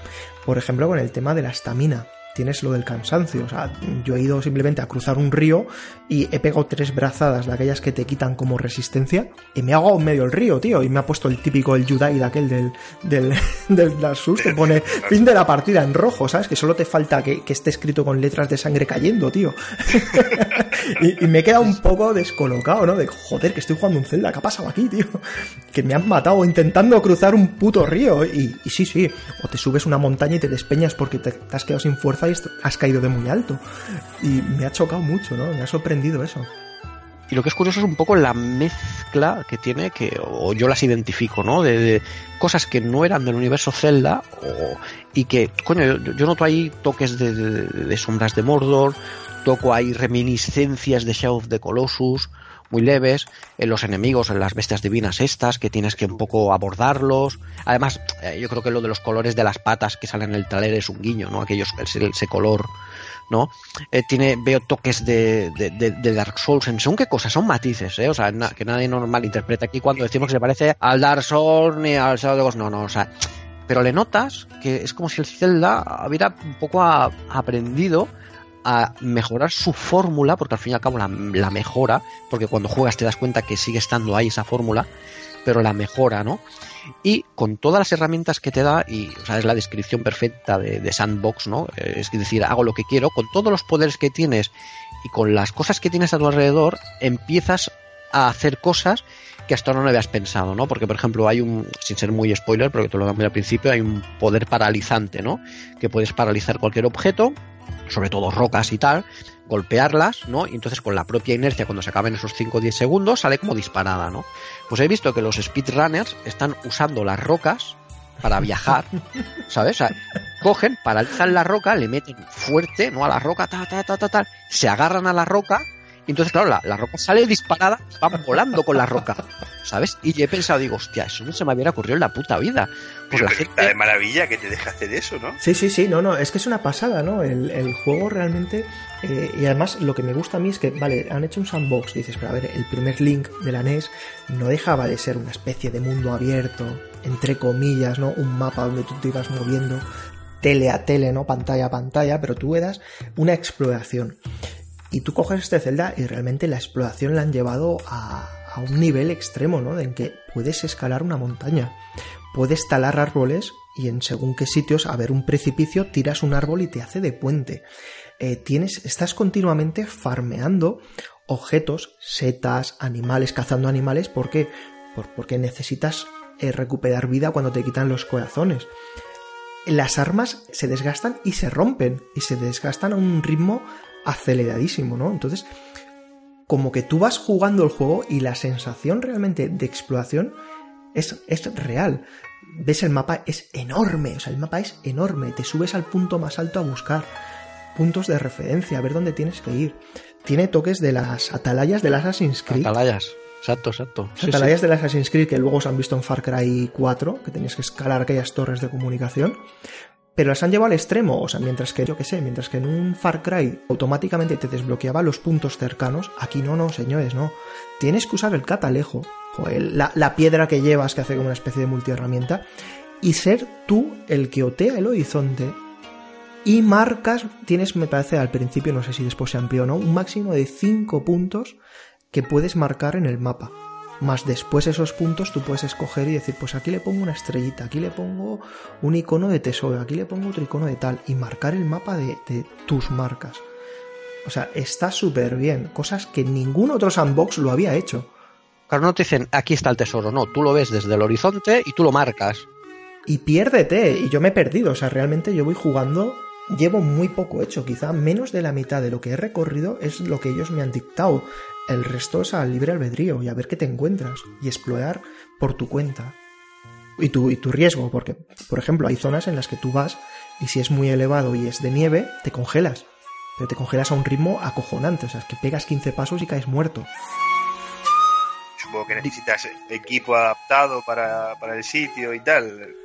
Por ejemplo, con el tema de la estamina tienes lo del cansancio. O sea, yo he ido simplemente a cruzar un río y he pegado tres brazadas de aquellas que te quitan como resistencia y me hago en medio del río, tío. Y me ha puesto el típico, el Yudai de aquel del, del, del te pone fin de la partida en rojo, ¿sabes? Que solo te falta que, esté escrito con letras de sangre cayendo, tío. y, me he quedado un poco descolocado, ¿no? De joder, que estoy jugando un Zelda, ¿qué ha pasado aquí, tío? Que me han matado intentando cruzar un puto río. Y, y sí, sí, o te subes una montaña y te despeñas porque te has quedado sin fuerza has caído de muy alto. Y me ha chocado mucho, ¿no? Me ha sorprendido eso. Y lo que es curioso es un poco la mezcla que tiene, que o yo las identifico, ¿no? De, cosas que no eran del universo Zelda y que, coño, yo, noto ahí toques de, sombras de Mordor, toco ahí reminiscencias de Shadow of the Colossus, muy leves, en los enemigos, en las bestias divinas estas, que tienes que un poco abordarlos. Además, eh, yo creo que lo de los colores de las patas que salen en el trailer es un guiño, ¿no? Aquellos, ese, color, ¿no? Eh, tiene, veo toques de, de, Dark Souls en según qué cosas, son matices, ¿eh? O sea, que nadie normal interpreta aquí cuando decimos que se parece al Dark Souls ni al Shadow of the no, no, o sea, pero le notas que es como si el Zelda hubiera un poco aprendido a mejorar su fórmula, porque al fin y al cabo la, mejora, porque cuando juegas te das cuenta que sigue estando ahí esa fórmula, pero la mejora, ¿no? Y con todas las herramientas que te da, y o sea, es la descripción perfecta de, de Sandbox, ¿no? Es decir, hago lo que quiero, con todos los poderes que tienes y con las cosas que tienes a tu alrededor, empiezas a hacer cosas que hasta ahora no habías pensado, ¿no? Porque, por ejemplo, hay un, sin ser muy spoiler, porque te lo damos al principio, hay un poder paralizante, ¿no? Que puedes paralizar cualquier objeto, sobre todo rocas y tal, golpearlas, ¿no? Y entonces con la propia inercia, cuando se acaben esos 5 o 10 segundos, sale como disparada, ¿no? Pues he visto que los speedrunners están usando las rocas para viajar, ¿sabes? O sea, cogen, paralizan la roca, le meten fuerte, ¿no? A la roca, ta, ta, ta, ta, ta, se agarran a la roca y entonces, claro, la, la, roca sale disparada, van volando con la roca, ¿sabes? Y yo he pensado, digo, hostia, eso no se me hubiera ocurrido en la puta vida. Pues Pero la gente... de maravilla que te deja hacer eso, ¿no? Sí, sí, sí, no, no, es que es una pasada, ¿no? El, el juego realmente, eh, y además lo que me gusta a mí es que, vale, han hecho un sandbox, dices, pero a ver, el primer link de la NES no dejaba de ser una especie de mundo abierto, entre comillas, ¿no? Un mapa donde tú te ibas moviendo tele a tele, ¿no? Pantalla a pantalla, pero tú eras una exploración. Y tú coges este Zelda y realmente la exploración la han llevado a, a un nivel extremo, ¿no? En que puedes escalar una montaña, puedes talar árboles y en según qué sitios, a ver un precipicio, tiras un árbol y te hace de puente. Eh, tienes, estás continuamente farmeando objetos, setas, animales, cazando animales, ¿por qué? Por, porque necesitas eh, recuperar vida cuando te quitan los corazones. Las armas se desgastan y se rompen, y se desgastan a un ritmo aceleradísimo, ¿no? Entonces, como que tú vas jugando el juego y la sensación realmente de exploración es, es real. Ves el mapa, es enorme, o sea, el mapa es enorme, te subes al punto más alto a buscar puntos de referencia, a ver dónde tienes que ir. Tiene toques de las atalayas del Assassin's Creed. Atalayas, exacto, exacto. Sí, atalayas sí. del Assassin's Creed que luego se han visto en Far Cry 4, que tenías que escalar aquellas torres de comunicación pero las han llevado al extremo, o sea, mientras que, yo que sé, mientras que en un Far Cry automáticamente te desbloqueaba los puntos cercanos, aquí no, no, señores, no. Tienes que usar el catalejo, o el, la, la, piedra que llevas que hace como una especie de multiherramienta, y ser tú el que otea el horizonte y marcas, tienes, me parece, al principio, no sé si después se amplió o no, un máximo de 5 puntos que puedes marcar en el mapa más después esos puntos tú puedes escoger y decir, pues aquí le pongo una estrellita, aquí le pongo un icono de tesoro, aquí le pongo otro icono de tal, y marcar el mapa de, de tus marcas. O sea, está súper bien, cosas que ningún otro sandbox lo había hecho. Claro, no te dicen, aquí está el tesoro, no, tú lo ves desde el horizonte y tú lo marcas. Y piérdete, y yo me he perdido, o sea, realmente yo voy jugando, llevo muy poco hecho, quizá menos de la mitad de lo que he recorrido es lo que ellos me han dictado. El resto es al libre albedrío y a ver qué te encuentras y explorar por tu cuenta. Y tu, y tu riesgo, porque, por ejemplo, hay zonas en las que tú vas y si es muy elevado y es de nieve, te congelas. Pero te congelas a un ritmo acojonante, o sea, es que pegas 15 pasos y caes muerto. Supongo que necesitas equipo adaptado para, para el sitio y tal.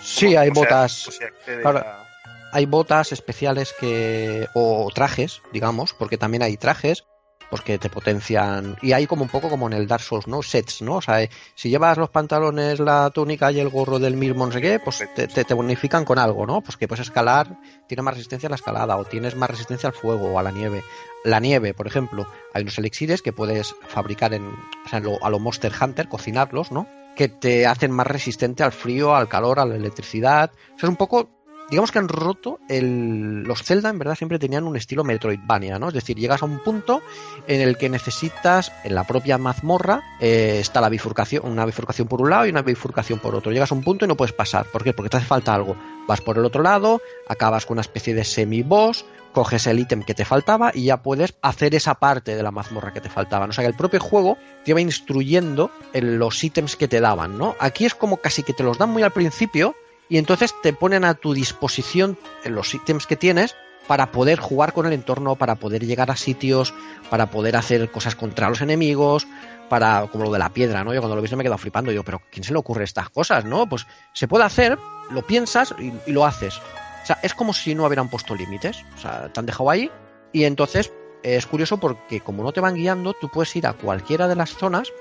Sí, hay botas. o sea, accede Claro. a- hay botas especiales que o trajes, digamos, porque también hay trajes pues que te potencian y hay como un poco como en el Dark Souls, ¿no? Sets, ¿no? O sea, eh, si llevas los pantalones, la túnica y el gorro del mismo no sé qué, pues te, te- te bonifican con algo, ¿no? Pues que puedes escalar, tiene más resistencia a la escalada o tienes más resistencia al fuego o a la nieve. La nieve, por ejemplo, hay unos elixires que puedes fabricar en, o lo- a los Monster Hunter, cocinarlos, ¿no? Que te hacen más resistente al frío, al calor, a la electricidad. O sea, es un poco digamos que han roto el... los Zelda en verdad siempre tenían un estilo Metroidvania, ¿no? Es decir, llegas a un punto en el que necesitas en la propia mazmorra eh, está la bifurcación, una bifurcación por un lado y una bifurcación por otro. Llegas a un punto y no puedes pasar. ¿Por qué? Porque te hace falta algo. Vas por el otro lado, acabas con una especie de semi-boss, coges el ítem que te faltaba y ya puedes hacer esa parte de la mazmorra que te faltaba. O sea que el propio juego te iba instruyendo en los ítems que te daban, ¿no? Aquí es como casi que te los dan muy al principio y entonces te ponen a tu disposición los ítems que tienes para poder jugar con el entorno, para poder llegar a sitios, para poder hacer cosas contra los enemigos, para como lo de la piedra, ¿no? Yo cuando lo vi me he quedado flipando, yo, pero ¿quién se le ocurre estas cosas, no? Pues se puede hacer, lo piensas y, y lo haces. O sea, es como si no hubieran puesto límites, o sea, te han dejado ahí y entonces es curioso porque como no te van guiando, tú puedes ir a cualquiera de las zonas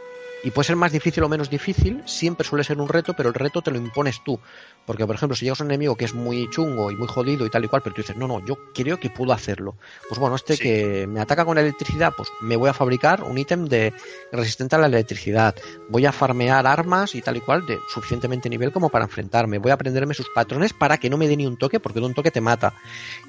Y puede ser más difícil o menos difícil, siempre suele ser un reto, pero el reto te lo impones tú. Porque, por ejemplo, si llegas a un enemigo que es muy chungo y muy jodido y tal y cual, pero tú dices, no, no, yo creo que puedo hacerlo. Pues bueno, este que me ataca con electricidad, pues me voy a fabricar un ítem de resistente a la electricidad. Voy a farmear armas y tal y cual de suficientemente nivel como para enfrentarme. Voy a aprenderme sus patrones para que no me dé ni un toque, porque de un toque te mata.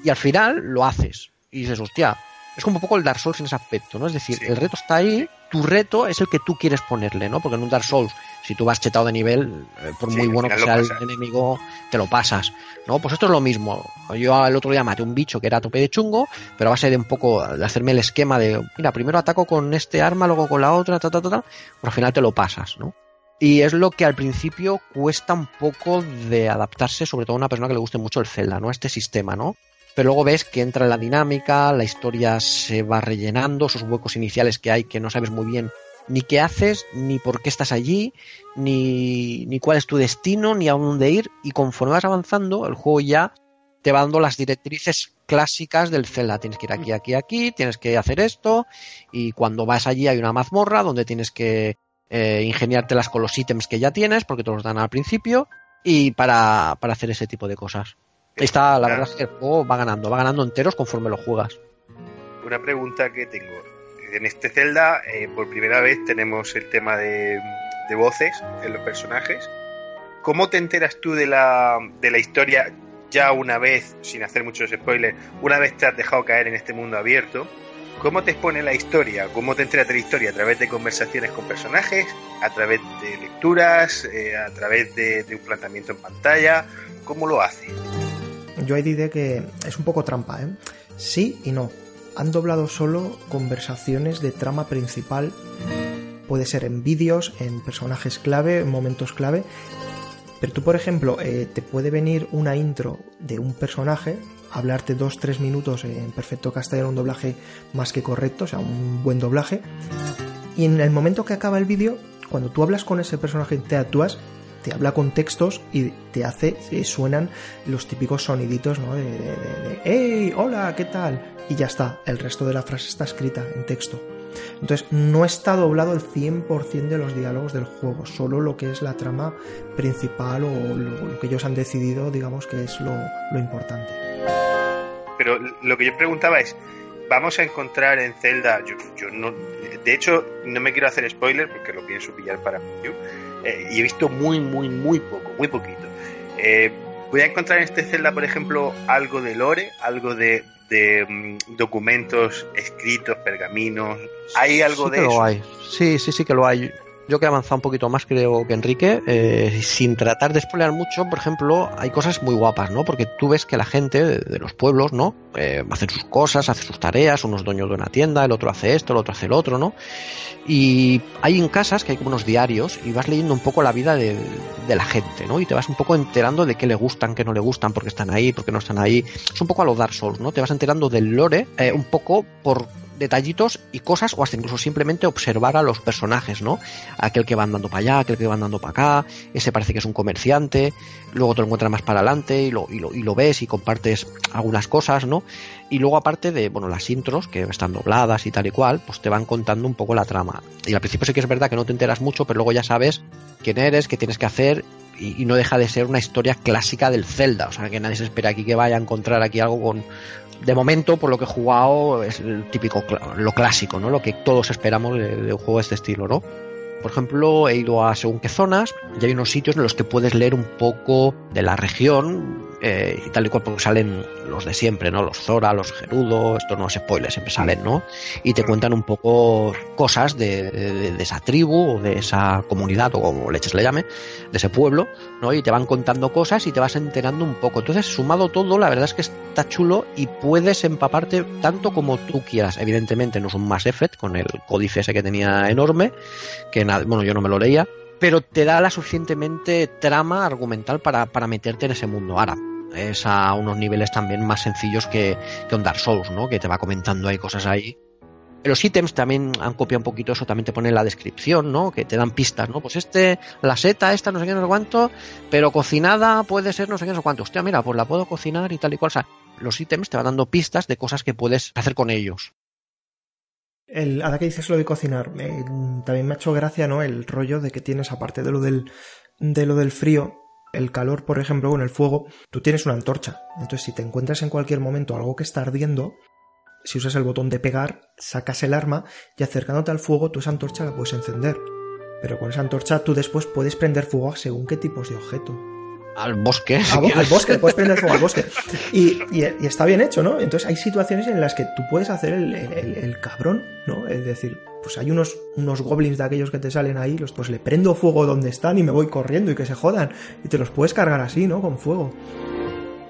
Y al final lo haces. Y dices, hostia, es como un poco el Dark Souls en ese aspecto, ¿no? Es decir, el reto está ahí, tu reto es el que tú quieres ponerle, ¿no? Porque en un Dark Souls, si tú vas chetado de nivel, eh, por muy bueno que sea el enemigo, te lo pasas, ¿no? Pues esto es lo mismo. Yo el otro día maté un bicho que era a tope de chungo, pero a base de un poco de hacerme el esquema de, mira, primero ataco con este arma, luego con la otra, ta, ta, ta, ta, pero al final te lo pasas, ¿no? Y es lo que al principio cuesta un poco de adaptarse, sobre todo a una persona que le guste mucho el Zelda, ¿no? Este sistema, ¿no? Pero luego ves que entra en la dinámica, la historia se va rellenando, esos huecos iniciales que hay que no sabes muy bien ni qué haces, ni por qué estás allí, ni, ni cuál es tu destino, ni a dónde ir, y conforme vas avanzando, el juego ya te va dando las directrices clásicas del Zelda. Tienes que ir aquí, aquí, aquí, tienes que hacer esto, y cuando vas allí hay una mazmorra donde tienes que eh, ingeniártelas con los ítems que ya tienes, porque te los dan al principio, y para, para hacer ese tipo de cosas. Está, la verdad es que el juego va ganando, va ganando enteros conforme lo juegas. Una pregunta que tengo. En este Zelda, eh, por primera vez tenemos el tema de, voces en los personajes. ¿Cómo te enteras tú de la, de la historia ya una vez, sin hacer muchos spoilers, una vez te has dejado caer en este mundo abierto? ¿Cómo te expone la historia? ¿Cómo te enteras de la historia? ¿A través de conversaciones con personajes? ¿A través de lecturas? Eh, ¿A través de, de un planteamiento en pantalla? ¿Cómo lo hace? Yo hay diré que es un poco trampa, ¿eh? Sí y no. Han doblado solo conversaciones de trama principal. Puede ser en vídeos, en personajes clave, en momentos clave. Pero tú, por ejemplo, eh, te puede venir una intro de un personaje, hablarte dos, tres minutos en perfecto castellano, un doblaje más que correcto, o sea, un buen doblaje. Y en el momento que acaba el vídeo, cuando tú hablas con ese personaje te actúas, te habla con textos y te hace, suenan los típicos soniditos, ¿no? De, de, ¡Hey! ¡Hola! ¿Qué tal? Y ya está, el resto de la frase está escrita en texto. Entonces, no está doblado el 100% de los diálogos del juego, solo lo que es la trama principal o lo, que ellos han decidido, digamos, que es lo, lo importante. Pero lo que yo preguntaba es, vamos a encontrar en Zelda, yo, yo, no, de hecho no me quiero hacer spoiler porque lo pienso pillar para mí, eh, y he visto muy, muy, muy poco, muy poquito. Eh, voy a encontrar en este Zelda, por ejemplo, algo de lore, algo de, de mm, documentos escritos, pergaminos. ¿Hay algo de eso? Hay. Sí, sí, sí que lo hay yo que he avanzado un poquito más creo que Enrique, eh, sin tratar de spoilear mucho, por ejemplo, hay cosas muy guapas, ¿no? Porque tú ves que la gente de, los pueblos, ¿no? Eh, hacen sus cosas, hace sus tareas, uno es dueño de una tienda, el otro hace esto, el otro hace el otro, ¿no? Y hay en casas que hay como unos diarios y vas leyendo un poco la vida de, la gente, ¿no? Y te vas un poco enterando de qué le gustan, qué no le gustan, por qué están ahí, por qué no están ahí. Es un poco a los Dark Souls, ¿no? Te vas enterando del lore eh, un poco por detallitos y cosas o hasta incluso simplemente observar a los personajes, ¿no? Aquel que va andando para allá, aquel que va andando para acá, ese parece que es un comerciante, luego te lo encuentras más para adelante y lo, y lo, y lo ves y compartes algunas cosas, ¿no? Y luego aparte de, bueno, las intros que están dobladas y tal y cual, pues te van contando un poco la trama. Y al principio sí que es verdad que no te enteras mucho, pero luego ya sabes quién eres, qué tienes que hacer y, no deja de ser una historia clásica del Zelda, o sea que nadie se espera aquí que vaya a encontrar aquí algo con de momento, por lo que he jugado, es el típico, lo clásico, ¿no? Lo que todos esperamos de, de un juego de este estilo, ¿no? Por ejemplo, he ido a según qué zonas y hay unos sitios en los que puedes leer un poco de la región eh, y tal y cual, porque salen los de siempre, ¿no? Los Zora, los Gerudo, esto no es spoiler, siempre salen, ¿no? Y te cuentan un poco cosas de, esa tribu o de esa comunidad o como leches le llame, de ese pueblo, ¿no? Y te van contando cosas y te vas enterando un poco. Entonces, sumado todo, la verdad es que está chulo y puedes empaparte tanto como tú quieras. Evidentemente no es un Mass Effect con el códice ese que tenía enorme, que bueno, yo no me lo leía, pero te da la suficientemente trama argumental para, para meterte en ese mundo. Ahora, es a unos niveles también más sencillos que, que un Dark Souls, ¿no? Que te va comentando ahí cosas ahí. Los ítems también han copiado un poquito eso, también te pone la descripción, ¿no? Que te dan pistas, ¿no? Pues este, la seta, esta, no sé qué, no sé cuánto, pero cocinada puede ser no sé qué, no sé cuánto. Hostia, mira, pues la puedo cocinar y tal y cual. O sea, los ítems te van dando pistas de cosas que puedes hacer con ellos. El, ahora que dices lo de cocinar, también me ha hecho gracia, ¿no? El rollo de que tienes, aparte de lo del, de lo del frío, el calor, por ejemplo, con el fuego, tú tienes una antorcha. Entonces, si te encuentras en cualquier momento algo que está ardiendo, si usas el botón de pegar, sacas el arma y acercándote al fuego, tú esa antorcha la puedes encender. Pero con esa antorcha tú después puedes prender fuego a según qué tipos de objeto al bosque. al bosque, puedes prender fuego al bosque. Y, está bien hecho, ¿no? Entonces hay situaciones en las que tú puedes hacer el, cabrón, ¿no? Es decir, pues hay unos, unos goblins de aquellos que te salen ahí, los pues le prendo fuego donde están y me voy corriendo y que se jodan. Y te los puedes cargar así, ¿no? Con fuego.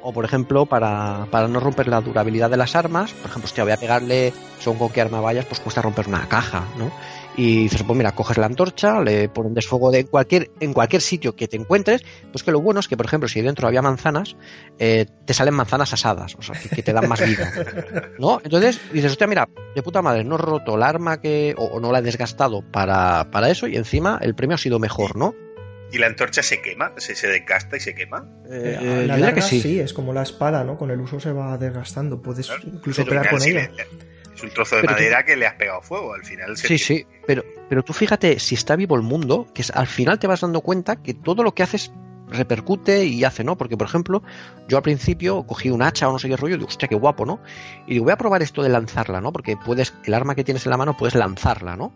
O por ejemplo, para, para no romper la durabilidad de las armas, por ejemplo, si voy a pegarle, según con qué arma vayas, pues cuesta romper una caja, ¿no? y dices, pues mira, coges la antorcha, le pones desfuego de cualquier, en cualquier sitio que te encuentres, pues que lo bueno es que, por ejemplo, si dentro había manzanas, eh, te salen manzanas asadas, o sea, que, te dan más vida, ¿no? Entonces dices, hostia, mira, de puta madre, no he roto el arma que, o, no la he desgastado para, para eso y encima el premio ha sido mejor, ¿no? ¿Y la antorcha se quema? ¿Se, se desgasta y se quema? Eh, eh la larga, que sí. es como la espada, ¿no? Con el uso se va desgastando. Puedes incluso pegar con ella. Es un trozo de madera que le has pegado fuego, al final. sí, sí, pero, pero tú fíjate, si está vivo el mundo, que al final te vas dando cuenta que todo lo que haces repercute y hace, ¿no? Porque, por ejemplo, yo al principio cogí un hacha o no sé qué rollo y digo, hostia, qué guapo, ¿no? Y digo, voy a probar esto de lanzarla, ¿no? Porque puedes, el arma que tienes en la mano puedes lanzarla, ¿no?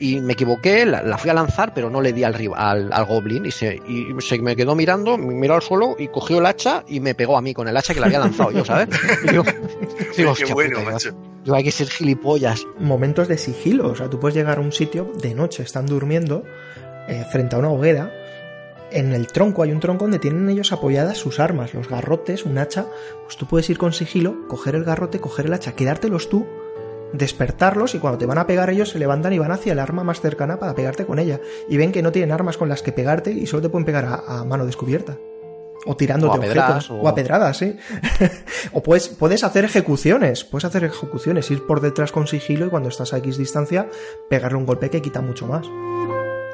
Y me equivoqué, la, fui a lanzar, pero no le di al, al, al goblin y, se, y se me quedó mirando, me miró al suelo y cogió el hacha y me pegó a mí con el hacha que le había lanzado yo, ¿sabes? Y digo, qué bueno, macho. Yo hay que ser gilipollas. Momentos de sigilo, o sea, tú puedes llegar a un sitio de noche, están durmiendo, eh, frente a una hoguera, en el tronco hay un tronco donde tienen ellos apoyadas sus armas, los garrotes, un hacha, pues tú puedes ir con sigilo, coger el garrote, coger el hacha, quedártelos tú despertarlos y cuando te van a pegar ellos se levantan y van hacia el arma más cercana para pegarte con ella. Y ven que no tienen armas con las que pegarte y solo te pueden pegar a, mano descubierta. O tirándote objetos. O... a pedradas, sí. o puedes, puedes hacer ejecuciones. Puedes hacer ejecuciones, ir por detrás con sigilo y cuando estás a X distancia, pegarle un golpe que quita mucho más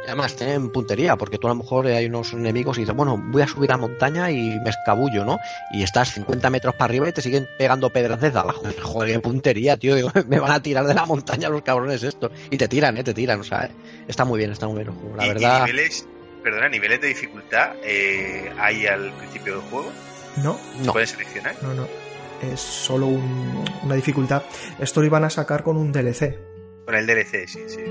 además tienen puntería, porque tú a lo mejor hay unos enemigos y dices, bueno, voy a subir a montaña y me escabullo, ¿no? Y estás 50 metros para arriba y te siguen pegando pedras desde abajo. Joder, qué puntería, tío. me van a tirar de la montaña los cabrones esto. Y te tiran, ¿eh? Te tiran, o sea, está muy bien, está muy bien. La verdad. niveles, perdona, niveles de dificultad eh, hay al principio del juego? No. no. ¿Puedes seleccionar? No, no. Es solo una dificultad. Esto lo iban a sacar con un DLC. Con el DLC, sí, sí.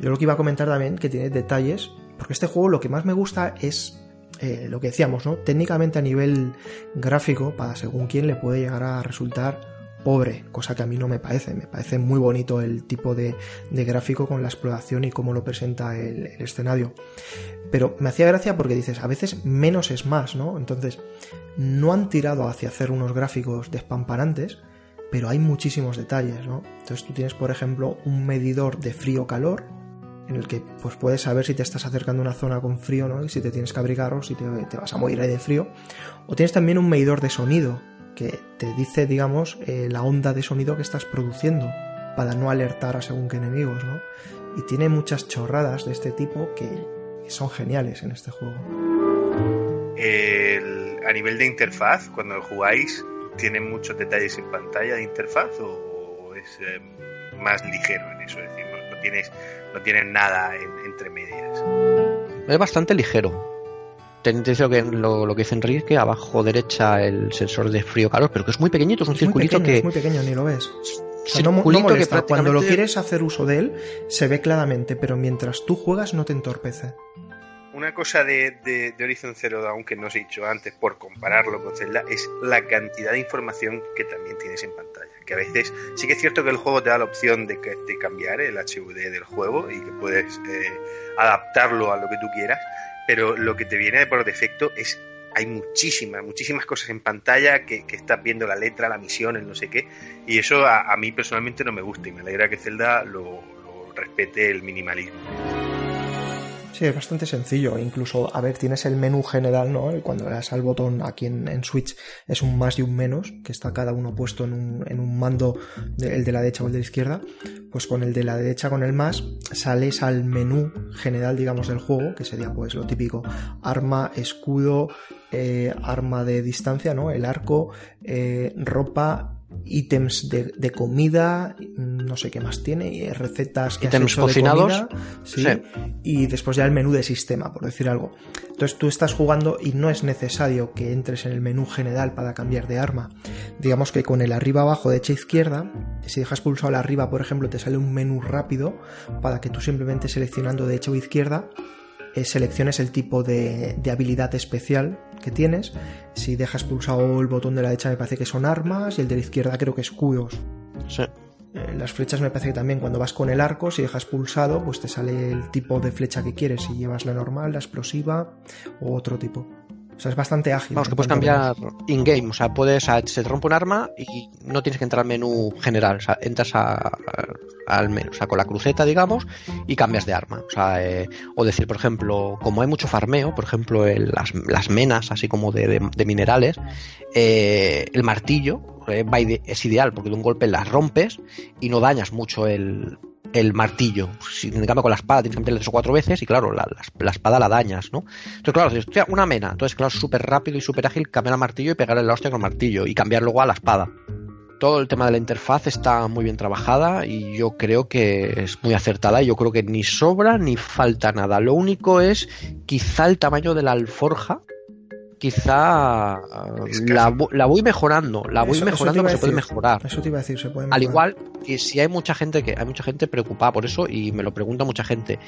Yo lo que iba a comentar también, que tiene detalles, porque este juego lo que más me gusta es eh, lo que decíamos, ¿no? Técnicamente a nivel gráfico, para según quién le puede llegar a resultar pobre, cosa que a mí no me parece. Me parece muy bonito el tipo de, gráfico con la exploración y cómo lo presenta el, el, escenario. Pero me hacía gracia porque dices, a veces menos es más, ¿no? Entonces, no han tirado hacia hacer unos gráficos despamparantes, pero hay muchísimos detalles, ¿no? Entonces tú tienes, por ejemplo, un medidor de frío-calor, en el que pues puedes saber si te estás acercando a una zona con frío ¿no? y si te tienes que abrigar o si te, vas a morir ahí de frío. O tienes también un medidor de sonido que te dice, digamos, eh, la onda de sonido que estás produciendo para no alertar a según qué enemigos, ¿no? Y tiene muchas chorradas de este tipo que son geniales en este juego. a nivel de interfaz, cuando jugáis, ¿tiene muchos detalles en pantalla de interfaz o, es eh, más ligero en eso? Es decir, no tienes no tienen nada entre medias. Es bastante ligero. Ten que lo, lo, que dice Enrique, abajo derecha el sensor de frío-calor, pero que es muy pequeñito, es un circulito que. Es muy pequeño, ni lo ves. no, molesta. Cuando lo quieres hacer uso de él, se ve claramente, pero mientras tú juegas no te entorpece. Una cosa de, de, Horizon Zero Dawn que no os he dicho antes, por compararlo con Zelda, es la cantidad de información que también tienes en pantalla que a veces sí que es cierto que el juego te da la opción de, de cambiar el HUD del juego y que puedes eh, adaptarlo a lo que tú quieras, pero lo que te viene por defecto es hay muchísimas, muchísimas cosas en pantalla que, estás viendo la letra, la misión, el no sé qué, y eso a, mí personalmente no me gusta y me alegra que Zelda lo respete el minimalismo. Sí, es bastante sencillo. Incluso, a ver, tienes el menú general, ¿no? Cuando le das al botón aquí en, Switch es un más y un menos, que está cada uno puesto en un, en un mando, el de la derecha o el de la izquierda. Pues con el de la derecha, con el más, sales al menú general, digamos, del juego, que sería pues lo típico, arma, escudo, eh, arma de distancia, ¿no? El arco, eh, ropa, ítems de, comida, no sé qué más tiene, y recetas que has Ítems de cocinados. comida, sí, Sí. y después ya el menú de sistema, por decir algo. Entonces tú estás jugando y no es necesario que entres en el menú general para cambiar de arma. Digamos que con el arriba abajo, derecha izquierda, si dejas pulsado el arriba, por ejemplo, te sale un menú rápido para que tú simplemente seleccionando derecha o izquierda selecciones el tipo de, de habilidad especial que tienes. Si dejas pulsado el botón de la derecha me parece que son armas y el de la izquierda creo que escudos. Sí. Eh, Las flechas me parece que también cuando vas con el arco, si dejas pulsado, pues te sale el tipo de flecha que quieres, si llevas la normal, la explosiva o otro tipo. O sea, es bastante ágil. Vamos, que puedes cambiar in-game, o sea, puedes, se te rompe un arma y no tienes que entrar al menú general, o sea, entras a- a- al menú, o sea, con la cruceta, digamos, y cambias de arma. O sea, eh, o decir, por ejemplo, como hay mucho farmeo, por ejemplo, el- las, las menas, así como de, de- de minerales, eh, el martillo eh, es ideal porque de un golpe las rompes y no dañas mucho el, el martillo. Si en cambio con la espada tienes que meterle tres o cuatro veces y claro, la, la- espada la dañas, ¿no? Entonces, claro, dices, "Hostia, una mena. Entonces, claro, súper rápido y súper ágil cambiar el martillo y pegarle la hostia con el martillo y cambiar luego a la espada. Todo el tema de la interfaz está muy bien trabajada y yo creo que es muy acertada. Yo creo que ni sobra ni falta nada. Lo único es quizá el tamaño de la alforja. Quizá que- la, vo- la voy mejorando, la voy Eso- mejorando, pero se puede mejorar. Eso te iba a decir, se puede Al mejorar. igual que si hay mucha gente que hay mucha gente preocupada por eso y me lo pregunta mucha gente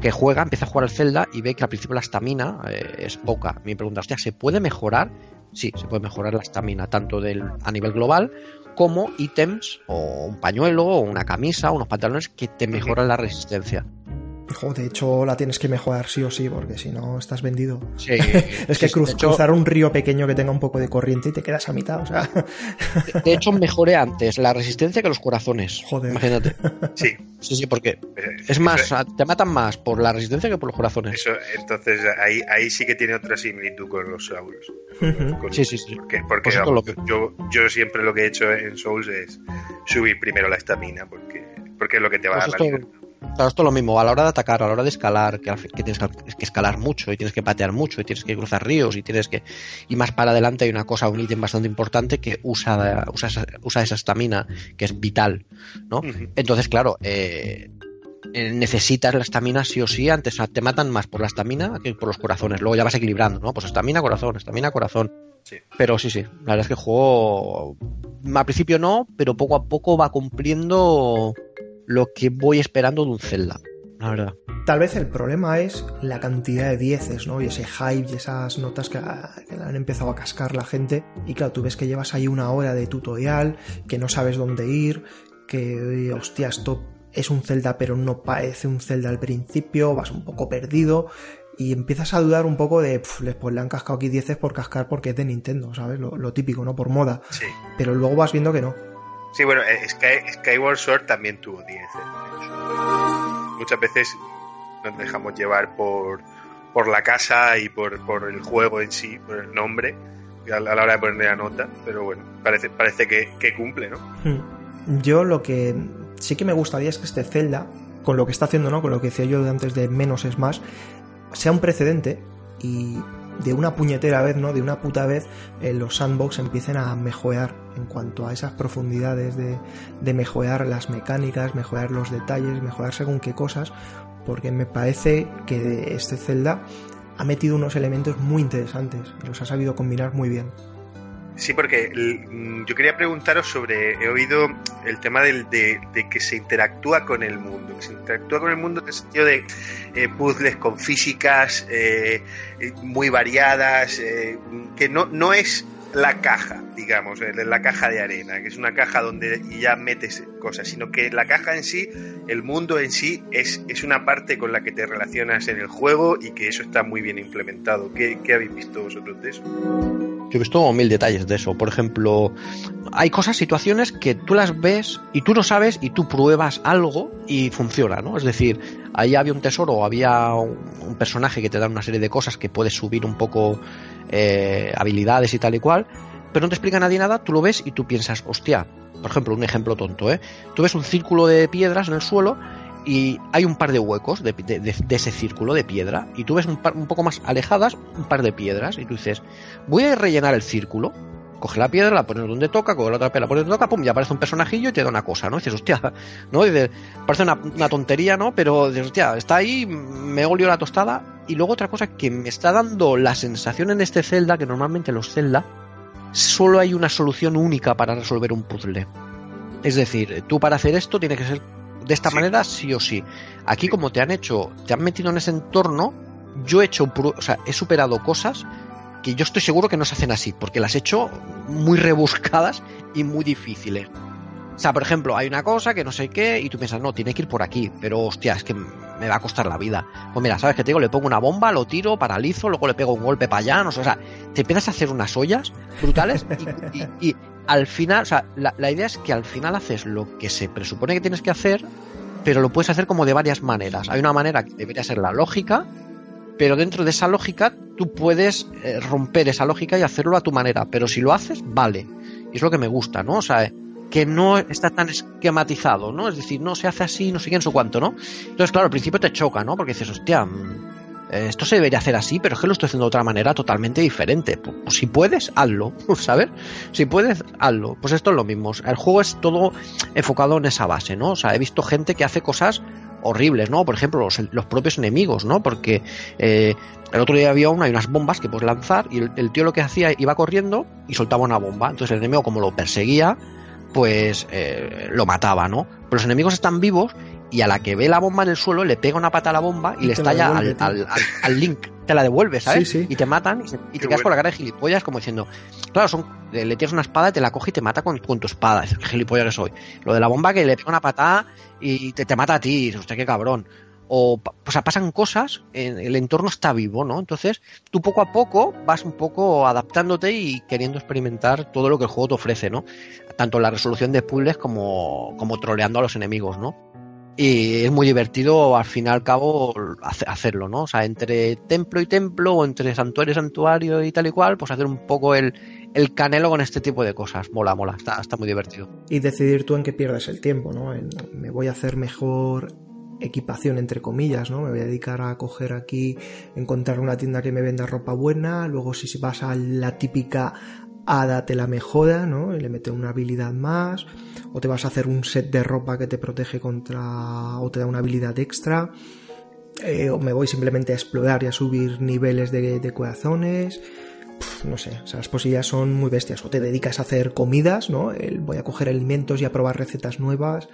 que juega, empieza a jugar al Zelda y ve que al principio la estamina eh, es poca. Me pregunta, hostia, ¿se puede mejorar? Sí, se puede mejorar la estamina tanto del a nivel global como ítems o un pañuelo o una camisa o unos pantalones que te mejoran la resistencia. De hecho, la tienes que mejorar sí o sí, porque si no estás vendido. Sí, Es que sí, cruz- de hecho- cruzar un río pequeño que tenga un poco de corriente y te quedas a mitad, o sea. De hecho, mejoré antes la resistencia que los corazones. Joder. Imagínate. Sí. Sí, sí, porque es más, eso- te matan más por la resistencia que por los corazones. Eso, entonces ahí, ahí sí que tiene otra similitud con los Souls. Con- Sí, sí, sí. Porque, Pues vamos, yo, yo siempre lo que he hecho en Souls es subir primero la estamina, porque, porque es lo que te va Pues a dar. Claro, esto es lo mismo, a la hora de atacar, a la hora de escalar, que, tienes que, escalar mucho y tienes que patear mucho y tienes que cruzar ríos y tienes que... Y más para adelante hay una cosa, un ítem bastante importante que usa, usa, esa- usa esa estamina, que es vital, ¿no? Entonces, claro, eh, eh, necesitas la estamina sí o sí, antes te matan más por la estamina que por los corazones, luego ya vas equilibrando, ¿no? Pues estamina, corazón, estamina, corazón. Sí. Pero sí, sí, la verdad es que el juego al principio no, pero poco a poco va cumpliendo lo que voy esperando de un Zelda, la verdad. Tal vez el problema es la cantidad de dieces, ¿no? Y ese hype y esas notas que, han empezado a cascar la gente. Y claro, tú ves que llevas ahí una hora de tutorial, que no sabes dónde ir, que, hostia, esto es un Zelda, pero no parece un Zelda al principio, vas un poco perdido. Y empiezas a dudar un poco de, "Pf, les- pues le han cascado aquí dieces por cascar porque es de Nintendo, ¿sabes? Lo, lo típico, ¿no? Por moda. Sí. Pero luego vas viendo que no. Sí, bueno, eh, Sky- Skyward Sword también tuvo 10. Muchas veces nos dejamos llevar por, por la casa y por, por el juego en sí, por el nombre, a la hora de ponerle la nota, pero bueno, parece, parece que, que cumple, ¿no? Hmm. Yo lo que sí que me gustaría es que este Zelda, con lo que está haciendo, ¿no? Con lo que decía yo antes de menos es más, sea un precedente y de una puñetera vez, ¿no? De una puta vez, eh, los sandbox empiecen a mejorar en cuanto a esas profundidades de, de mejorar las mecánicas, mejorar los detalles, mejorar según qué cosas, porque me parece que este Zelda ha metido unos elementos muy interesantes y los ha sabido combinar muy bien. Sí, porque mm, yo quería preguntaros sobre, he oído el tema del, de, que se interactúa con el mundo, que se interactúa con el mundo en el sentido de eh, puzzles con físicas eh, eh, muy variadas, eh, que no, no es la caja, digamos, la caja de arena, que es una caja donde ya metes cosas, sino que la caja en sí, el mundo en sí, es, es una parte con la que te relacionas en el juego y que eso está muy bien implementado. ¿Qué, qué habéis visto vosotros de eso? Yo he visto mil detalles de eso. Por ejemplo, hay cosas, situaciones que tú las ves y tú no sabes y tú pruebas algo y funciona, ¿no? Es decir, ahí había un tesoro había un, un personaje que te da una serie de cosas que puedes subir un poco eh, habilidades y tal y cual, pero no te explica nadie nada, tú lo ves y tú piensas, hostia, por ejemplo, un ejemplo tonto, ¿eh? Tú ves un círculo de piedras en el suelo y hay un par de huecos de, ese círculo de piedra y tú ves un, par- un poco más alejadas un par de piedras y tú dices, voy a rellenar el círculo coge la piedra, la pones donde toca, coge la otra piedra, la pones donde toca, pum, ya aparece un personajillo y te da una cosa, ¿no? Y dices, hostia, ¿no? dices, parece una, una, tontería, ¿no? Pero dices, hostia, está ahí, me olió la tostada. Y luego otra cosa que me está dando la sensación en este Zelda, que normalmente los Zelda solo hay una solución única para resolver un puzzle. Es decir, tú para hacer esto tienes que ser de esta sí. manera sí o sí. Aquí como te han hecho, te han metido en ese entorno, yo he hecho, o sea, he superado cosas que yo estoy seguro que no se hacen así, porque las he hecho muy rebuscadas y muy difíciles. O sea, por ejemplo, hay una cosa que no sé qué y tú piensas, no, tiene que ir por aquí, pero hostia, es que me va a costar la vida. Pues mira, ¿sabes qué te digo? Le pongo una bomba, lo tiro, paralizo, luego le pego un golpe para allá, no sé, o sea, te empiezas a hacer unas ollas brutales y, y, al final, o sea, la, la, idea es que al final haces lo que se presupone que tienes que hacer, pero lo puedes hacer como de varias maneras. Hay una manera que debería ser la lógica, pero dentro de esa lógica tú puedes eh, romper esa lógica y hacerlo a tu manera, pero si lo haces, vale. Y es lo que me gusta, ¿no? O sea, que no está tan esquematizado, ¿no? Es decir, no se hace así, no sé qué, no sé cuánto, ¿no? Entonces, claro, al principio te choca, ¿no? Porque dices, hostia, esto se debería hacer así, pero es que lo estoy haciendo de otra manera totalmente diferente. Pues, si puedes, hazlo, ¿sabes? Si puedes, hazlo. Pues esto es lo mismo. El juego es todo enfocado en esa base, ¿no? O sea, he visto gente que hace cosas horribles, ¿no? Por ejemplo, los, los propios enemigos, ¿no? Porque eh, el otro día había una, hay unas bombas que puedes lanzar y el, el, tío lo que hacía iba corriendo y soltaba una bomba. Entonces el enemigo, como lo perseguía, pues eh, lo mataba, ¿no? Pero los enemigos están vivos y a la que ve la bomba en el suelo le pega una pata a la bomba y, y le estalla al, al, al, al, Link. Te la devuelve, ¿sabes? Sí, sí. Y te matan y, se, y te quedas bueno. con la cara de gilipollas como diciendo, claro, son, le tiras una espada y te la coge y te mata con, con tu espada. Es que gilipollas que soy. Lo de la bomba que le pega una patada y te, te mata a ti, hostia, qué cabrón o, o sea, pasan cosas, el entorno está vivo, ¿no? Entonces, tú poco a poco vas un poco adaptándote y queriendo experimentar todo lo que el juego te ofrece, ¿no? Tanto la resolución de puzzles como, como troleando a los enemigos, ¿no? Y es muy divertido, al fin y al cabo, hacerlo, ¿no? O sea, entre templo y templo, o entre santuario y santuario y tal y cual, pues hacer un poco el, el canelo con este tipo de cosas. Mola, mola, está, está muy divertido. Y decidir tú en qué pierdes el tiempo, ¿no? En, me voy a hacer mejor equipación entre comillas, ¿no? Me voy a dedicar a coger aquí, encontrar una tienda que me venda ropa buena, luego si vas a la típica hada te la mejora, ¿no? Y le mete una habilidad más, o te vas a hacer un set de ropa que te protege contra, o te da una habilidad extra, eh, o me voy simplemente a explorar y a subir niveles de, de corazones, no sé, o sea, las posibilidades son muy bestias. O te dedicas a hacer comidas, ¿no? Voy a coger alimentos y a probar recetas nuevas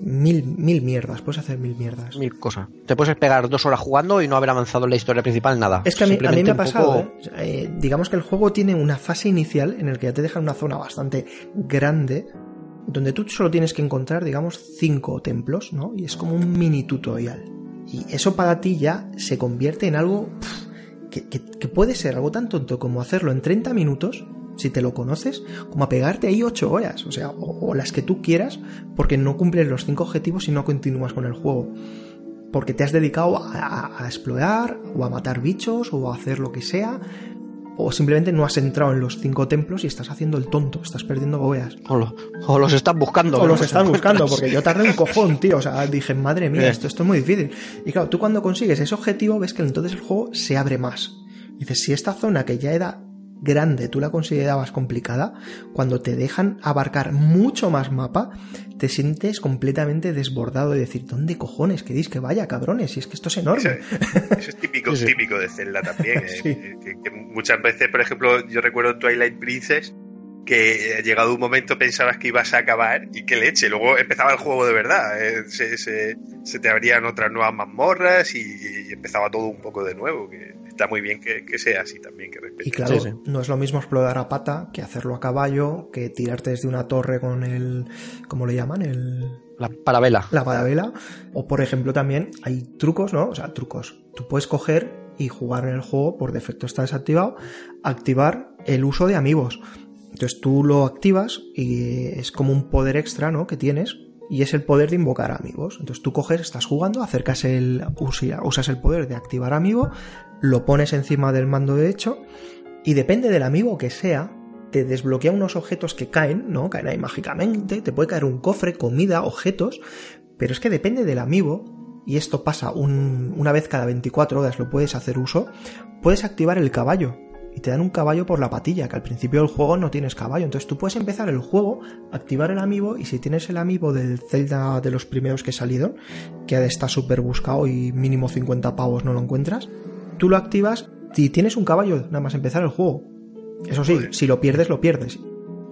mil, mil mierdas, puedes hacer mil mierdas. Mil cosas. Te puedes pegar dos horas jugando y no haber avanzado en la historia principal nada. Es que a mí, a mí me ha pasado, poco... ¿eh? Eh, digamos que el juego tiene una fase inicial en el que ya te deja una zona bastante grande donde tú solo tienes que encontrar, digamos, cinco templos, ¿no? Y es como un mini tutorial. Y eso para ti ya se convierte en algo pff, que, que, que puede ser algo tan tonto como hacerlo en 30 minutos si te lo conoces, como a pegarte ahí ocho horas, o sea, o, o, las que tú quieras, porque no cumples los cinco objetivos y no continúas con el juego. Porque te has dedicado a, a, a, explorar, o a matar bichos, o a hacer lo que sea, o simplemente no has entrado en los cinco templos y estás haciendo el tonto, estás perdiendo horas. O, lo, o los estás buscando. O los estás buscando, porque yo tardé un cojón, tío. O sea, dije, madre mía, esto, esto es muy difícil. Y claro, tú cuando consigues ese objetivo, ves que entonces el juego se abre más. Dices, si esta zona que ya era grande tú la considerabas complicada, cuando te dejan abarcar mucho más mapa, te sientes completamente desbordado de decir, ¿dónde cojones queréis que vaya, cabrones? Si es que esto es enorme. Eso, eso es típico, sí. típico de Zelda también. Eh, sí. que, que muchas veces, por ejemplo, yo recuerdo Twilight Princess, que llegado un momento pensabas que ibas a acabar y que leche, luego empezaba el juego de verdad, eh, se, se, se, te abrían otras nuevas mazmorras y, y, empezaba todo un poco de nuevo, que está muy bien que, que sea así también. Que y claro, sí, sí. no es lo mismo explorar a pata que hacerlo a caballo, que tirarte desde una torre con el, ¿cómo le llaman? El... La parabela. La parabela. O por ejemplo también hay trucos, ¿no? O sea, trucos. Tú puedes coger y jugar en el juego, por defecto está desactivado, activar el uso de amigos. Entonces tú lo activas y es como un poder extra, ¿no? Que tienes y es el poder de invocar amigos. Entonces tú coges, estás jugando, acercas el, usas el poder de activar amigo, lo pones encima del mando derecho y depende del amigo que sea, te desbloquea unos objetos que caen, ¿no? Caen ahí mágicamente, te puede caer un cofre, comida, objetos, pero es que depende del amigo, y esto pasa un, una vez cada 24 horas, lo puedes hacer uso, puedes activar el caballo. Y te dan un caballo por la patilla, que al principio del juego no tienes caballo. Entonces tú puedes empezar el juego, activar el amiibo y si tienes el amiibo del Zelda de los primeros que salido, que está súper buscado y mínimo 50 pavos no lo encuentras, tú lo activas y tienes un caballo nada más empezar el juego. Eso sí, si lo pierdes, lo pierdes.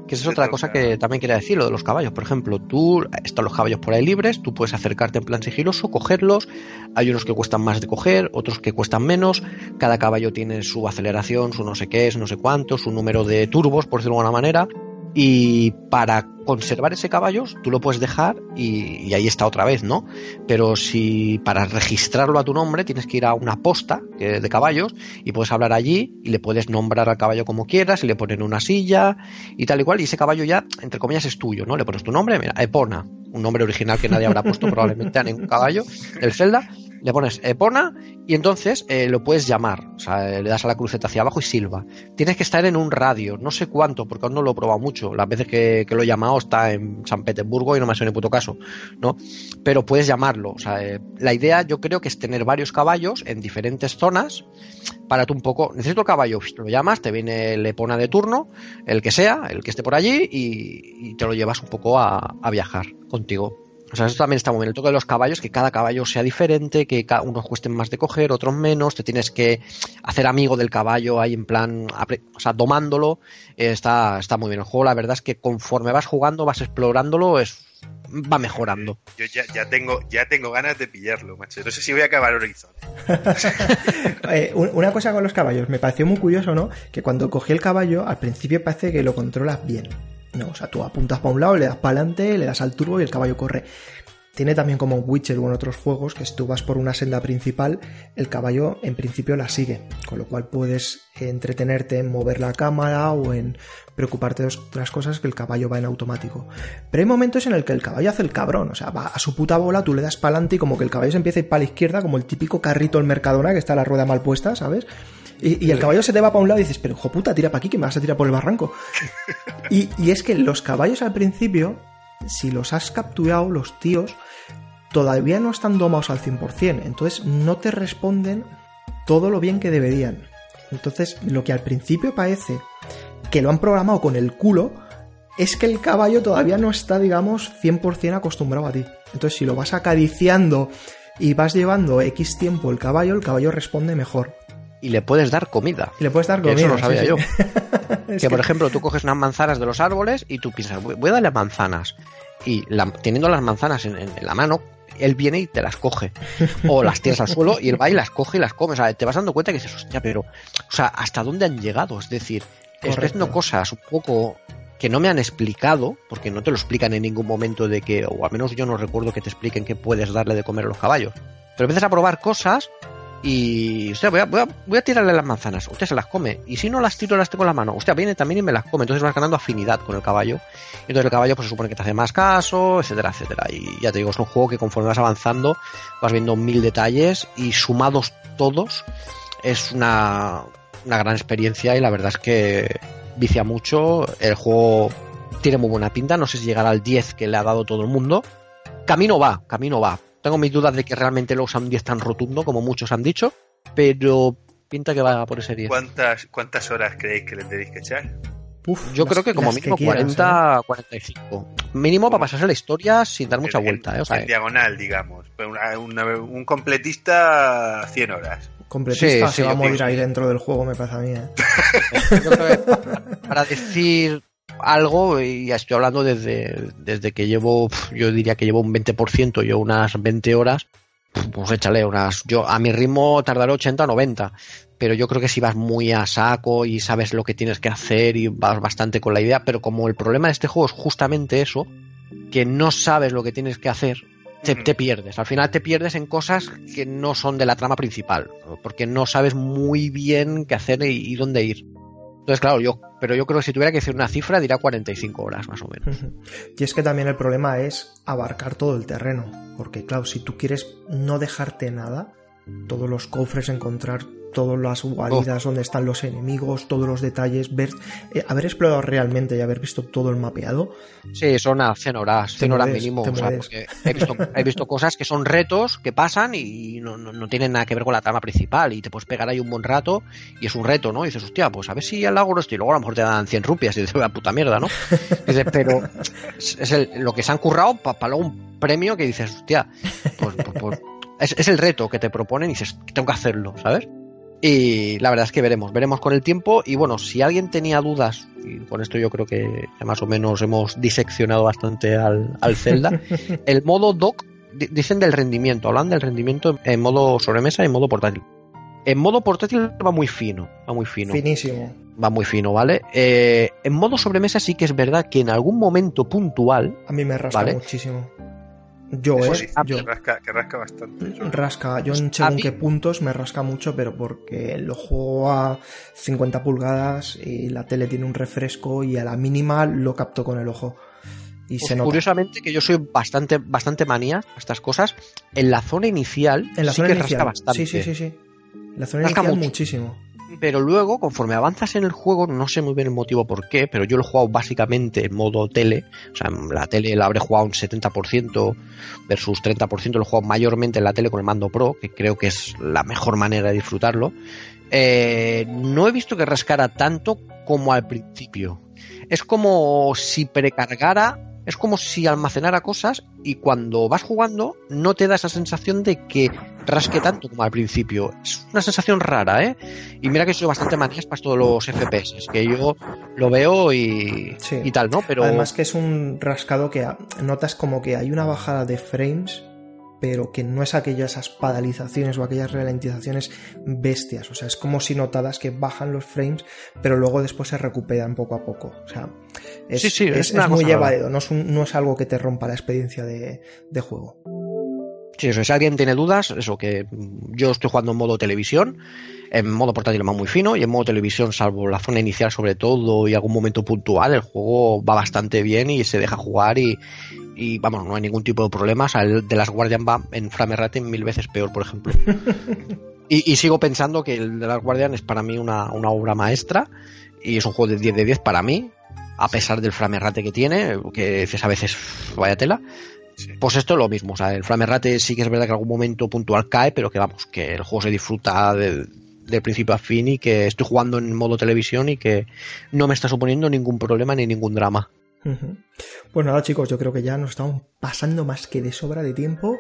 Que esa es otra cosa que también quería decir, lo de los caballos. Por ejemplo, tú están los caballos por ahí libres, tú puedes acercarte en plan sigiloso, cogerlos. Hay unos que cuestan más de coger, otros que cuestan menos. Cada caballo tiene su aceleración, su no sé qué es, no sé cuánto, su número de turbos, por decirlo de alguna manera. Y para conservar ese caballo, tú lo puedes dejar y, ahí está otra vez, ¿no? Pero si para registrarlo a tu nombre tienes que ir a una posta de caballos y puedes hablar allí y le puedes nombrar al caballo como quieras y le ponen una silla y tal y cual y ese caballo ya, entre comillas, es tuyo, ¿no? Le pones tu nombre, mira, Epona, un nombre original que nadie habrá puesto probablemente a ningún caballo del Zelda le pones Epona y entonces eh, lo puedes llamar. O sea, le das a la cruceta hacia abajo y silba. Tienes que estar en un radio, no sé cuánto, porque aún no lo he probado mucho. Las veces que, lo he llamado está en San Petersburgo y no me ha sido ni puto caso, ¿no? Pero puedes llamarlo. O sea, eh, la idea yo creo que es tener varios caballos en diferentes zonas para tú un poco. Necesito el caballo, lo llamas, te viene el Epona de turno, el que sea, el que esté por allí, y, te lo llevas un poco a viajar contigo. O sea, eso también está muy bien. El toque de los caballos, que cada caballo sea diferente, que unos cuesten más de coger, otros menos. Te tienes que hacer amigo del caballo ahí en plan, o sea, domándolo. está, está muy bien el juego. La verdad es que conforme vas jugando, vas explorándolo, es, va mejorando. Yo ya, tengo, ya tengo ganas de pillarlo, macho. No sé si voy a acabar Horizon. Eh, una cosa con los caballos, me pareció muy curioso, ¿no? Que cuando cogí el caballo, al principio parece que lo controlas bien. No, o sea, tú apuntas para un lado, le das para adelante, le das al turbo y el caballo corre. Tiene también como Witcher o en otros juegos que si tú vas por una senda principal, el caballo en principio la sigue, con lo cual puedes entretenerte en mover la cámara o en preocuparte de otras cosas que el caballo va en automático. Pero hay momentos en el que el caballo hace el cabrón, o sea, va a su puta bola, tú le das para adelante y como que el caballo se empieza a ir para la izquierda, como el típico carrito del Mercadona que está la rueda mal puesta, ¿sabes? Y, el caballo se te va para un lado y dices, pero hijo puta, tira para aquí que me vas a tirar por el barranco. Y, es que los caballos al principio, si los has capturado, los tíos, todavía no están domados al 100%. Entonces no te responden todo lo bien que deberían. Entonces, lo que al principio parece que lo han programado con el culo, es que el caballo todavía no está, digamos, 100% acostumbrado a ti. Entonces, si lo vas acariciando y vas llevando X tiempo el caballo, el caballo responde mejor y le puedes dar comida. Y le puedes dar comida. eso lo sabía yo. que, por ejemplo, tú coges unas manzanas de los árboles y tú piensas, voy a darle manzanas. Y teniendo las manzanas en, la mano, él viene y te las coge. O las tiras al suelo y él va y las coge y las come. O sea, te vas dando cuenta que dices, hostia, pero, o sea, ¿hasta dónde han llegado? Es decir, es no cosas un poco que no me han explicado, porque no te lo explican en ningún momento de que, o al menos yo no recuerdo que te expliquen que puedes darle de comer a los caballos. Pero empiezas a probar cosas y, o voy a, voy, a, tirarle las manzanas. Usted se las come. Y si no las tiro, las tengo en la mano. Usted viene también y me las come. Entonces vas ganando afinidad con el caballo. Entonces el caballo pues se supone que te hace más caso, etcétera, etcétera. Y ya te digo, es un juego que conforme vas avanzando vas viendo mil detalles y sumados todos es una, una gran experiencia y la verdad es que vicia mucho. El juego tiene muy buena pinta. No sé si llegará al 10 que le ha dado todo el mundo. Camino va, camino va tengo mis dudas de que realmente lo usa un 10 tan rotundo como muchos han dicho, pero pinta que va por ese 10. ¿Cuántas, cuántas horas creéis que le tenéis que echar? yo creo que como mínimo 40, 45. ¿eh? Mínimo para pasarse la historia sin dar mucha vuelta. ¿eh? en diagonal, digamos. un completista 100 horas. Completista se va a morir ahí dentro del juego, me pasa a mí. ¿eh? yo creo que para decir algo y estoy hablando desde, desde que llevo, yo diría que llevo un 20%, yo unas 20 horas, pues échale unas, yo a mi ritmo tardaré 80 o 90, pero yo creo que si vas muy a saco y sabes lo que tienes que hacer y vas bastante con la idea, pero como el problema de este juego es justamente eso, que no sabes lo que tienes que hacer, te, te, pierdes. Al final te pierdes en cosas que no son de la trama principal, porque no sabes muy bien qué hacer y dónde ir. Entonces, claro, yo, pero yo creo que si tuviera que decir una cifra, dirá 45 horas más o menos. y es que también el problema es abarcar todo el terreno. Porque, claro, si tú quieres no dejarte nada, todos los cofres, encontrar todas las guaridas, donde están los enemigos, todos los detalles, ver, eh, haber explorado realmente y haber visto todo el mapeado. Sí, son a 100 horas, 100 horas mínimo. O sea, porque he, visto, he visto cosas que son retos que pasan y no, no, no, tienen nada que ver con la trama principal y te puedes pegar ahí un buen rato y es un reto, ¿no? Y dices, hostia, pues a ver si al lago esto y luego a lo mejor te dan 100 rupias y dices, la puta mierda, ¿no? Dices, pero es el, lo que se han currado para pa luego un premio que dices, hostia, pues, pues, pues es, es, el reto que te proponen y dices, tengo que hacerlo, ¿sabes? Y la verdad es que veremos, veremos con el tiempo. Y bueno, si alguien tenía dudas, y con esto yo creo que más o menos hemos diseccionado bastante al, al Zelda, el modo dock, dicen del rendimiento, hablan del rendimiento en modo sobremesa y en modo portátil. En modo portátil va muy fino, va muy fino. Finísimo. Va muy fino, ¿vale? Eh, en modo sobremesa sí que es verdad que en algún momento puntual. A mí me rasca ¿vale? muchísimo. Yo, Eso eh. sí, yo, que, rasca, que rasca bastante. rasca, yo en según qué puntos me rasca mucho, pero porque lo juego a 50 pulgadas y la tele tiene un refresco y a la mínima lo capto con el ojo. Y Pues se nota. curiosamente que yo soy bastante, bastante manía a estas cosas. En la zona inicial En la sí zona que inicial. rasca bastante. Sí, sí, sí, sí. La zona Rasca inicial mucho. muchísimo. Pero luego, conforme avanzas en el juego, no sé muy bien el motivo por qué, pero yo lo he jugado básicamente en modo tele. O sea, en la tele la habré jugado un 70% versus 30%. Lo he jugado mayormente en la tele con el mando Pro, que creo que es la mejor manera de disfrutarlo. Eh, no he visto que rascara tanto como al principio. Es como si precargara es como si almacenara cosas y cuando vas jugando no te da esa sensación de que rasque tanto como al principio. Es una sensación rara, ¿eh? Y mira que soy bastante manías para todos los FPS, es que yo lo veo y, Sí. y tal, ¿no? Pero Además que es un rascado que notas como que hay una bajada de frames, pero que no es aquellas espadalizaciones o aquellas ralentizaciones bestias. O sea, es como si notadas que bajan los frames, pero luego después se recuperan poco a poco. O sea, es, Sí, sí, es es- una es muy llevadero, no no es algo que te rompa la experiencia de, de juego. Sí, eso, si alguien tiene dudas, eso que yo estoy jugando en modo televisión, en modo portátil va muy fino y en modo televisión, salvo la zona inicial sobre todo y algún momento puntual, el juego va bastante bien y se deja jugar y, y vamos, no hay ningún tipo de problema. O sea, el de las Guardian va en frame rate mil veces peor, por ejemplo. y, y sigo pensando que el de las Guardian es para mí una, una obra maestra y es un juego de 10 de 10 para mí, a pesar del frame rate que tiene, que dices a veces vaya tela. Sí. Pues esto es lo mismo, o sea, el frame rate sí que es verdad que en algún momento puntual cae, pero que vamos, que el juego se disfruta del, del principio a fin y que estoy jugando en modo televisión y que no me está suponiendo ningún problema ni ningún drama. Ujú. Pues nada, chicos, yo creo que ya nos estamos pasando más que de sobra de tiempo.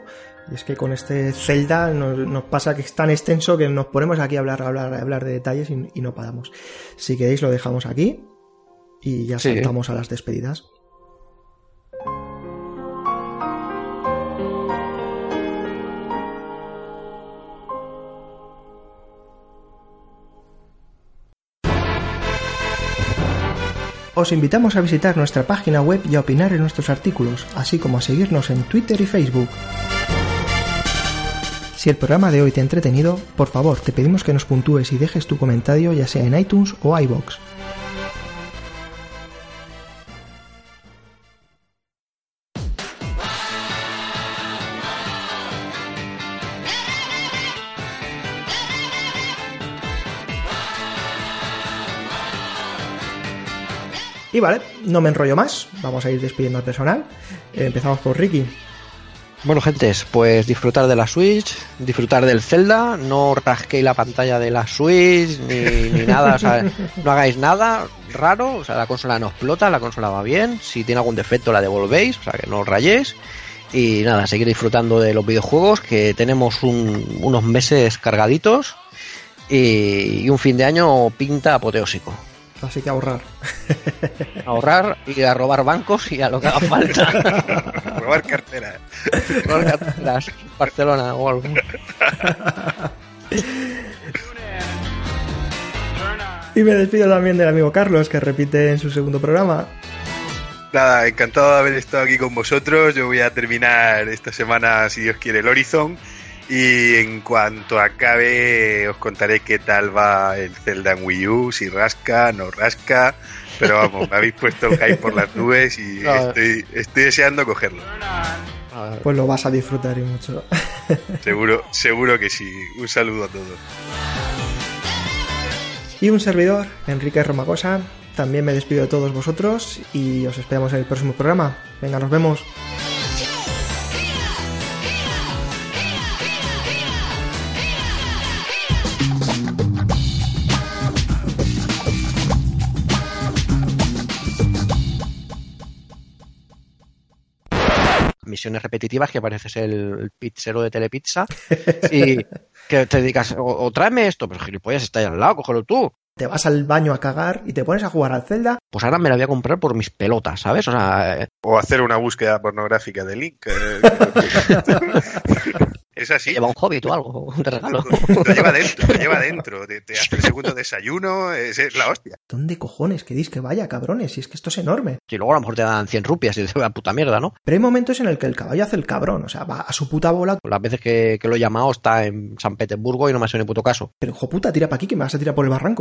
Y es que con este Zelda nos, nos pasa que es tan extenso que nos ponemos aquí a hablar, a hablar, a hablar de detalles y, y no paramos. Si queréis, lo dejamos aquí y ya Sí. saltamos a las despedidas. Os invitamos a visitar nuestra página web y a opinar en nuestros artículos, así como a seguirnos en Twitter y Facebook. Si el programa de hoy te ha entretenido, por favor te pedimos que nos puntúes y dejes tu comentario ya sea en iTunes o iBox. Y vale, no me enrollo más, vamos a ir despidiendo al personal. Eh, empezamos por Ricky. Bueno, gentes, pues disfrutar de la Switch, disfrutar del Zelda, no rasquéis la pantalla de la Switch ni, nada, no hagáis nada raro, o sea, la consola no explota, la consola va bien, si tiene algún defecto la devolvéis, o sea, que no os rayéis. Y nada, seguir disfrutando de los videojuegos, que tenemos un- unos meses cargaditos y un fin de año pinta apoteósico. Así que ahorrar. Ahorrar y a robar bancos y a lo que haga falta. Robar cartera. robar carteras Barcelona o algo. Y me despido también del amigo Carlos, que repite en su segundo programa. Nada, encantado de haber estado aquí con vosotros. Yo voy a terminar esta semana, si Dios quiere, el Horizon. Y en cuanto acabe, os contaré qué tal va el Zelda en Wii U, si rasca, no rasca. Pero vamos, me habéis puesto el hype por las nubes y No. estoy, estoy deseando cogerlo. Pues lo vas a disfrutar y mucho. Seguro, seguro que sí. Un saludo a todos. Y un servidor, Enrique Romagosa. También me despido de todos vosotros y os esperamos en el próximo programa. Venga, nos vemos. Misiones repetitivas que pareces el pizzero de Telepizza y que te dedicas, o, tráeme esto, pero gilipollas está ahí al lado, cógelo tú. Te vas al baño a cagar y te pones a jugar al Zelda. Pues ahora me la voy a comprar por mis pelotas, ¿sabes? O sea, eh, o hacer una búsqueda pornográfica de Link. Eh, Es así. Lleva un hobbit o algo, de regalo. Lo lleva dentro, lo lleva dentro. Te, hace el segundo desayuno, es, la hostia. ¿Dónde cojones queréis que vaya, cabrones? Si es que esto es enorme. Y luego a lo mejor te dan 100 rupias y te va puta mierda, ¿no? Pero hay momentos en el que el caballo hace el cabrón, o sea, va a su puta bola. Las veces que, lo he llamado está en San Petersburgo y no me ha hecho ni puto caso. Pero hijo puta, tira para aquí que me vas a tirar por el barranco.